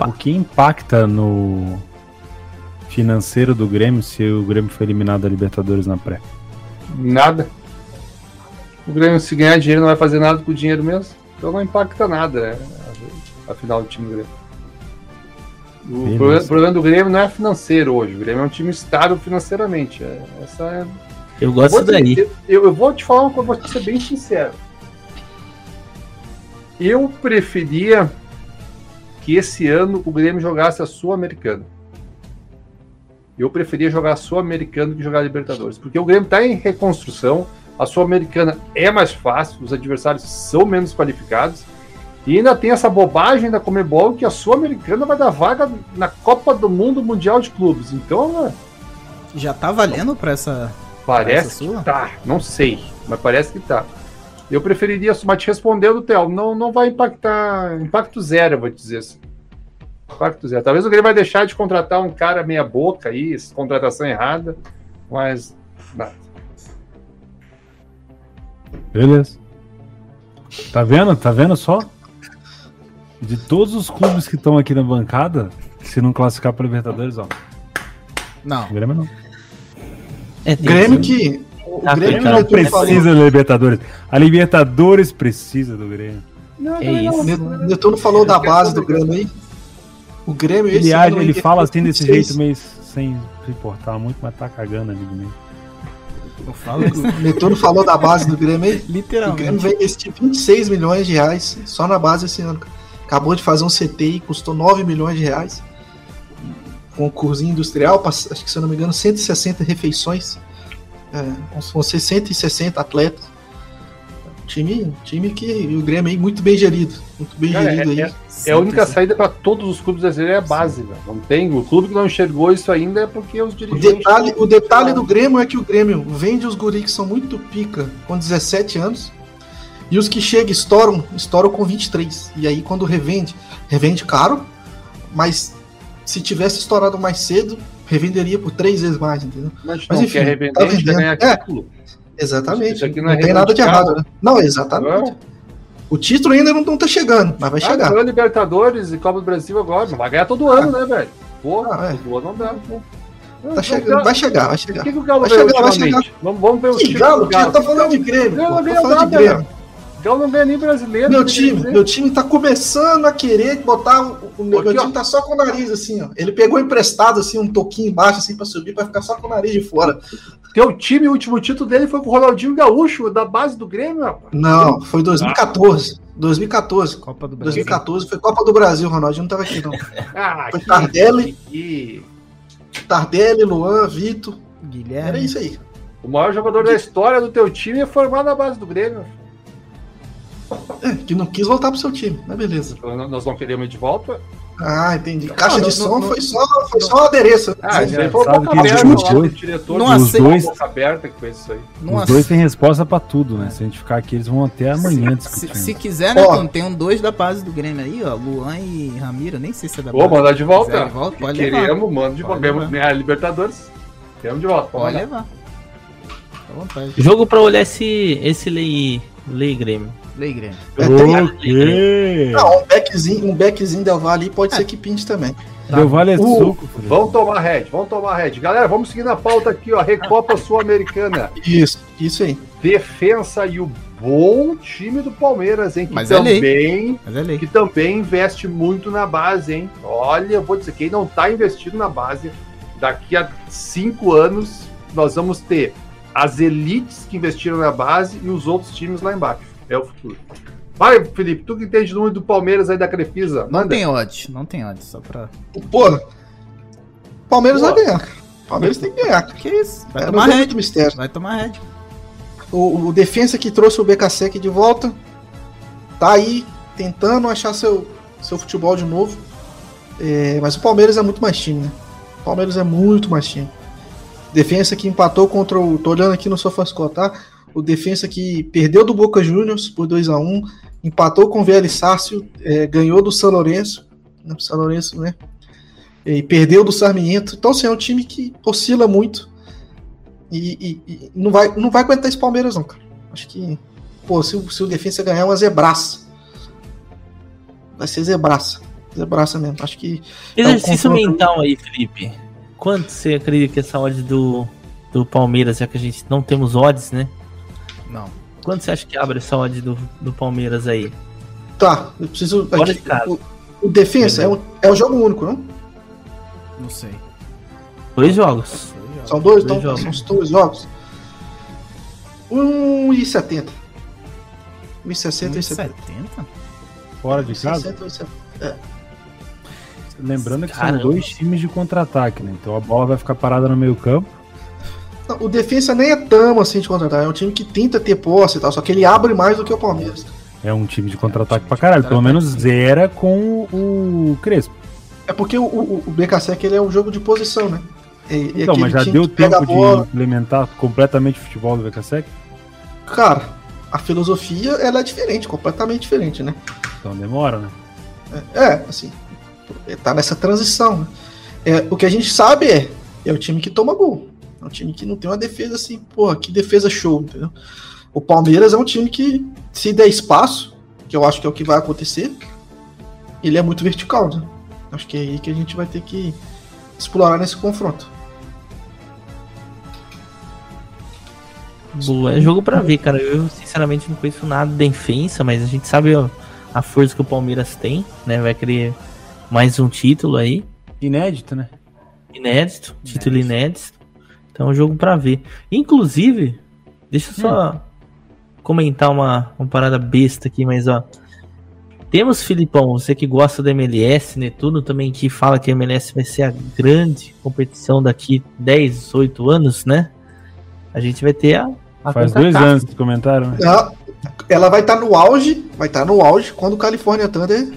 O que impacta no financeiro do Grêmio se o Grêmio foi eliminado da Libertadores na pré? Nada. O Grêmio, se ganhar dinheiro, não vai fazer nada com o dinheiro mesmo. Então não impacta nada, né? A final do time do Grêmio. O problema, o problema do Grêmio não é financeiro hoje. O Grêmio é um time estável financeiramente. É- Essa é Eu gosto te- daí. Eu, eu vou te falar uma coisa, vou te ser bem sincero. Eu preferia que esse ano o Grêmio jogasse a Sul-Americana. Eu preferia jogar a Sul-Americana do que jogar a Libertadores. Porque o Grêmio está em reconstrução. A Sul-Americana é mais fácil, os adversários são menos qualificados. E ainda tem essa bobagem da Comebol que a Sul-Americana vai dar vaga na Copa do Mundo Mundial de Clubes. Então, né, Já tá valendo pra essa. Parece Essa que tá, não sei, mas parece que tá. Eu preferiria, mas te respondendo, Theo, não, não vai impactar, impacto zero, eu vou te dizer assim. Impacto zero. Talvez o Grêmio vai deixar de contratar um cara meia boca aí, contratação errada, mas nada. Beleza. Tá vendo? Tá vendo só? De todos os clubes que estão aqui na bancada, se não classificar para Libertadores, ó. Não. Grêmio não. O É, Grêmio que. O Tá Grêmio que o falou. Precisa da Libertadores. A Libertadores precisa do Grêmio. Não, É não. isso. Ne- Netuno falou da base do Grêmio aí. O Grêmio esse Ele, ano age, ele fala assim desse 26. jeito, meio sem se importar muito, mas tá cagando ali do meio. Eu falo O Netuno falou da base do Grêmio aí. O Grêmio literalmente. vai investir 26 milhões de reais só na base esse ano. Acabou de fazer um CTI, custou 9 milhões de reais. Com cursinho industrial, acho que se eu não me engano, 160 refeições. É, ser 160 atletas. Time, time que o Grêmio aí muito bem gerido. Muito bem Cara, gerido é- aí. É a única saída para todos os clubes brasileiros é a base, velho. Não tem. O clube que não enxergou isso ainda é porque os O dirigentes. detalhe, o detalhe do Grêmio é que o Grêmio vende os guris que são muito pica com 17 anos e os que chegam e estouram, estouram com 23. E aí quando revende, revende caro, mas se tivesse estourado mais cedo, revenderia por três vezes mais, entendeu? Mas, Mas não enfim, quer revender, tá gente vai vendendo. ganhar É. título. Exatamente. Isso aqui não não é tem nada de errado, né? Não, exatamente. O título ainda não, não tá chegando, mas vai Ah, chegar. ganhou Libertadores e Copa do Brasil agora. Não vai ganhar todo ano, né, velho? Porra, Ah, é. todo ano não dá. Não, Tá chegando, vai chegar, vai O chegar. que, que o Galo Vai chegar, vai ultimamente? Vamos, vamos ver o Que galo, tio, tá falando de Grêmio. Não, pô, não Tá falando de nada, Grêmio. O Galo não ganha nem brasileiro. Meu time, brasileiro. meu time tá começando a querer botar o, o meu, Aqui, meu ó. time tá só com o nariz assim, ó. Ele pegou emprestado assim um toquinho embaixo assim para subir para ficar só com o nariz de fora. Teu time, o último título dele foi com o Ronaldinho Gaúcho, da base do Grêmio, rapaz. Não, foi 2014. 2014. Copa do Brasil. 2014 foi Copa do Brasil, Ronaldinho não tava aqui não. Ah, Foi que- Tardelli. que- Tardelli, Luan, Vitor, Guilherme. era isso aí. O maior jogador da história do teu time é formado na base do Grêmio. É, que não quis voltar pro seu time, mas beleza. Nós não queremos de volta. Ah, entendi. Caixa Não, de não, som não, foi só foi só um adereço. Ah, isso é, aí foi que os lá dois- do diretor não aceita- dois- boca aberta que fez isso aí. Não Os dois têm resposta pra tudo, né? Se a gente ficar aqui, eles vão até amanhã Se, discutindo. se quiser, né. Tom, tem um dois da base do Grêmio aí, ó. Luan e Ramiro, nem sei se é da Vou base. mandar de volta. Quiser de volta, pode levar. Queremos, manda de Pode volta. a Libertadores. Queremos de volta. Pode Olha. levar. Jogo pra olhar esse, esse Lei, lei Grêmio. Lei. É, tem- Ok. Não, um backzinho, um backzinho Del Valle pode ser que pinte também. Deu vale é O- suco. filho. Vamos tomar red, vamos tomar red. Galera, vamos seguir na pauta aqui, ó. Recopa Sul-Americana. Isso, isso aí. Defensa e o bom time do Palmeiras, hein? Que Mas é também, Mas é lei. que também investe muito na base, hein? Olha, eu vou dizer, quem não tá investindo na base, daqui a cinco anos nós vamos ter as elites que investiram na base e os outros times lá embaixo. É o futuro. Vai, Felipe, tu que entende muito do Palmeiras aí da Crefisa. Não Manda. tem odds, não tem odds, só pra... Pô, Palmeiras Pô. vai ganhar. Palmeiras tem que ganhar. Que isso? Vai É, tomar red. muito mistério. Vai tomar red. O, o defensa que trouxe o BKSEC de volta tá aí tentando achar seu, seu futebol de novo. É, mas o Palmeiras é muito mais time, né? O Palmeiras é muito mais time. Defensa que empatou contra o. Tô olhando aqui no SofaScore, tá? O defensa que perdeu do Boca Juniors por 2 a 1 empatou com o VL Sácio, é, ganhou do São Lourenço, né? São Lourenço, né? E perdeu do Sarmiento. Então, assim, é um time que oscila muito. E, e- e não, vai, não vai aguentar esse Palmeiras, não, cara. Acho que, pô, se, o- se o defensa ganhar é uma zebraça. vai ser zebraça. Zebraça mesmo. Acho que. Exercício confronto- mental aí, Felipe. Quanto você acredita que essa odd do, do Palmeiras, já que a gente não temos odds, né? Não. Quanto você acha que abre essa odd do, do Palmeiras aí? Tá, eu preciso. Fora aqui, de casa. o, o defesa é um, é um jogo único, não? Não sei. Dois jogos. São dois, Dois então jogos. são os dois jogos. 1,70. 1,60 e 1,70. 70? Fora de casa. 1,60 e 1,70. Lembrando que Caramba. são dois times de contra-ataque, né? Então a bola vai ficar parada no meio campo. O defesa nem é tão assim de contratar. É um time que tenta ter posse e tal, só que ele abre mais do que o Palmeiras. É um time de contra-ataque pra caralho. Pelo menos zera com o Crespo. É porque o, o, o BKSEC ele é um jogo de posição, né? É, é Então, mas já deu tempo bola. de implementar completamente o futebol do VKSEC? Cara, a filosofia ela é diferente, completamente diferente, né? Então demora, né? É, assim, tá nessa transição. né? É, o que a gente sabe é, é o time que toma gol. É um time que não tem uma defesa assim, porra, que defesa show, entendeu? O Palmeiras é um time que, se der espaço, que eu acho que é o que vai acontecer, ele é muito vertical, né? Acho que é aí que a gente vai ter que explorar nesse confronto. Boa, é jogo pra ver, cara. Eu sinceramente não conheço nada da defensa, mas a gente sabe ó, a força que o Palmeiras tem, né? Vai querer mais um título aí. Inédito, né? Inédito, título inédito. Então é um jogo pra ver. Inclusive, deixa eu só comentar uma, uma parada besta aqui, mas ó. Temos, Filipão, você que gosta da MLS, Netuno também que fala que a MLS vai ser a grande competição daqui 10, 8 anos, né? A gente vai ter a. a Faz dois anos que comentaram, né? Ela, ela vai estar no auge, vai estar no auge quando o California Thunder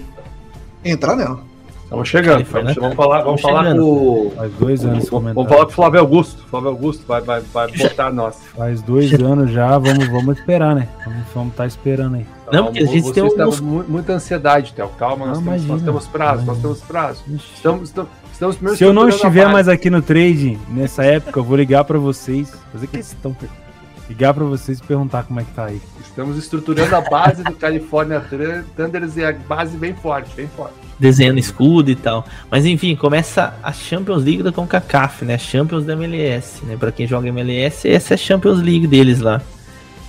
entrar nela. Estamos chegando. Califórnia. Vamos, vamos falar, vamos falar chegando. com o. Faz dois anos Vamos comentaram. falar com o Flávio Augusto. Flávio Augusto vai, vai, vai botar nós. Faz dois anos já, vamos, vamos esperar, né? Vamos, vamos tá esperando aí. Não, porque a gente tem mu- muita ansiedade, Theo. Calma, nós, Não, temos, nós temos prazo, nós temos prazo. Estamos, estamos, estamos Se eu não estiver mais aqui no trade nessa época, eu vou ligar pra vocês, fazer questão, ligar pra vocês e perguntar como é que tá aí. Estamos estruturando a base do California Thun- Thunders e a base bem forte, bem forte. desenhando escudo e tal. Mas enfim, começa a Champions League da CONCACAF, né? Champions da MLS, né? Pra quem joga MLS, essa é a Champions League deles lá.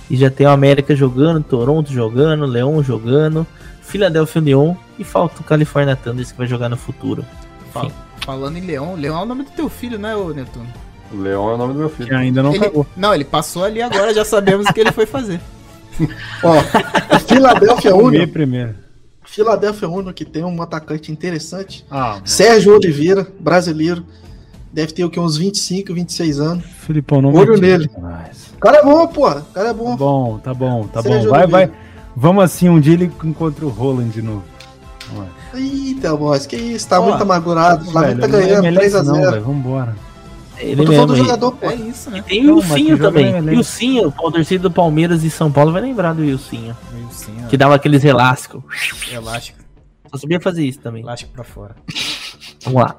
E já tem o América jogando, Toronto jogando, Leão jogando, Philadelphia Union e falta o California Thunders que vai jogar no futuro. Fala- Falando em Leão, Leão é o nome do teu filho, né, ô Netuno? O Leão é o nome do meu Que filho. ainda não Ele- cagou. Não, ele passou ali agora, já sabemos o que ele foi fazer. Ó, o Philadelphia Vamos ver Union, primeiro. Philadelphia Union que tem um atacante interessante, Ah, mano. Sérgio Oliveira, brasileiro, deve ter o que uns 25, 26 anos. Filipão, não Olho nele. mais. O cara é bom, porra. O cara é Tá bom. bom, tá bom, tá Sérgio bom. Vai, vai. Oliveira. Vamos assim, um dia ele encontra o Roland de novo. Eita, boys, que isso, tá Ó, muito amargurado. O Flamengo tá é ganhando MLS 3x0. não, velho, Vambora. Ele Eu tô falando mesmo do jogador, pô. É isso, né? Tem o joga também. MLS. Wilsinho, o torcida do Palmeiras e São Paulo vai lembrar do sim, Que dava aqueles elásticos. elástico, Só sabia fazer isso também. elástico pra fora. Vamos lá.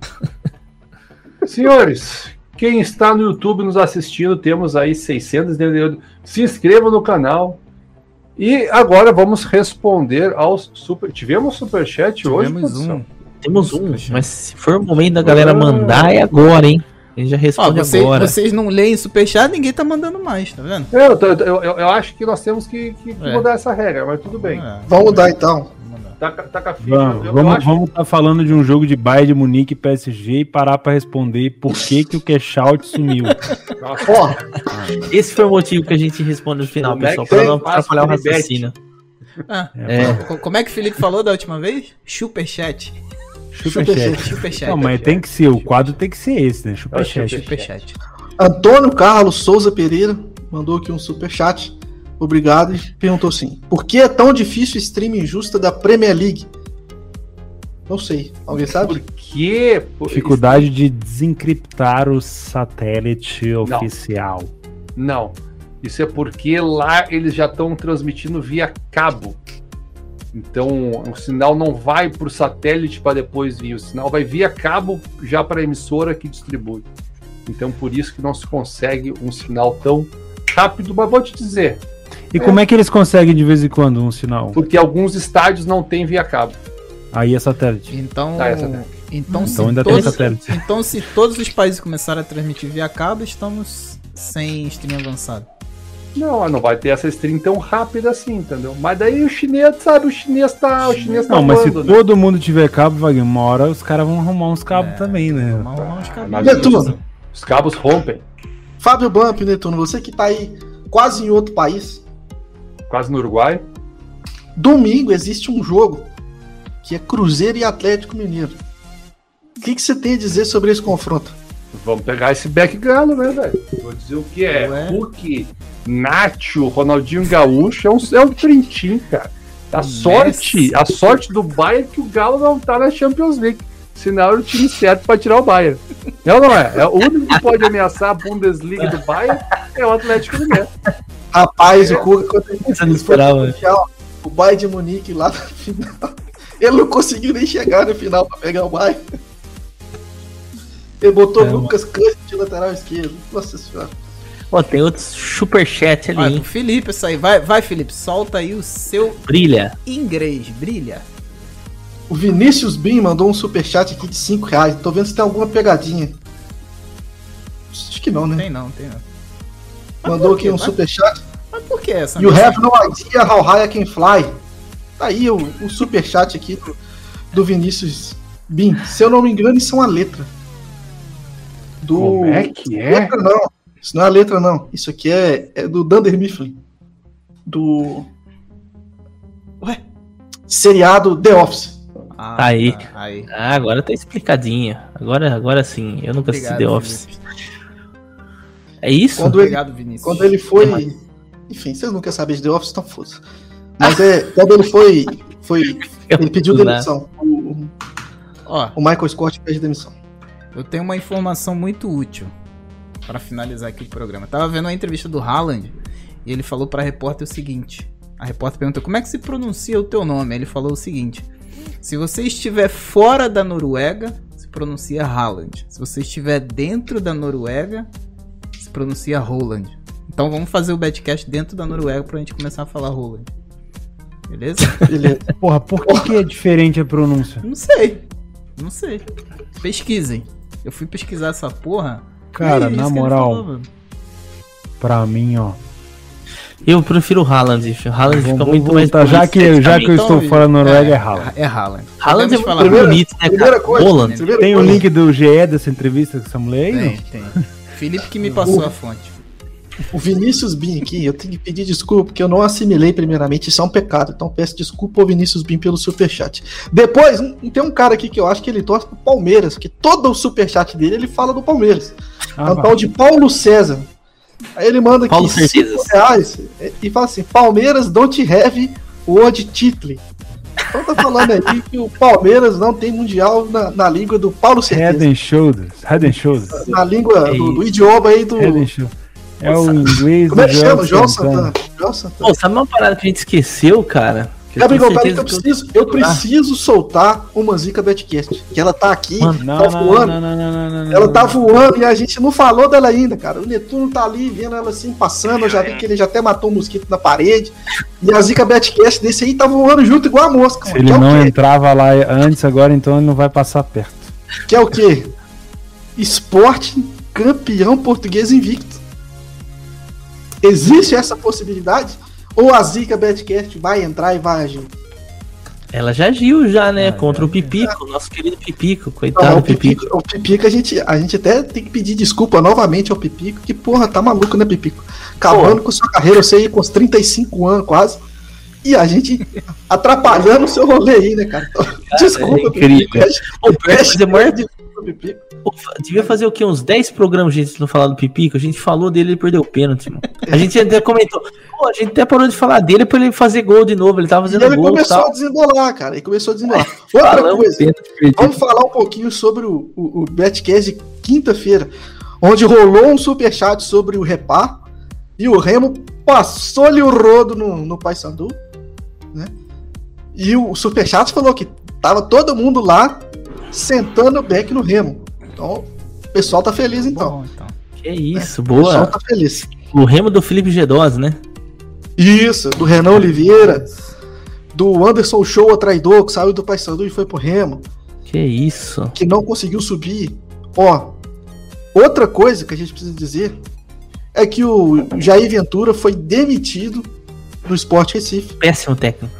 Senhores, quem está no YouTube nos assistindo, temos aí 600. de- Se inscreva no canal. E agora vamos responder aos super. Tivemos superchat hoje, Tivemos um. Temos um, mas se for o momento da galera mandar, é agora, hein? A gente já Ó, responde vocês, agora. vocês não leem superchat, ninguém tá mandando mais, tá vendo? É, Eu, eu, eu- eu acho que nós temos que, que- que É. mudar essa regra, mas tudo bem. É, Vamos mudar então. Taca, taca a ficha. Vamos, eu, eu vamos, acho- vamos tá falando de um jogo de Bayern de Munique e PSG e parar pra responder por que, que o cash out sumiu. Nossa, Ó, Esse foi o motivo que a gente responde no final, Como é pessoal, pra tem? não atrapalhar o raciocínio. Ah, É. co- como é que o Felipe falou da última vez? Superchat. Superchat. Superchat. Não, mas tem que ser, o quadro tem que ser esse, né? Superchat. Superchat. Antônio Carlos Souza Pereira mandou aqui um superchat. Obrigado. E perguntou assim: Por que é tão difícil o stream injusta da Premier League? Não sei. Alguém sabe? Por quê? Por- Dificuldade de desencriptar o satélite oficial. Não. Isso é porque lá eles já estão transmitindo via cabo. Então o sinal não vai para o satélite para depois vir. O sinal vai via cabo já para a emissora que distribui. Então por isso que não se consegue um sinal tão rápido. Mas vou te dizer, E como é que eles conseguem de vez em quando um sinal? Porque alguns estádios não têm via cabo. Aí é satélite. Então, Ah, essa daí. então, se Então ainda tem todos, satélite. então, se todos os países começarem a transmitir via cabo, estamos sem stream avançado. Não, não vai ter essa stream tão rápida assim, entendeu? Mas daí o chinês, sabe, o chinês tá. O chinês tá Não, mas se né? todo mundo tiver cabo, Wagner, uma hora os caras vão arrumar uns cabos É. também, né? Vamos arrumar uns cabinhos. Mas- Netuno, Os cabos rompem. Fábio Bump, Netuno, você que tá aí quase em outro país. Quase no Uruguai. Domingo existe um jogo que é Cruzeiro e Atlético Mineiro. O que, que você tem a dizer sobre esse confronto? Vamos pegar esse back galo, né, velho? Vou dizer o que é. Ué? Hulk, Nacho, Ronaldinho Gaúcho, é um, é um trintim, cara. A sorte, a sorte do Bayern é que o Galo não tá na Champions League. Senão era o time certo pra tirar o Bayern. Não, não é. é o único que pode ameaçar a Bundesliga do Bayern é o Atlético Mineiro. Rapaz, o Cuca, quando ele, Você não esperava. o Bayern de Munique lá na final, ele não conseguiu nem chegar no final pra pegar o Bayern. Ele botou É, Lucas Costa de lateral esquerdo. Nossa senhora. Ó, tem outro superchat ali, pro Felipe, isso aí. Vai, vai, Felipe, solta aí o seu Brilha. inglês. Brilha. O Vinícius Bin mandou um superchat aqui de 5 reais. Tô vendo se tem alguma pegadinha. Acho que não, né? Tem não, tem não. Mas Mandou aqui um superchat. Mas por que essa? You mensagem? have no idea how high I can fly. Tá aí o, o superchat aqui do, do Vinícius Bin. Se eu não me engano, isso é uma letra. Do... Como é que é? Letra não. Isso não é a letra, não. Isso aqui é, é do Dunder Mifflin. Do Ué? seriado The Office. Ah, Aí. tá, aí. Ah, agora tá explicadinho. Agora, agora sim. Eu nunca assisti Obrigado, The Office. Felipe. É isso? Quando ele, Obrigado, Vinícius. quando ele foi. Enfim, vocês não querem saber de The Office, então foda Mas é. Quando ele foi. foi ele pediu demissão. O, o Michael Scott pede demissão. Eu tenho uma informação muito útil pra finalizar aqui o programa. Tava vendo uma entrevista do Haaland e ele falou pra repórter o seguinte: a repórter perguntou como é que se pronuncia o teu nome. Ele falou o seguinte: se você estiver fora da Noruega, se pronuncia Haaland. Se você estiver dentro da Noruega, se pronuncia Roland. Então vamos fazer o Betcast dentro da Noruega pra gente começar a falar Roland. Beleza? Beleza. Porra, por que, que é diferente a pronúncia? Não sei. Não sei. Pesquisem. Eu fui pesquisar essa porra. Cara, é na moral, falou, pra mim, ó. Eu prefiro o Haaland. O Haaland fica Vamos muito mais voltar, já que, já que eu Então, estou fora da Noruega, é, é, Haaland. É Haaland. Haaland é Podemos muito falar Primeira- bonito, né, cara? coisa, primeira Tem o coisa. link do GE dessa entrevista com essa mulher aí? Tem, tem. Felipe que me passou a fonte. O Vinícius Bin aqui, eu tenho que pedir desculpa porque eu não assimilei primeiramente, isso é um pecado. Então peço desculpa ao Vinícius Bin pelo superchat. Depois, um- tem um cara aqui que eu acho que ele torce pro Palmeiras, que todo o superchat dele ele fala do Palmeiras. Ah, é um tal de Paulo César. Aí ele manda aqui Paulo 5 Certezas. reais e- fala assim: Palmeiras don't have word title. Então tá falando aí que o Palmeiras não tem mundial na, na língua do Paulo Head Certeza. and Shoulders. Head and Shoulders. Na língua É do, do idioma aí do. Head and Shoulders. É o inglês Como é que chama? João Santana. João Santana. Pô, sabe uma parada que a gente esqueceu, cara? Gabriel, peraí que eu preciso, eu preciso soltar uma Zica Betcast. Que ela tá aqui, Mano, Não, tá voando. não, não, não, não, não, Ela tá voando e a gente não falou dela ainda, cara. O Netuno tá ali vendo ela assim passando. Eu já vi que ele já até matou um mosquito na parede. E a Zica Betcast desse aí tá voando junto igual a mosca. Se mano. ele é não entrava lá antes, agora então ele não vai passar perto. que é o quê? Esporte campeão português invicto. Existe essa possibilidade? Ou a Zica Betcast vai entrar e vai agir? Ela já agiu já, né? Ah, contra já. o Pipico, nosso querido Pipico, Não, coitado o do Pipico. Pipico, o Pipico a, gente, a gente até tem que pedir desculpa novamente ao Pipico, que porra, tá maluco, né, Pipico? Acabando com sua carreira, você aí com os 35 anos quase. E a gente atrapalhando o seu rolê aí, né, cara? Então, desculpa, é incrível. Pipico. Pô, pior que fazer maior- Pipico. Devia fazer o quê? Uns 10 programas a gente não falar do Pipico. A gente falou dele ele perdeu o pênalti, mano. A gente até comentou. Pô, a gente até parou de falar dele pra ele fazer gol de novo. Ele tava E fazendo ele gol e começou a tal. desembolar, cara. Ele começou a desembolar. Outra Falando coisa, pênalti. Vamos falar um pouquinho sobre o, o, o Betcast de quinta-feira, onde rolou um superchat sobre o Repar e o Remo passou-lhe o rodo no, no Paysandu, né? E o superchat falou que tava todo mundo lá sentando o back no Remo. Então, o pessoal tá feliz então. Bom, então. Que isso, O pessoal boa. tá feliz. O remo do Felipe G2, né? Isso, do Renan Oliveira, do Anderson Show, o traidor, que saiu do Paysandu e foi pro Remo, Que isso? que não conseguiu subir. Ó, outra coisa que a gente precisa dizer é que o Jair Ventura foi demitido no Sport Recife, Péssimo técnico.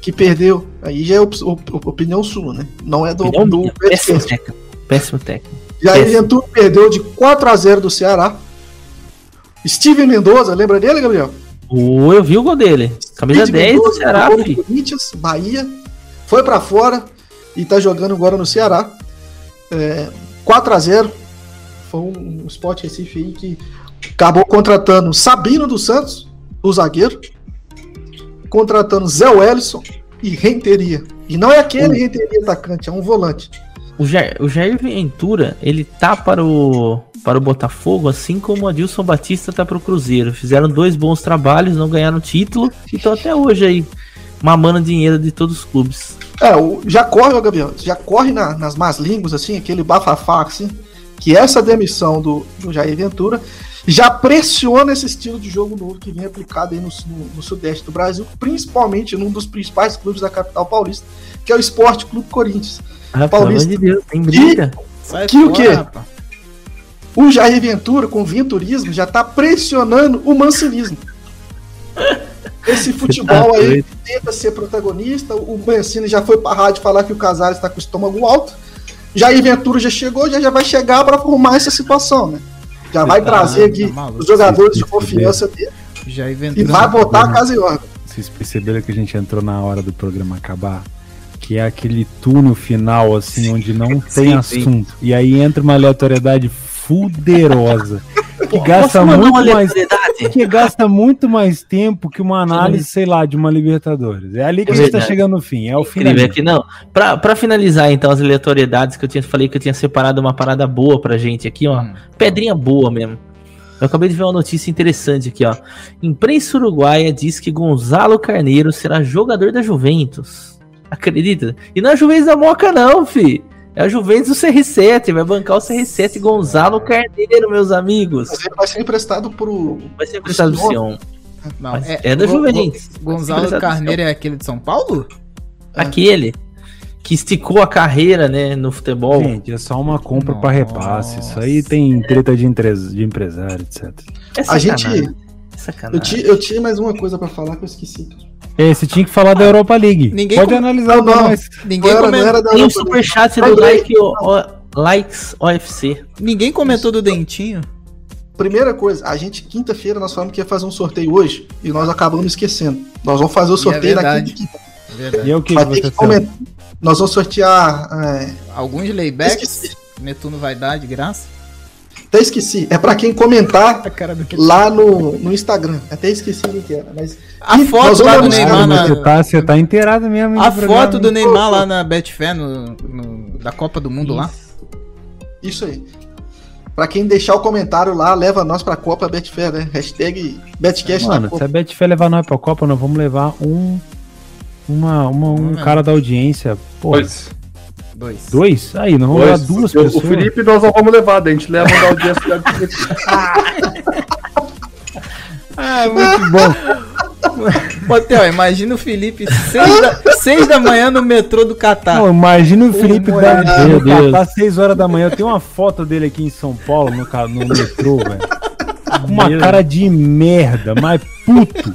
Que perdeu. Aí já é op- op- opinião sua, né? Não é do, Opinião do minha, péssimo técnico. Péssimo técnico. Jair péssimo. Ventura perdeu de 4 a 0 do Ceará. Steven Mendoza, lembra dele, Gabriel? Ô, eu vi o gol dele. Camisa Steven 10 do Mendoza Ceará, jogou no filho. Corinthians, Bahia, foi pra fora e tá jogando agora no Ceará. É, 4 a 0 Foi um, um Sport Recife aí que acabou contratando Sabino dos Santos, o zagueiro, contratando Zé Wellison e Renteria. E não é aquele Renteria atacante, é um volante. O Jair, o Jair Ventura, ele tá para o, para o Botafogo, assim como o Adilson Batista tá para o Cruzeiro. Fizeram dois bons trabalhos, não ganharam título, e estão até hoje aí mamando dinheiro de todos os clubes. É, o- já corre, ó, Gabriel, já corre na- nas más línguas, assim, aquele bafafá, assim, que essa demissão do, do Jair Ventura já pressiona esse estilo de jogo novo que vem aplicado aí no, no- no sudeste do Brasil, principalmente num dos principais clubes da capital paulista, que é o Esporte Clube Corinthians. Ah, Paulista. de Deus, tem briga. Que o fora, quê? rapaz. O Jair Ventura, com o venturismo, já tá pressionando o mancinismo. Esse futebol tá aí doido. tenta ser protagonista. O Mancini já foi pra rádio falar que o Casares está com o estômago alto. Jair Ventura já chegou, já, já vai chegar para arrumar essa situação, né? Já vai Tá, trazer aqui tá maluco. os jogadores de confiança dele e vai botar a casa em ordem. Vocês perceberam que a gente entrou na hora do programa acabar? Que é aquele túnel final, assim, onde não tem Sim, sim. assunto. E aí entra uma aleatoriedade fuderosa. Que gasta muito mais. Que gasta muito mais tempo que uma análise, sei lá, de uma Libertadores. É ali que É a gente tá verdade. chegando no fim. É o fim. Incrível linha. aqui, não. Pra, pra finalizar, então, as aleatoriedades que eu tinha falei que eu tinha separado uma parada boa pra gente aqui, ó. Hum. Pedrinha boa mesmo. Eu acabei de ver uma notícia interessante aqui, ó. Imprensa uruguaia diz que Gonzalo Carneiro será jogador da Juventus. Acredita? E não é a Juventus da Moca, não, fi. É a Juventus do CR7. Vai bancar o CR7 Gonzalo Carneiro, meus amigos. Mas ele vai ser emprestado pro. Vai ser emprestado do Sion. Não, Mas é da Juventus. Go- Gonzalo Carneiro é aquele de São Paulo? Aquele que esticou a carreira, né, no futebol. Gente, é só uma compra para repasse. Isso aí tem treta de, de empresário, etc. É A gente. sacanagem. É Eu, sacanagem. ti- eu tinha mais uma coisa pra falar que eu esqueci. É, você tinha que falar da Europa League. Ninguém Pode com- analisar Não, pra não. nós. Ninguém, Não comentou, era Tem o Europa, superchat do like, o, o- Likes OFC. ninguém comentou do Dentinho. Primeira coisa, a gente, quinta-feira, nós falamos que ia fazer um sorteio hoje e nós acabamos esquecendo. Nós vamos fazer o sorteio na verdade. quinta. E é o que, comentar. Nós vamos sortear. é, Alguns laybacks. Esqueci. Netuno vai dar de graça. Até esqueci. É pra quem comentar lá no, no Instagram. Até esqueci o que era. Mas A Nós foto lá do Neymar Cara, na. você, tá, você tá inteirado mesmo. A foto do? Neymar lá na Betfair no, no- da Copa do Mundo lá. isso aí. Pra quem deixar o comentário lá, leva nós pra Copa Betfair, né? Hashtag Betcast na Mano, se a Betfair levar nós pra Copa, nós vamos levar um. Uma, uma- um Vamos cara da audiência. Pô, Pois. Dois. dois? Aí, nós vamos levar duas o- pessoas. O Felipe nós não vamos levar, daí a gente leva da audiência da Felipe. Ah, muito bom. Ô, Theo, imagina o Felipe seis da, seis da manhã no metrô do Catar. Não, imagina o Felipe Pô, da meu no Deus. Catar, 6 horas da manhã. Eu tenho uma foto dele aqui em São Paulo, no, no metrô, velho. Com uma Meu cara de merda, mas puto.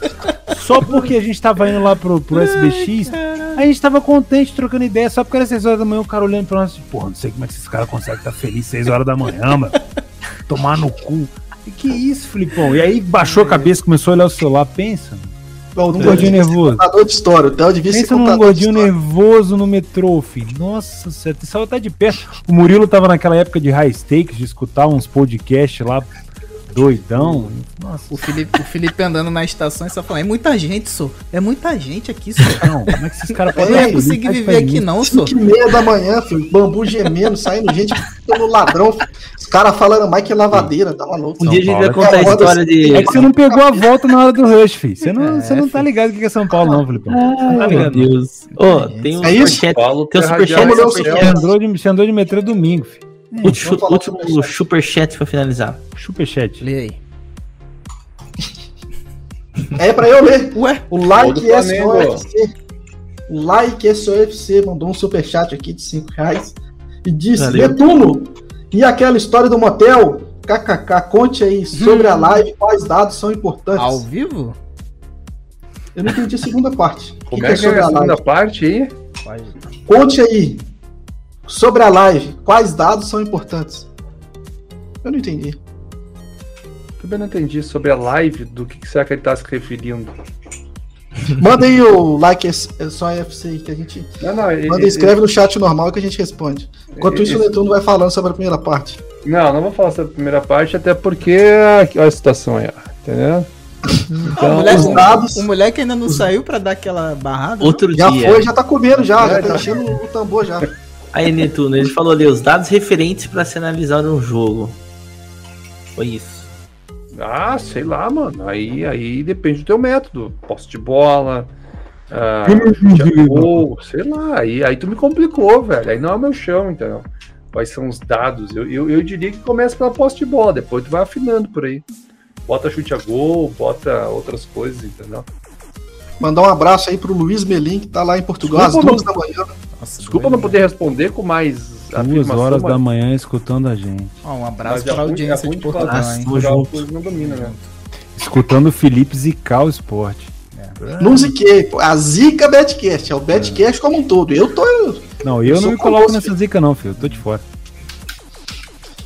Só porque a gente tava indo lá pro, pro SBX, a gente tava contente, trocando ideia. Só porque era 6 horas da manhã, o cara olhando pra nós, tipo, porra, não sei como é que esses caras conseguem estar felizes 6 horas da manhã, mano. Tomar no cu. E que isso, Filipão? E aí baixou a cabeça, começou a olhar o celular, pensa. Um gordinho nervoso. contador de história. O Theo devia ser Pensa num gordinho nervoso no metrô, filho. Nossa, você só tá de pé. O Murilo tava naquela época de high stakes, de escutar uns podcasts lá, doidão. Nossa, O Felipe, o Felipe andando na estação e só falando, é muita gente, só. É muita gente aqui, só. não, como é que esses caras Eu não podem ia conseguir viver aqui não, só. 5 e meia da manhã, filho. Bambu gemendo, saindo gente pelo ladrão. filho. Os caras falando mais que lavadeira, tá maluco. Um dia a gente vai é contar a história de. É que você não pegou a volta na hora do rush, filho. Você não, É, você não tá ligado o que é São Paulo, não, não tá Ai, meu. Deus. Ô, tem um É superchat. Paulo Tem um superchat. Você andou de metrô domingo, filho. Último, falar último superchat. superchat pra finalizar. Superchat. Lê aí. É pra eu ler. Ué, O like é Flamengo. UFC. O like é UFC mandou um superchat aqui de 5 reais e disse. Netuno, e aquela história do motel? KKK, conte aí sobre a live quais dados são importantes. ao vivo? Eu não entendi a segunda parte. É que é a segunda parte aí? Conte aí sobre a live quais dados são importantes. Eu não entendi. Também não entendi sobre a live, do que, que será que ele tá se referindo. Manda aí o like é só aí que a gente. Não, não, ele, Manda ele- escreve no chat normal que a gente responde. Enquanto isso, o Netuno vai falando sobre a primeira parte. Não, não vou falar sobre a primeira parte, até porque. ah, Olha a situação aí, ó. Entendeu? o, Então, moleque, os dados- o moleque ainda não saiu pra dar aquela barrada. não? Outro Já dia. foi, já tá comendo já, É, já tá tá. enchendo o tambor já. Aí, Netuno, ele falou ali os dados referentes pra se analisar um jogo. Foi isso. Ah, sei lá, mano. Aí, aí depende do teu método. Posse de bola, ah, chute a gol, sei lá. Aí, aí tu me complicou, velho. Aí não é o meu chão, entendeu? Quais são os dados? Eu, eu, eu diria que começa pela posse de bola, depois tu vai afinando por aí. Bota chute a gol, bota outras coisas, entendeu? Mandar um abraço aí pro Luiz Melim, que tá lá em Portugal, às Desculpa, duas da manhã. Nossa, Desculpa não poder responder com mais Duas horas mas- da manhã escutando a gente. Ó, um abraço mas é audiência é de de Portugal, coisa não domina, né? Escutando o Felipe zicar o esporte. Não ziquei, pô. A zica Betcast, é o Betcast como um todo. Eu tô. Não, Eu eu não me coloco nessa zica não, filho. Eu tô de fora.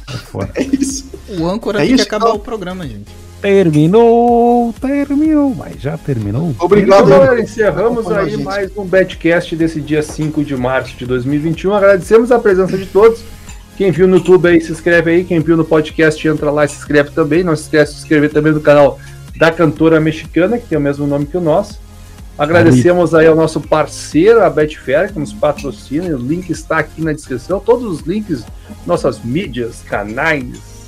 Tô fora. É isso. O âncora É tem que isso, acabar então. o programa, gente. Terminou, terminou, mas já terminou. Obrigado, galera, encerramos aí gente. mais um Betcast desse dia 5 de março de 2021. Agradecemos a presença de todos. Quem viu no YouTube aí, se inscreve aí. Quem viu no podcast, entra lá e se inscreve também. Não se esquece de se inscrever também no canal da cantora mexicana, que tem o mesmo nome que o nosso. Agradecemos aí ao nosso parceiro, a Betfair, que nos patrocina. O link está aqui na descrição. Todos os links, nossas mídias, canais,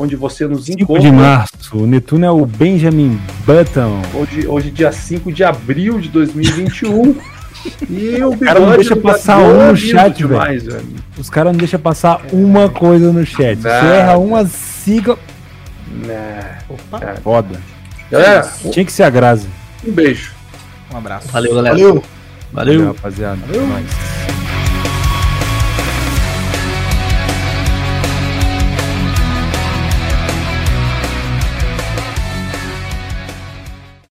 onde você nos 5 encontra. de março, o Netuno é o Benjamin Button. Hoje, hoje dia 5 de abril de 2021. e o cara não deixa do passar um é no chat, demais, velho. Os caras não deixam passar uma coisa no chat. Se Nada. erra uma sigla. Né. Opa, Foda. Galera, Tinha que ser a Grazi. um beijo. um abraço. Valeu, galera. Valeu. Valeu. rapaziada. Nós.